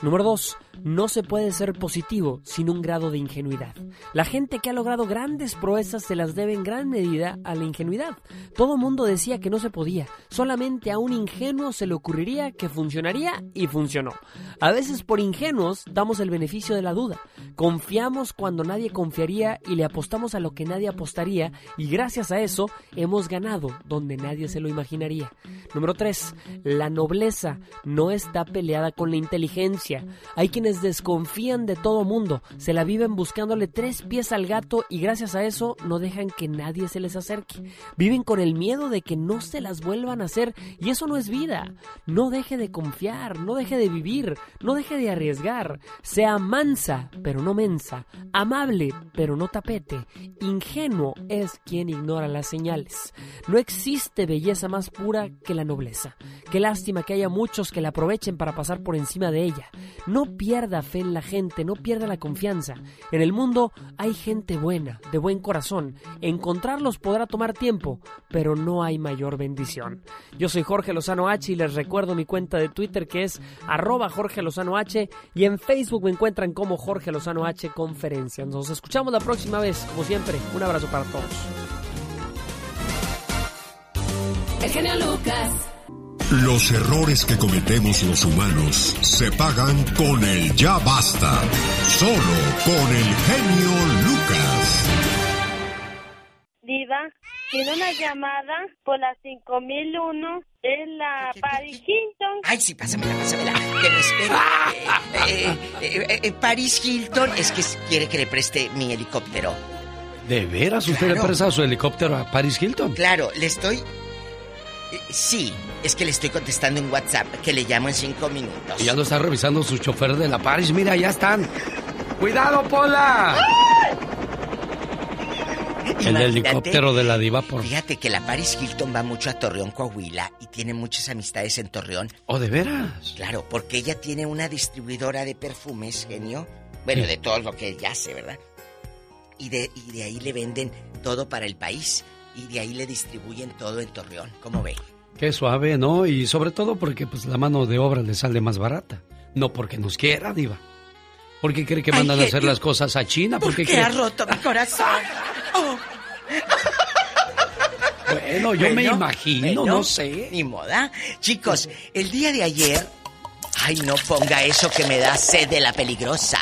Número dos, no se puede ser positivo sin un grado de ingenuidad. La gente que ha logrado grandes proezas se las debe en gran medida a la ingenuidad. Todo mundo decía que no se podía, solamente a un ingenuo se le ocurriría que funcionaría y funcionó. A veces por ingenuos damos el beneficio de la duda. Confiamos cuando nadie confiaría y le apostamos a lo que nadie apostaría y gracias a eso hemos ganado donde nadie se lo imaginaría. Número 3. La nobleza no está peleada con la inteligencia. Hay quienes desconfían de todo mundo, se la viven buscándole tres pies al gato y gracias a eso no dejan que nadie se les acerque. Viven con el miedo de que no se las vuelvan a hacer y eso no es vida. No deje de confiar, no deje de vivir, no deje de arriesgar. Sea mansa, pero no mensa, amable, pero no tapete. Ingenuo es quien ignora las señales. No existe belleza más pura que la nobleza. Qué lástima que haya muchos que la aprovechen para pasar por encima de ella. No pierda fe en la gente, no pierda la confianza. En el mundo hay gente buena, de buen corazón. Encontrarlos podrá tomar tiempo, pero no hay mayor bendición. Yo soy Jorge Lozano H y les recuerdo mi cuenta de Twitter que es arroba Jorge Lozano H y en Facebook me encuentran como Jorge Lozano H Conferencia. Nos escuchamos la próxima vez, como siempre. Un abrazo para todos. El genio Lucas. Los errores que cometemos los humanos se pagan con el ya basta. Solo con el genio Lucas. Diva, tiene una llamada por la 5001 en la Paris Hilton. Ay, sí, pásamela, pásamela. Que me espere. Eh, eh, eh, eh, Paris Hilton es que quiere que le preste mi helicóptero. ¿De veras usted le Claro. presta su helicóptero a Paris Hilton? Claro, le estoy... Sí, es que le estoy contestando en WhatsApp, que le llamo en cinco minutos. Y ya lo está revisando su chofer de la Paris. Mira, ya están. ¡Cuidado, Pola! El helicóptero de la diva por... Fíjate que la Paris Hilton va mucho a Torreón, Coahuila, y tiene muchas amistades en Torreón. ¿Oh, de veras? Claro, porque ella tiene una distribuidora de perfumes, genio. Bueno, Sí. de todo lo que ella hace, ¿verdad? Y de, y de ahí le venden todo para el país. Y de ahí le distribuyen todo en Torreón. ¿Cómo ve? Qué suave, ¿no? Y sobre todo porque pues la mano de obra le sale más barata. No porque nos quiera, diva. ¿Por qué cree que Ay, mandan a hacer las cosas a China? ¿Por ¿Por qué qué cree- ha roto mi corazón? Oh, Bueno, yo me imagino, bueno, no sé. Ni moda. Chicos, el día de ayer. Ay, no ponga eso que me da sed de la peligrosa.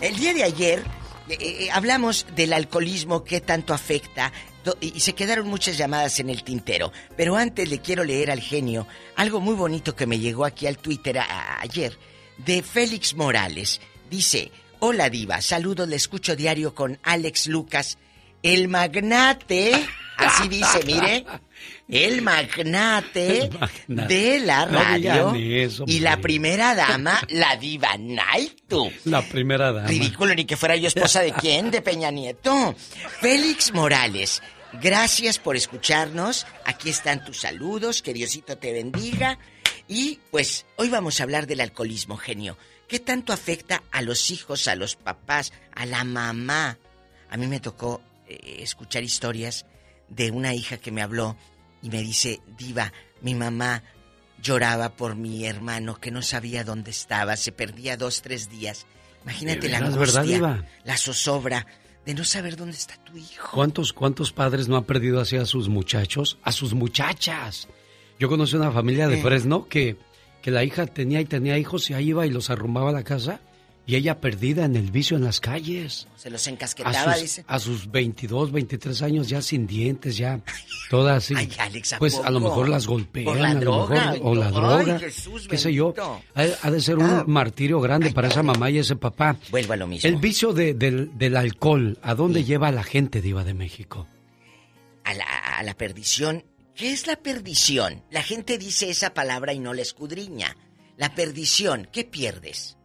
El día de ayer eh, eh, hablamos del alcoholismo que tanto afecta y se quedaron muchas llamadas en el tintero. Pero antes le quiero leer al genio algo muy bonito que me llegó aquí al Twitter ayer de Félix Morales. Dice, hola diva, saludos, le escucho diario con Alex Lucas, el magnate, así dice, mire, el magnate, El magnate. de la radio eso, y la primera dama, la diva Naitu. La primera dama. Ridículo, ni que fuera yo esposa de quién, de Peña Nieto. Félix Morales, gracias por escucharnos. Aquí están tus saludos, que Diosito te bendiga. Y pues hoy vamos a hablar del alcoholismo, genio. ¿Qué tanto afecta a los hijos, a los papás, a la mamá? A mí me tocó eh, escuchar historias de una hija que me habló y me dice, diva, mi mamá lloraba por mi hermano que no sabía dónde estaba, se perdía dos, tres días. Imagínate ¿De la angustia, verdad, la zozobra de no saber dónde está tu hijo. ¿Cuántos, ¿Cuántos padres no han perdido así a sus muchachos? A sus muchachas. Yo conocí una familia de Eh. Fresno que, que la hija tenía y tenía hijos y ahí iba y los arrumbaba a la casa y ella perdida en el vicio en las calles. Se los A encasquetaba, sus, dice. a sus 22, 23 años ya sin dientes, ya todas así. Ay, Alex, ¿a pues a lo mejor las golpean, la a lo mejor, o la ay, droga, Jesús qué sé yo. Ha, ha de ser un martirio grande para esa mamá y ese papá. Vuelvo a lo mismo. El vicio de- del, del alcohol, ¿a dónde lleva a la gente, diva de México? a la, a la perdición. ¿Qué es la perdición? La gente dice esa palabra y no la escudriña. La perdición, ¿qué pierdes?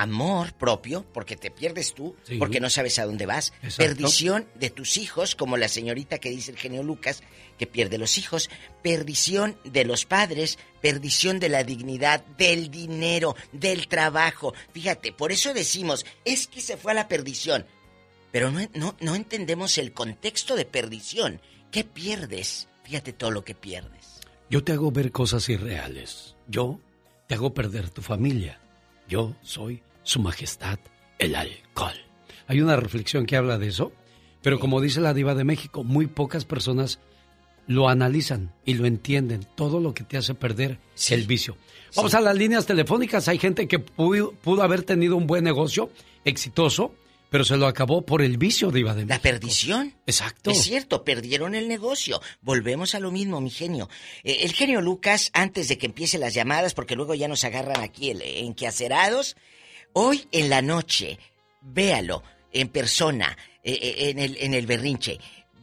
Amor propio, porque te pierdes tú, Sí. porque no sabes a dónde vas. Exacto. Perdición de tus hijos, como la señorita que dice el genio Lucas, que pierde los hijos. Perdición de los padres, perdición de la dignidad, del dinero, del trabajo. Fíjate, por eso decimos, es que se fue a la perdición. Pero no, no, no entendemos el contexto de perdición. ¿Qué pierdes? Fíjate todo lo que pierdes. Yo te hago ver cosas irreales. Yo te hago perder tu familia. Yo soy su majestad, el alcohol. Hay una reflexión que habla de eso, pero como dice la diva de México, muy pocas personas lo analizan y lo entienden. Todo lo que te hace perder el vicio. Vamos a las líneas telefónicas. Hay gente que pudo, pudo haber tenido un buen negocio, exitoso, pero se lo acabó por el vicio, diva de México. La perdición. Exacto. Es cierto, perdieron el negocio. Volvemos a lo mismo, mi genio. Eh, el genio Lucas, antes de que empiece las llamadas, porque luego ya nos agarran aquí el, en queacerados, hoy en la noche, véalo en persona, eh, eh, en, el, en el berrinche,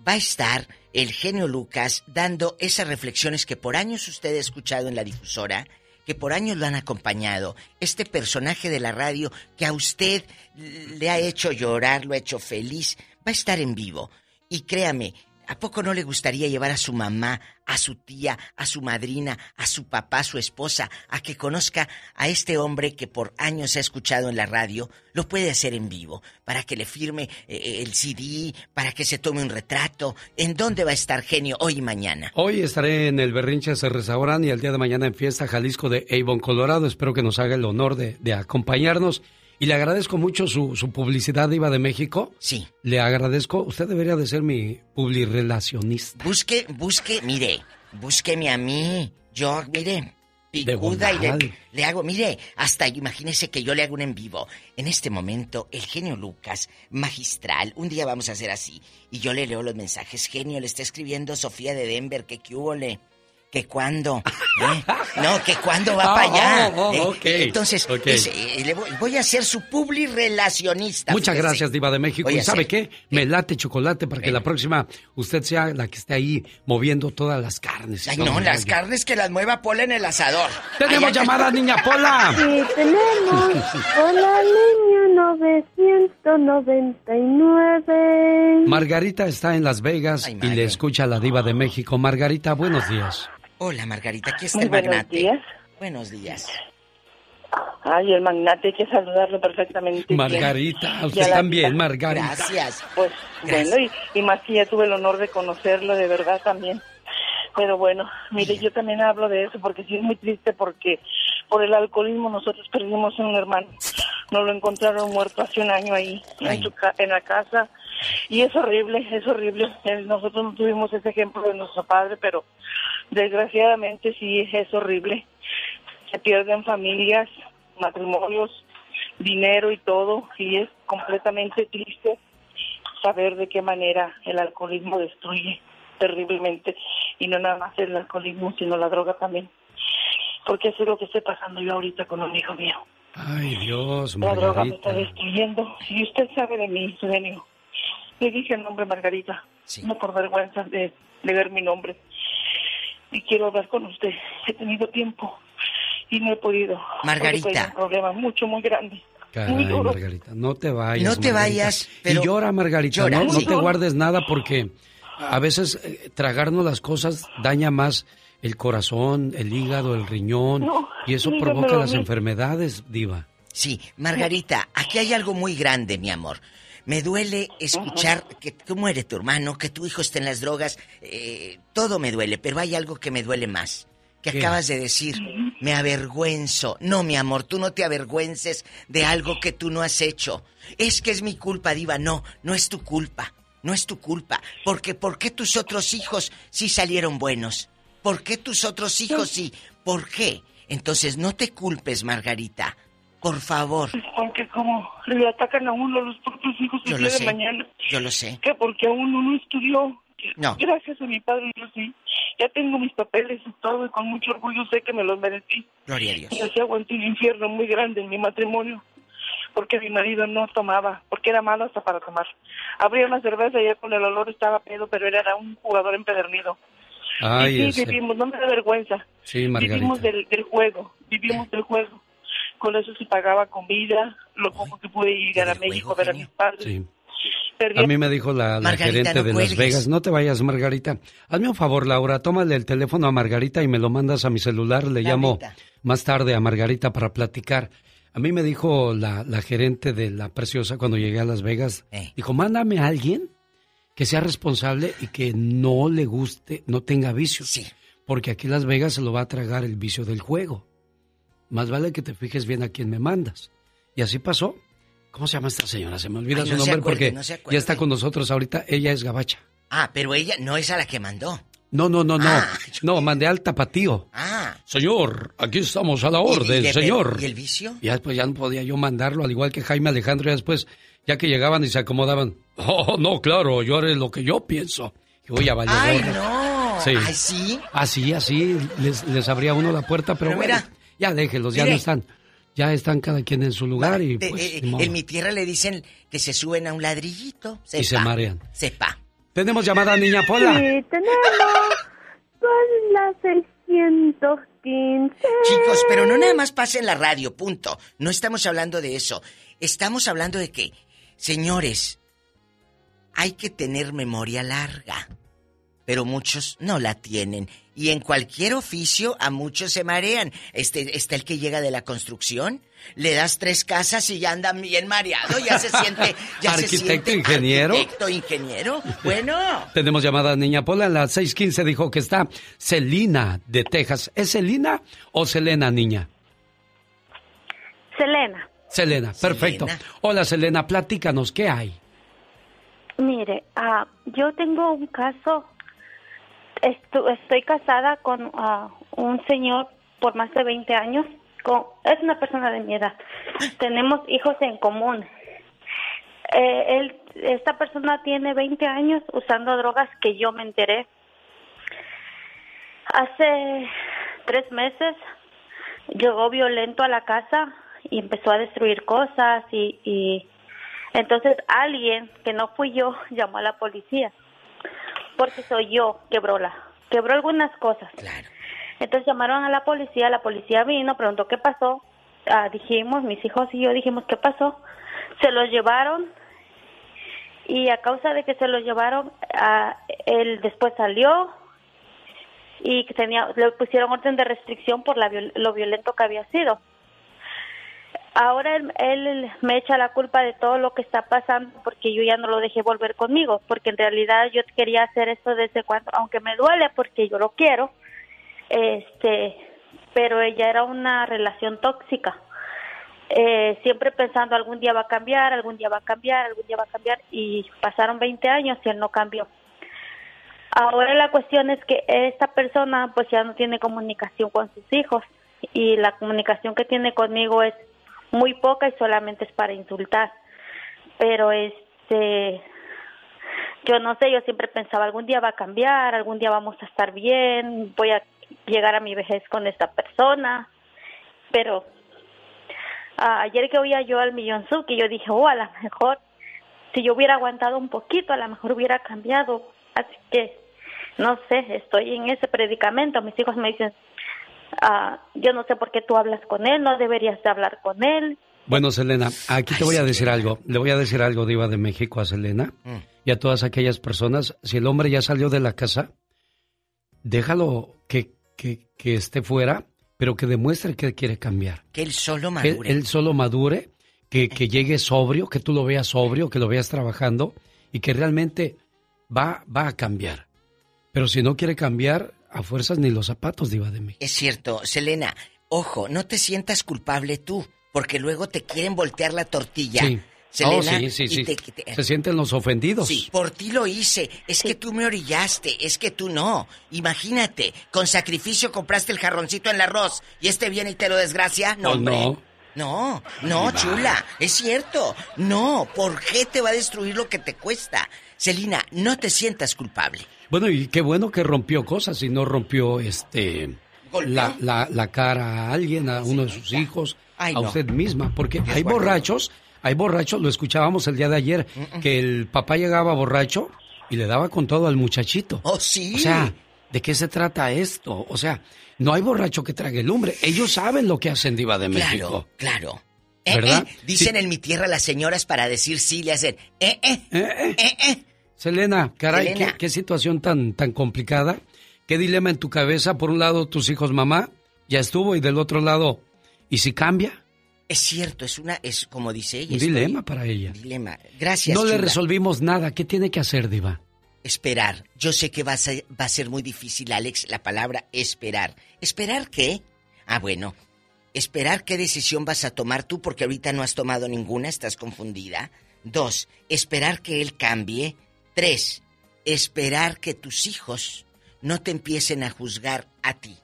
va a estar el genio Lucas dando esas reflexiones que por años usted ha escuchado en la difusora, que por años lo han acompañado. Este personaje de la radio que a usted le ha hecho llorar, lo ha hecho feliz, va a estar en vivo. Y créame, ¿a poco no le gustaría llevar a su mamá, a su tía, a su madrina, a su papá, a su esposa, a que conozca a este hombre que por años ha escuchado en la radio? Lo puede hacer en vivo, para que le firme eh, el CD, para que se tome un retrato. ¿En dónde va a estar genio hoy y mañana? Hoy estaré en el Berrinche ese restaurante y el día de mañana en Fiesta Jalisco de Avon, Colorado. Espero que nos haga el honor de acompañarnos. Y le agradezco mucho su, su publicidad, Iba de México. Sí. Le agradezco. Usted debería de ser mi publirelacionista. Busque, busque, mire, búsqueme a mí. Yo, mire, picuda y le, le hago, mire, hasta imagínese que yo le hago un en vivo. En este momento, el genio Lucas, magistral, un día vamos a hacer así. Y yo le leo los mensajes. Genio, le está escribiendo Sofía de Denver, que qué hubo le. Que cuándo, ¿eh? No, que cuándo va Ah, para allá. oh, oh, ¿eh? ok, Entonces, es- eh, le voy, voy a ser su publi relacionista. Muchas fíjese. gracias, Diva de México. Voy ¿Y sabe ser. qué? Me late chocolate para que la próxima usted sea la que esté ahí moviendo todas las carnes. Ay, no, las carnes que las mueva Pola en el asador. ¡Tenemos Ay, llamada, niña Pola! Sí, tenemos con la línea 999. Margarita está en Las Vegas y le escucha a la Diva de México. Margarita, buenos días. Hola, Margarita, aquí está Muy el buenos magnate. días. Buenos días. Ay, el magnate, hay que saludarlo perfectamente. Margarita, usted a la también. Margarita. Gracias. Pues Gracias. bueno, y, y más que ya tuve el honor de conocerlo, de verdad también. Pero bueno, mire, yo también hablo de eso porque sí es muy triste porque por el alcoholismo nosotros perdimos a un hermano. Nos lo encontraron muerto hace un año ahí en, su ca- en la casa y es horrible, es horrible. Nosotros no tuvimos ese ejemplo de nuestro padre, pero desgraciadamente sí es horrible. Se pierden familias, matrimonios, dinero y todo y es completamente triste saber de qué manera el alcoholismo destruye terriblemente y no nada más el alcoholismo sino la droga también. Porque eso es lo que estoy pasando yo ahorita con un hijo mío. Ay, Dios, la droga me está Margarita. destruyendo. Y usted sabe de mí su genio. Le dije el nombre Margarita no por vergüenza de, de ver mi nombre y quiero hablar con usted he tenido tiempo y no he podido Margarita. tengo un problema mucho muy grande Caray, muy duro Margarita, no te vayas. No te Margarita. vayas, pero- Y llora, Margarita, Llora, no, te guardes nada porque a veces eh, tragarnos las cosas daña más el corazón, el hígado, el riñón No, y eso provoca las enfermedades, diva. Sí, Margarita, aquí hay algo muy grande, mi amor. Me duele escuchar que tú muere tu hermano, que tu hijo esté en las drogas. eh, todo me duele, pero hay algo que me duele más. Que ¿Qué? acabas de decir, me avergüenzo. No, mi amor, tú no te avergüences de algo que tú no has hecho. Es que es mi culpa, Diva. No, no es tu culpa. No es tu culpa. Porque, ¿por qué tus otros hijos sí salieron buenos? ¿Por qué tus otros hijos sí? ¿Por qué? Entonces, no te culpes, Margarita. Por favor. porque como le atacan a uno los propios hijos el Yo día lo de sé. mañana Yo lo sé. que porque uno no estudió No. gracias a mi padre yo sí ya tengo mis papeles y todo y con mucho orgullo sé que me los merecí Gloria a Dios. y así aguanté un infierno muy grande en mi matrimonio porque mi marido no tomaba porque era malo hasta para tomar abría una cerveza y ya con el olor estaba pedo pero él era un jugador empedernido Ay, y sí ese- vivimos no me da vergüenza Sí, Margarita. Vivimos del, del juego, vivimos del juego. Con eso se pagaba comida, lo poco que pude llegar a México a ver a mis padres. Sí. Perdí- A mí me dijo la, la gerente no de Las. Vegas, no te vayas, Margarita. Hazme un favor, Laura, tómale el teléfono a Margarita y me lo mandas a mi celular. Le llamo más tarde a Margarita para platicar. A mí me dijo la, la gerente de La Preciosa cuando llegué a Las Vegas, Eh. dijo, mándame a alguien que sea responsable y que no le guste, no tenga vicios. Porque aquí Las Vegas se lo va a tragar el vicio del juego. Más vale que te fijes bien a quién me mandas. Y así pasó. ¿Cómo se llama esta señora? Se me olvida Ay, su no se nombre acuerde, porque no ya está con nosotros ahorita. Ella es gabacha. Ah, pero ella no es a la que mandó. No, no, no, no. Ah. No, mandé al tapatío. Ah. Señor, aquí estamos a la ¿Y- y orden, le- señor. ¿Y el vicio? Y ya después ya no podía yo mandarlo, al igual que Jaime Alejandro, ya después, ya que llegaban y se acomodaban. Oh, no, claro, yo haré lo que yo pienso. Y voy a valer ¡Ay, no! Sí. ¡Ay, sí! Así, así, les, les abría uno la puerta, pero, Pero bueno, mira. Ya déjenlos, ya Mire. no están. Ya están cada quien en su lugar y pues, eh, en mi tierra le dicen que se suben a un ladrillito. Y se marean. Sepa. Tenemos llamada, niña Pola. Sí, tenemos con la 615. Chicos, pero no nada más pasa en la radio, punto. No estamos hablando de eso. Estamos hablando de que, señores, hay que tener memoria larga. Pero muchos no la tienen. Y en cualquier oficio a muchos se marean. Este, está el que llega de la construcción, le das tres casas y ya anda bien mareado, ya se siente, ya se Arquitecto, siente ingeniero. Arquitecto, ingeniero. Bueno, Tenemos llamada niña Pola, en la 615 dijo que está Celina de Texas. ¿Es Celina o Selena, niña? Selena, Selena, perfecto. Hola, Selena, platícanos, ¿qué hay? mire, ah, yo tengo un caso. Estu- estoy casada con ah, un señor por más de 20 años. Con, es una persona de mi edad. Tenemos hijos en común. Eh, él, esta persona tiene 20 años usando drogas que yo me enteré. Hace tres meses llegó violento a la casa y empezó a destruir cosas y, y entonces alguien que no fui yo llamó a la policía porque soy yo quebró la quebró algunas cosas. Entonces llamaron a la policía, la policía vino, preguntó qué pasó, Ah, dijimos, mis hijos y yo dijimos qué pasó, se los llevaron y a causa de que se los llevaron, ah, él después salió y que tenía, le pusieron orden de restricción por la, lo violento que había sido. Ahora él, él me echa la culpa de todo lo que está pasando porque yo ya no lo dejé volver conmigo, porque en realidad yo quería hacer esto desde cuando, aunque me duele porque yo lo quiero, este, pero ella era una relación tóxica. Eh, siempre pensando algún día va a cambiar, algún día va a cambiar, algún día va a cambiar y pasaron 20 años y él no cambió. Ahora la cuestión es que esta persona pues ya no tiene comunicación con sus hijos y la comunicación que tiene conmigo es muy poca y solamente es para insultar. Pero este yo no sé, yo siempre pensaba algún día va a cambiar, algún día vamos a estar bien, voy a llegar a mi vejez con esta persona, pero ayer que oía yo al Millonzuki, yo dije, oh, a lo mejor si yo hubiera aguantado un poquito, a lo mejor hubiera cambiado. Así que, no sé, estoy en ese predicamento. Mis hijos me dicen, ah, yo no sé por qué tú hablas con él, no deberías de hablar con él. Bueno, Selena, aquí te voy a decir algo. Le voy a decir algo, Diva de México, a Selena Mm. y a todas aquellas personas. Si el hombre ya salió de la casa, déjalo que, que, que esté fuera, pero que demuestre que quiere cambiar. Que él solo Que madure. él solo madure, que, que llegue sobrio, que tú lo veas sobrio, que lo veas trabajando y que realmente va, va a cambiar. Pero si no quiere cambiar, a fuerzas ni los zapatos, Diva de México. Es cierto, Selena, ojo, no te sientas culpable tú, porque luego te quieren voltear la tortilla. Sí. Selena, Oh, sí, sí, y sí. te- te- Se sienten los ofendidos. Sí, por ti lo hice. Es que tú me orillaste, es que tú no. Imagínate, con sacrificio compraste el jarroncito en el arroz y este viene y te lo desgracia. No, Pues no. No, no, Diva. chula, es cierto. No, ¿por qué te va a destruir lo que te cuesta? Selina, no te sientas culpable. Bueno, y qué bueno que rompió cosas y no rompió este la, la, la cara a alguien, a uno de sus hijos, Ay, a no. usted misma, porque hay borrachos, hay borrachos, lo escuchábamos el día de ayer, que el papá llegaba borracho y le daba con todo al muchachito. Oh, sí. O sea, ¿de qué se trata esto? O sea, no hay borracho que trague el lumbre. Ellos saben lo que hacen Diva de México. Claro, Eh, ¿Verdad? eh, dicen en mi tierra las señoras para decir sí, le hacen eh, eh, Eh, eh, eh. Selena, caray, Selena. ¿qué, qué situación tan, tan complicada. ¿Qué dilema en tu cabeza? Por un lado, tus hijos, mamá, ya estuvo, y del otro lado, ¿y si cambia? Es cierto, es una, es como dice ella. Un estoy- dilema para ella. dilema. Gracias. no le resolvimos nada. ¿Qué tiene que hacer, Diva? Esperar. Yo sé que va a, ser, va a ser muy difícil, Alex, la palabra esperar. ¿Esperar qué? Ah, bueno. Esperar qué decisión vas a tomar tú porque ahorita no has tomado ninguna, estás confundida. Dos, esperar que él cambie. Tres, esperar que tus hijos no te empiecen a juzgar a ti.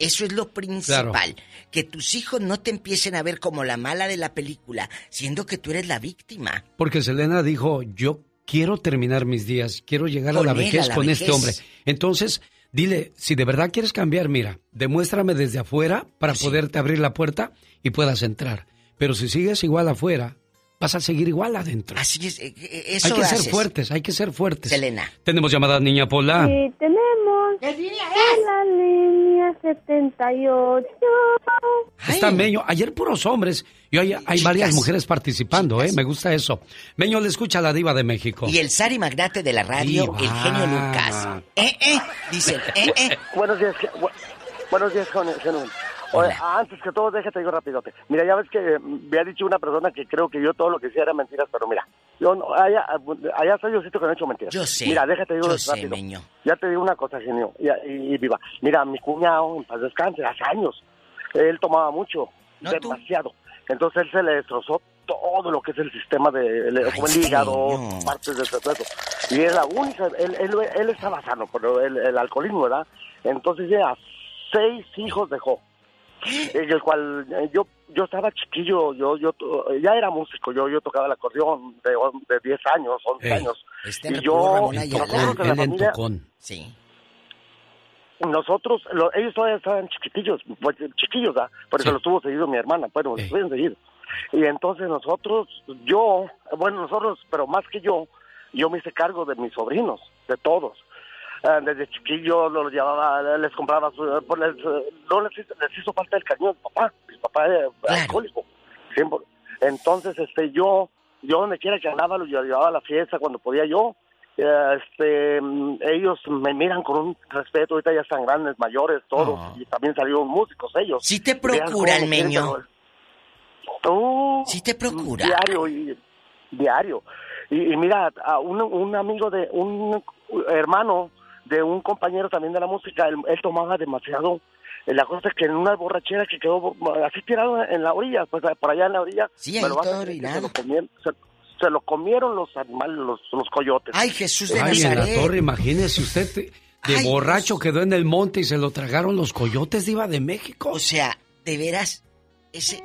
Eso es lo principal. Que tus hijos no te empiecen a ver como la mala de la película, siendo que tú eres la víctima. Porque Selena dijo, yo quiero terminar mis días, quiero llegar Con a la vejez a la con vejez. este hombre. Entonces, dile, si de verdad quieres cambiar, mira, demuéstrame desde afuera para poderte abrir la puerta y puedas entrar. Pero si sigues igual afuera, vas a seguir igual adentro. Así es, eh, eh, eso hay que ser fuertes, hay que ser fuertes. Selena. Tenemos llamada Niña Pola. Sí, tenemos la línea 78. Está Meño. Ayer puros hombres y hoy hay varias mujeres participando, ¿eh? Me gusta eso. Meño le escucha a la diva de México. Y el Sari Magnate de la radio, Diva. el genio Lucas. Eh, eh, dicen, eh, eh. Buenos días, buenos días, Genón. Oye, antes que todo, déjate digo rapidote. Mira, ya ves que me ha dicho una persona que creo que yo todo lo que decía era mentiras, pero mira, yo no, allá, allá soy yo sitio que no he hecho mentiras. Yo sé, Mira, déjate digo yo sé, rápido. Meño. Ya te digo una cosa, genio, y, y- y viva. Mira, mi cuñado, en paz descanse, hace años, él tomaba mucho, No, tú. demasiado. Entonces él se le destrozó todo lo que es el sistema de el, como el hígado, partes del cerebro. Y es la única, él, él, él estaba sano, pero el, el alcoholismo, ¿verdad? Entonces ya seis hijos dejó. En el cual yo yo estaba chiquillo, yo yo ya era músico, yo yo tocaba el acordeón de, de 10 años, 11 Ey, años. Este y yo la familia-. Sí. nosotros, lo- ellos todavía estaban chiquitillos, pues, chiquillos, ¿ah? Por eso los tuvo seguido mi hermana, bueno, los tuvieron seguido. Y entonces nosotros, yo, bueno, nosotros, pero más que yo, yo me hice cargo de mis sobrinos, de todos. Ah, desde chiquillo los llevaba, les compraba, su- pues, les, no les, hizo- les hizo falta el cariño de papá, mi papá era alcohólico, siempre. Entonces, este, yo, yo donde quiera que andaba, los llevaba a la fiesta cuando podía yo. Eh, Este, ellos me miran con un respeto, ahorita ya están grandes, mayores, todos, y también salieron músicos ellos. ¿Sí te procura el meño? Oh, ¿Sí te procura? Diario, y, diario. Y, y mira, a un, un amigo de, un hermano de un compañero también de la música, él, él tomaba demasiado. Eh, La cosa es que en una borrachera que quedó así tirado en la orilla, pues por allá en la orilla, Sí, se lo comieron, se, se lo comieron los animales, los, los coyotes. Ay, Jesús Ay, en la torre, imagínese usted te- de borracho quedó en el monte y se lo tragaron los coyotes, Diva de México. O sea, de veras, ese...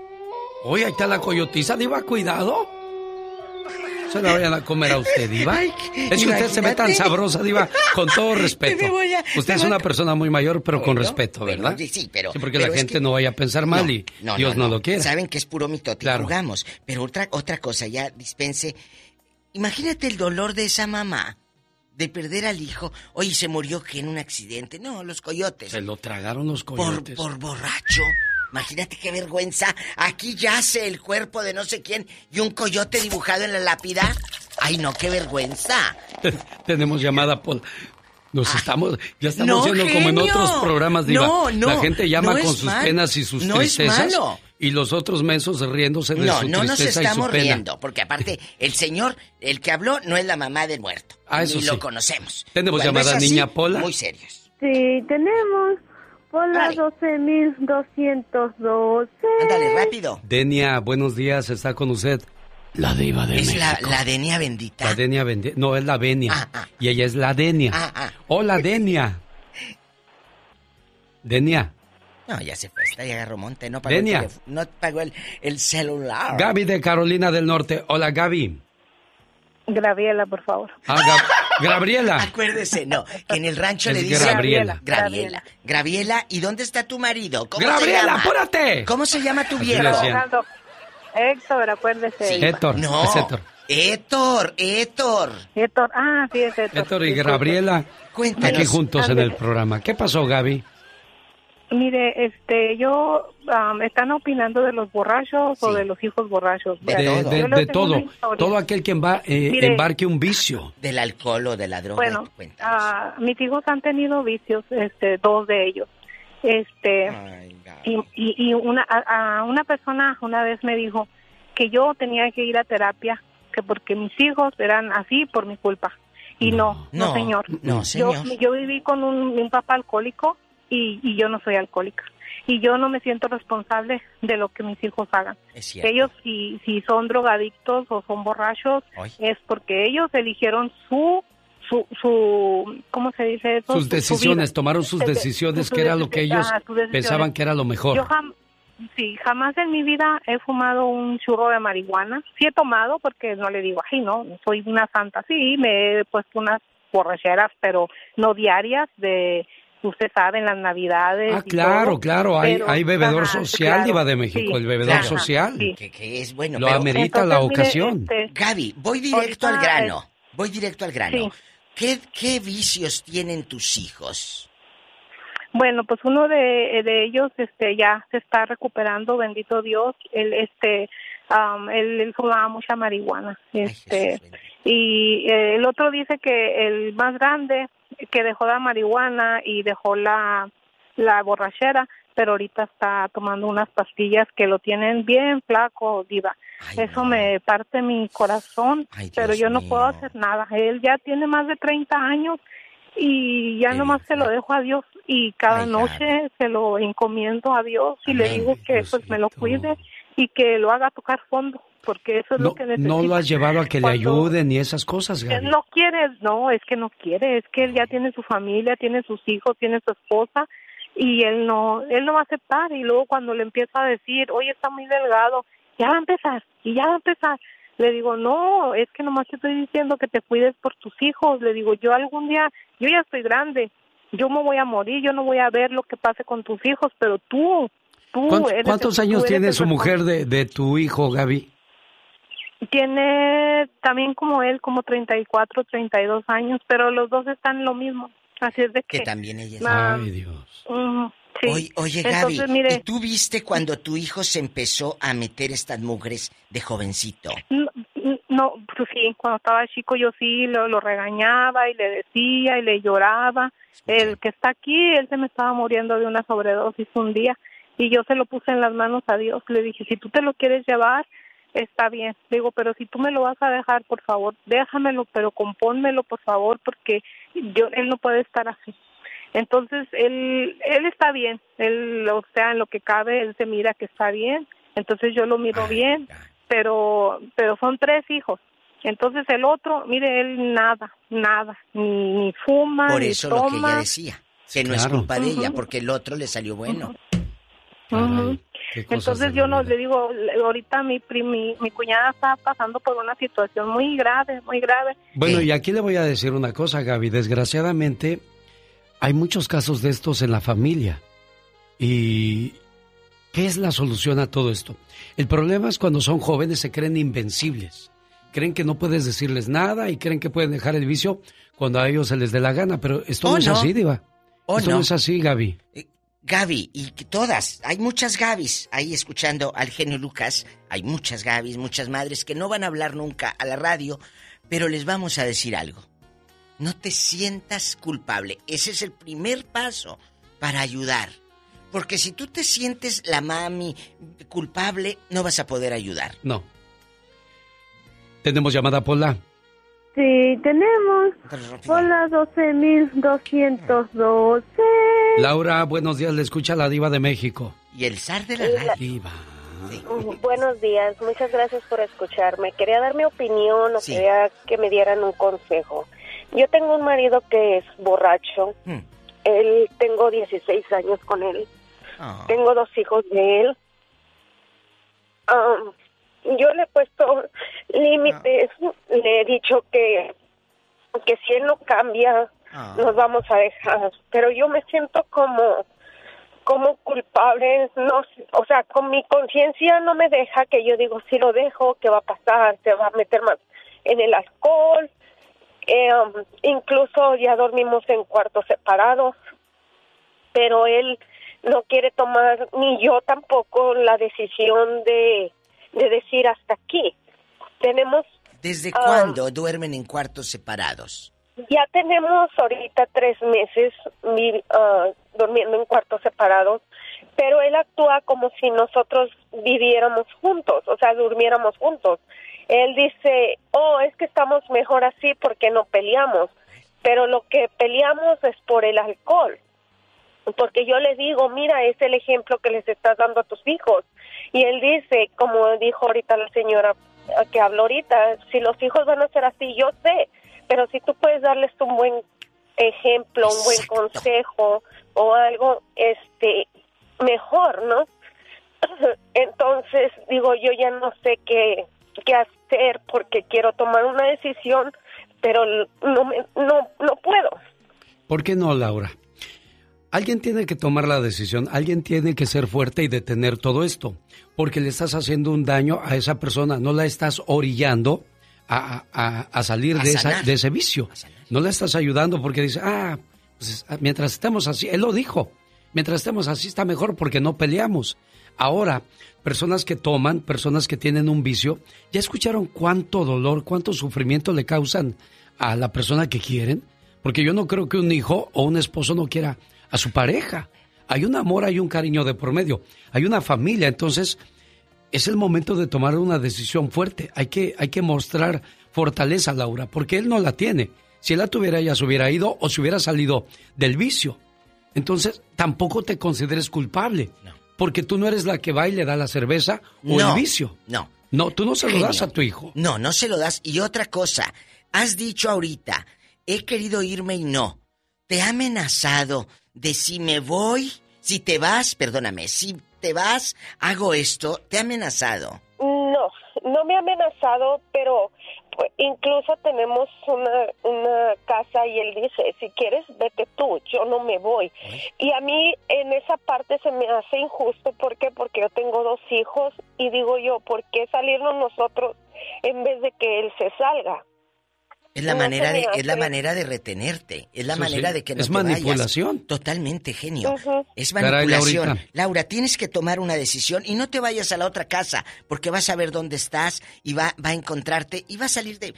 Oye, ahí está la coyotiza, Diva, cuidado. Se la vayan a comer a usted, Diva. Ay, es que usted se ve tan sabrosa, Diva, con todo respeto. A- Usted es una persona muy mayor, pero con Bueno, respeto, bueno, ¿verdad? oye, sí, pero- porque pero la gente que- no vaya a pensar mal No, y no, Dios no, no, no. lo quiera. Saben que es puro mitote, Claro. jugamos. Pero otra, otra cosa, ya dispense. Imagínate el dolor de esa mamá de perder al hijo. Oye, se murió que en un accidente. No, los coyotes. Se lo tragaron los Por, coyotes. por borracho. Imagínate qué vergüenza. Aquí yace el cuerpo de no sé quién y un coyote dibujado en la lápida. Ay, no, qué vergüenza. Tenemos llamada por... Nos estamos, ya estamos No, yendo como en otros programas, Diva. No, no, La gente llama no con sus mal. penas y sus No es tristezas. malo. Y los otros mensos riéndose de No, su no nos tristeza y su estamos riendo, porque aparte, el señor, el que habló, no es la mamá del muerto. Ah, eso Ni sí. lo conocemos. Tenemos Cuando llamada así, niña Pola. Muy serios. Sí, tenemos por la 12.212. Ándale, rápido. Denia, buenos días, está con usted. La diva de Es la, México. la Denia bendita. La Denia Bendi- No, es la Denia. Ah, ah. Y ella es la Denia. Ah, ah. Hola, Denia. Denia. No, ya se fue, está ya agarró monte, no pagó, Denia. el, no pagó el, el celular. Gaby de Carolina del Norte. Hola, Gaby. Graviela, por favor. Ah, Gab- Gabriela. Acuérdese, no, que en el rancho Es le dicen... Gabriela. Graviela. Graviela, ¿y dónde está tu marido? ¿Cómo se Gabriela, llama? apúrate. ¿Cómo se llama tu viejo? Héctor, acuérdese. Héctor, No. es Héctor. Héctor, Héctor. Héctor, ah, sí, es Héctor. Héctor y. Gabriela. Cuéntanos. Aquí juntos en el programa. ¿Qué pasó, Gaby? Mire, este, yo, am, ¿están opinando de los borrachos o de los hijos borrachos? De, yo todo. Todo aquel que emba- eh, Mire. embarque un vicio. Del alcohol o de la droga. Bueno, ah, mis hijos han tenido vicios, este, dos de ellos. Este, y, y, y una, a, a una persona una vez me dijo que yo tenía que ir a terapia, que porque mis hijos eran así por mi culpa. Y no, no, no, señor. no, Yo, señor. yo viví con un, un papá alcohólico y, y yo no soy alcohólica. Y yo no me siento responsable de lo que mis hijos hagan. Es cierto. Ellos si, si son drogadictos o son borrachos Ay. es porque ellos eligieron su su su ¿cómo se dice eso? Sus Su- su decisiones, tomaron sus Su- decisiones, su- que era lo que ellos ah, pensaban que era lo mejor. Yo jam- sí, jamás en mi vida he fumado un churro de marihuana. Sí he tomado porque no le digo, ay, no, soy una santa. Sí, me he puesto unas borracheras, pero no diarias de usted sabe en las navidades. Ah, claro, todo, claro, hay, pero- hay bebedor ajá, social, claro, Diva de México, sí, el bebedor ajá, social. sí. Que, que es bueno. Lo pero- amerita la Entonces, mire, ocasión. este, Gaby, voy directo al grano. Voy directo al grano. Sí. ¿Qué, ¿Qué vicios tienen tus hijos? Bueno, pues uno de, de ellos este ya se está recuperando, bendito Dios. Él este am, él, él fumaba mucha marihuana. Este y eh, el otro dice que el más grande que dejó la marihuana y dejó la la borrachera, pero ahorita está tomando unas pastillas que lo tienen bien flaco, diva. Eso me parte mi corazón, pero yo no puedo hacer nada. Él ya tiene más de 30 años y ya nomás se lo dejo a Dios y cada noche se lo encomiendo a Dios y le digo que pues me lo cuide y que lo haga tocar fondo porque eso es No, lo que necesita. no lo has llevado a que le ayuden y esas cosas, Gaby. no quiere, no, es que no quiere, es que él ya tiene su familia, tiene sus hijos, tiene su esposa y él no, él no va a aceptar y luego cuando le empieza a decir, oye, está muy delgado, ya va a empezar y ya va a empezar. Le digo, no, es que nomás te estoy diciendo que te cuides por tus hijos. Le digo, yo algún día, yo ya estoy grande yo me voy a morir, yo no voy a ver lo que pase con tus hijos, pero tú, tú ¿Cuántos, eres cuántos el- años tú eres tiene su mujer de, de tu hijo, Gaby? Tiene también como él, como 34, 32 años, pero los dos están lo mismo. Así es de que... Que también ella es... Ay, Dios. sí. Oye, oye, Gaby, Entonces, mire, ¿y tú viste cuando tu hijo se empezó a meter estas mugres de jovencito? No, no, pues sí, cuando estaba chico yo sí lo, lo regañaba y le decía y le lloraba. El que está aquí, él se me estaba muriendo de una sobredosis un día y yo se lo puse en las manos a Dios. Le dije, si tú te lo quieres llevar, está bien. Digo, pero si tú me lo vas a dejar, por favor, déjamelo, pero compónmelo, por favor, porque yo él no puede estar así. Entonces, él, él está bien, él, o sea, en lo que cabe, él se mira que está bien, entonces yo lo miro bien, pero, pero son tres hijos. Entonces el otro, mire, él nada, nada, ni, ni fuma, Por ni eso lo que ella decía, que no es culpa de ella, porque el otro le salió bueno. Entonces yo no le digo, ahorita mi, pri- mi, mi cuñada está pasando por una situación muy grave, muy grave. Bueno, y aquí le voy a decir una cosa, Gaby. Desgraciadamente, hay muchos casos de estos en la familia. ¿Y qué es la solución a todo esto? El problema es cuando son jóvenes se creen invencibles. Creen que no puedes decirles nada y creen que pueden dejar el vicio cuando a ellos se les dé la gana. Pero esto ¿O no es así, Diva. ¿O esto no? no? es así, Gaby. Gaby, y todas, hay muchas Gabis ahí escuchando al genio Lucas, hay muchas Gabis, muchas madres que no van a hablar nunca a la radio, pero les vamos a decir algo. No te sientas culpable, ese es el primer paso para ayudar. Porque si tú te sientes la mami culpable, no vas a poder ayudar. No. Tenemos llamada, Pola. Sí, tenemos. Hola, 12.212. Laura, buenos días. Le escucha la Diva de México. Y el zar de la radio. Diva. Mm, Buenos días, muchas gracias por escucharme. Quería dar mi opinión o Sí. quería que me dieran un consejo. Yo tengo un marido que es borracho. Hmm. Él tengo 16 años con él. Ah. Tengo dos hijos de él. Am, yo le he puesto límites, le he dicho que que si él no cambia Ah. nos vamos a dejar, pero yo me siento como como culpable, no, o sea, con mi conciencia no me deja que yo digo si lo dejo, ¿qué va a pasar? Se va a meter más en el alcohol. Eh, incluso ya dormimos en cuartos separados, pero él no quiere tomar ni yo tampoco la decisión de de decir hasta aquí. Tenemos ¿Desde Ah. cuándo duermen en cuartos separados? Ya tenemos ahorita tres meses ah, durmiendo en cuartos separados, pero él actúa como si nosotros viviéramos juntos, o sea, durmiéramos juntos. Él dice, oh, es que estamos mejor así porque no peleamos, pero lo que peleamos es por el alcohol. Porque yo le digo, mira, es el ejemplo que les estás dando a tus hijos. Y él dice, como dijo ahorita la señora eh, que habló ahorita, si los hijos van a ser así, yo sé, pero si tú puedes darles un buen ejemplo, un buen consejo o algo, este, mejor, ¿no? Entonces, digo, yo ya no sé qué, qué hacer porque quiero tomar una decisión, pero no, me, no, no puedo. ¿Por qué no, Laura? Alguien tiene que tomar la decisión, alguien tiene que ser fuerte y detener todo esto, porque le estás haciendo un daño a esa persona, no la estás orillando a, a- a salir A de, esa- de ese vicio. No la estás ayudando porque dice, ah, pues, ah, mientras estemos así, él lo dijo, mientras estemos así está mejor porque no peleamos. Ahora, personas que toman, personas que tienen un vicio, ¿ya escucharon cuánto dolor, cuánto sufrimiento le causan a la persona que quieren? Porque yo no creo que un hijo o un esposo no quiera a su pareja. Hay un amor, hay un cariño de por medio, hay una familia, entonces es el momento de tomar una decisión fuerte. Hay que, hay que mostrar fortaleza, Laura, porque él no la tiene. Si él la tuviera, ya se hubiera ido o se hubiera salido del vicio. Entonces, tampoco te consideres culpable, porque tú no eres la que va y le da la cerveza o No, el vicio. No. No, tú no se lo Genio. das a tu hijo. No, no se lo das. Y otra cosa, has dicho ahorita, he querido irme y no. Te ha amenazado de si me voy, si te vas, perdóname, si te vas, hago esto, te ha amenazado. No, no me ha amenazado, pero Pues, incluso tenemos una, una casa y él dice, si quieres, vete tú, yo no me voy. Y a mí en esa parte se me hace injusto, ¿por qué? Porque yo tengo dos hijos y digo yo, ¿por qué salirnos nosotros en vez de que él se salga? Es la No manera de es la manera de retenerte, es la Sí, manera sí. de que no Es te vayas. manipulación. Totalmente, genio. Es manipulación. Laura, tienes que tomar una decisión y no te vayas a la otra casa, porque vas a ver dónde estás y va, va a encontrarte y va a salir de...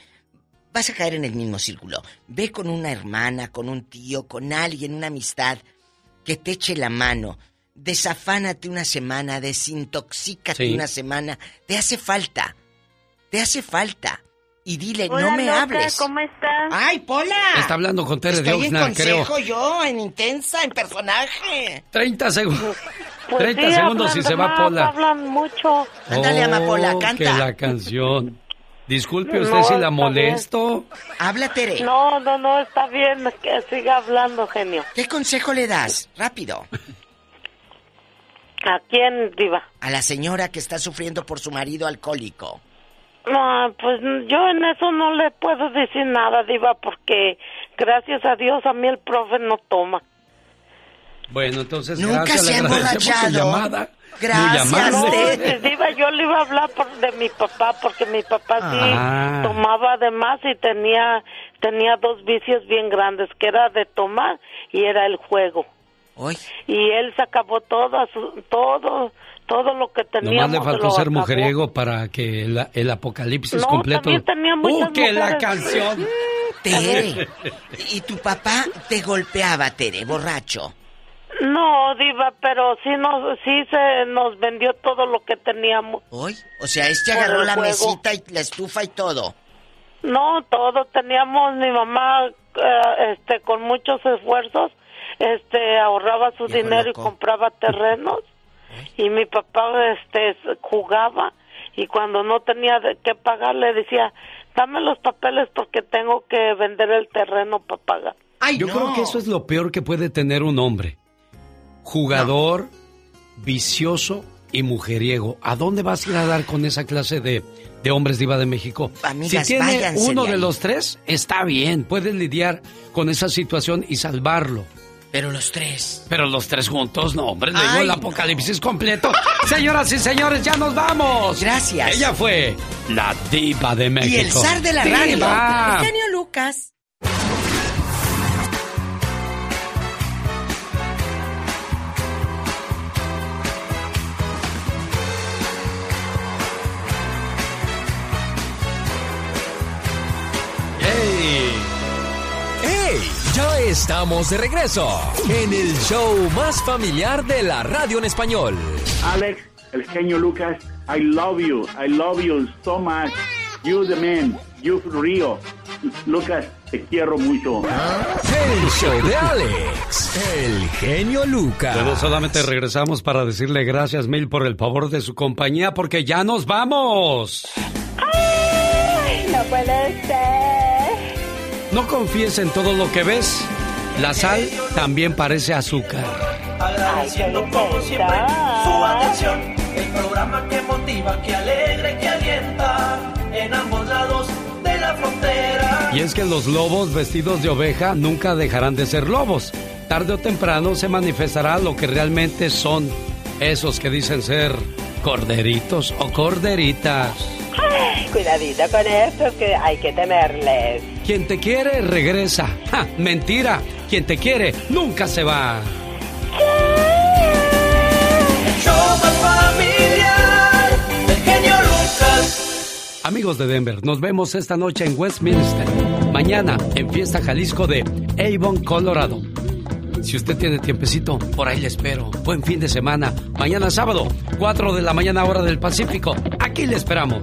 Vas a caer en el mismo círculo. Ve con una hermana, con un tío, con alguien, una amistad, que te eche la mano. Desafánate una semana, desintoxícate Sí. una semana. Te hace falta. Te hace falta. Y dile, Hola, no me loca, hables. ¿cómo estás? ¡Ay, Pola! Está hablando con Tere de Estoy en Oxnard, creo. consejo yo, en intensa, en personaje. 30 segundos. Pues 30 sí, segundos y se va Pola. Hablan mucho. Ándale, amapola, Oh, canta. que la canción. Disculpe usted No, si la molesto. Habla, Tere. No, no, no, está bien, que siga hablando, genio. ¿Qué consejo le das? Rápido. ¿A quién, Diva? A la señora que está sufriendo por su marido alcohólico. No, pues yo en eso no le puedo decir nada, Diva, porque gracias a Dios a mí el profe no toma. Bueno, entonces Nunca gracias, se ha emborrachado. llamada. Gracias. No, pues, Diva, yo le iba a hablar por- de mi papá, porque mi papá sí Ah. tomaba de más y tenía, tenía dos vicios bien grandes, que era de tomar y era el juego. Hoy. Y él se acabó todo, a su- todo, todo lo que teníamos. Nomás le faltó ser acabó. mujeriego para que el, el apocalipsis No, completo. tenía muchas ¡Uh, que la canción! Tere. ¿Y tu papá te golpeaba, Tere, borracho? No, diva, pero sí nos, sí se nos vendió todo lo que teníamos. ¿Hoy? O sea, este agarró la juego. mesita y la estufa y todo. No, todo teníamos. Mi mamá, eh, este, con muchos esfuerzos, este, ahorraba su dinero loco. y compraba terrenos. Y mi papá, este, jugaba y cuando no tenía de qué pagar le decía, dame los papeles porque tengo que vender el terreno para pagar. ¡Ay, Yo no! creo que eso es lo peor que puede tener un hombre. Jugador, vicioso y mujeriego. ¿A dónde vas a ir a dar con esa clase de, de hombres diva de México? Amigas, si tiene uno de de ahí. los tres, está bien. Puedes lidiar con esa situación y salvarlo. Pero los tres. Pero los tres juntos, no, hombre, le digo el no. apocalipsis completo. Señoras y señores, ya nos vamos. Gracias. Ella fue la diva de México. Y el zar de la radio. Diva. El genio Lucas. Estamos de regreso en el show más familiar de la radio en español. Alex, el genio Lucas, I love you. I love you so much. You the man. You Río. Lucas, te quiero mucho. El show de Alex, el genio Lucas. Bueno, solamente regresamos para decirle gracias mil por el favor de su compañía porque ya nos vamos. No puede ser. No confíes en todo lo que ves. La sal también parece azúcar. Agradeciendo como siempre su atención. El programa que motiva, que alegra y que alienta en ambos lados de la frontera. Y es que los lobos vestidos de oveja nunca dejarán de ser lobos. Tarde o temprano se manifestará lo que realmente son esos que dicen ser corderitos o corderitas. Ay, cuidadito con estos que hay que temerles. Quien te quiere regresa. ¡Ja! Mentira. Quien te quiere nunca se va. Familiar, genio Lucas. Amigos de Denver, nos vemos esta noche en Westminster. Mañana en Fiesta Jalisco de Avon, Colorado. Si usted tiene tiempecito, por ahí le espero. Buen fin de semana. Mañana sábado, 4 de la mañana hora del Pacífico. Aquí le esperamos.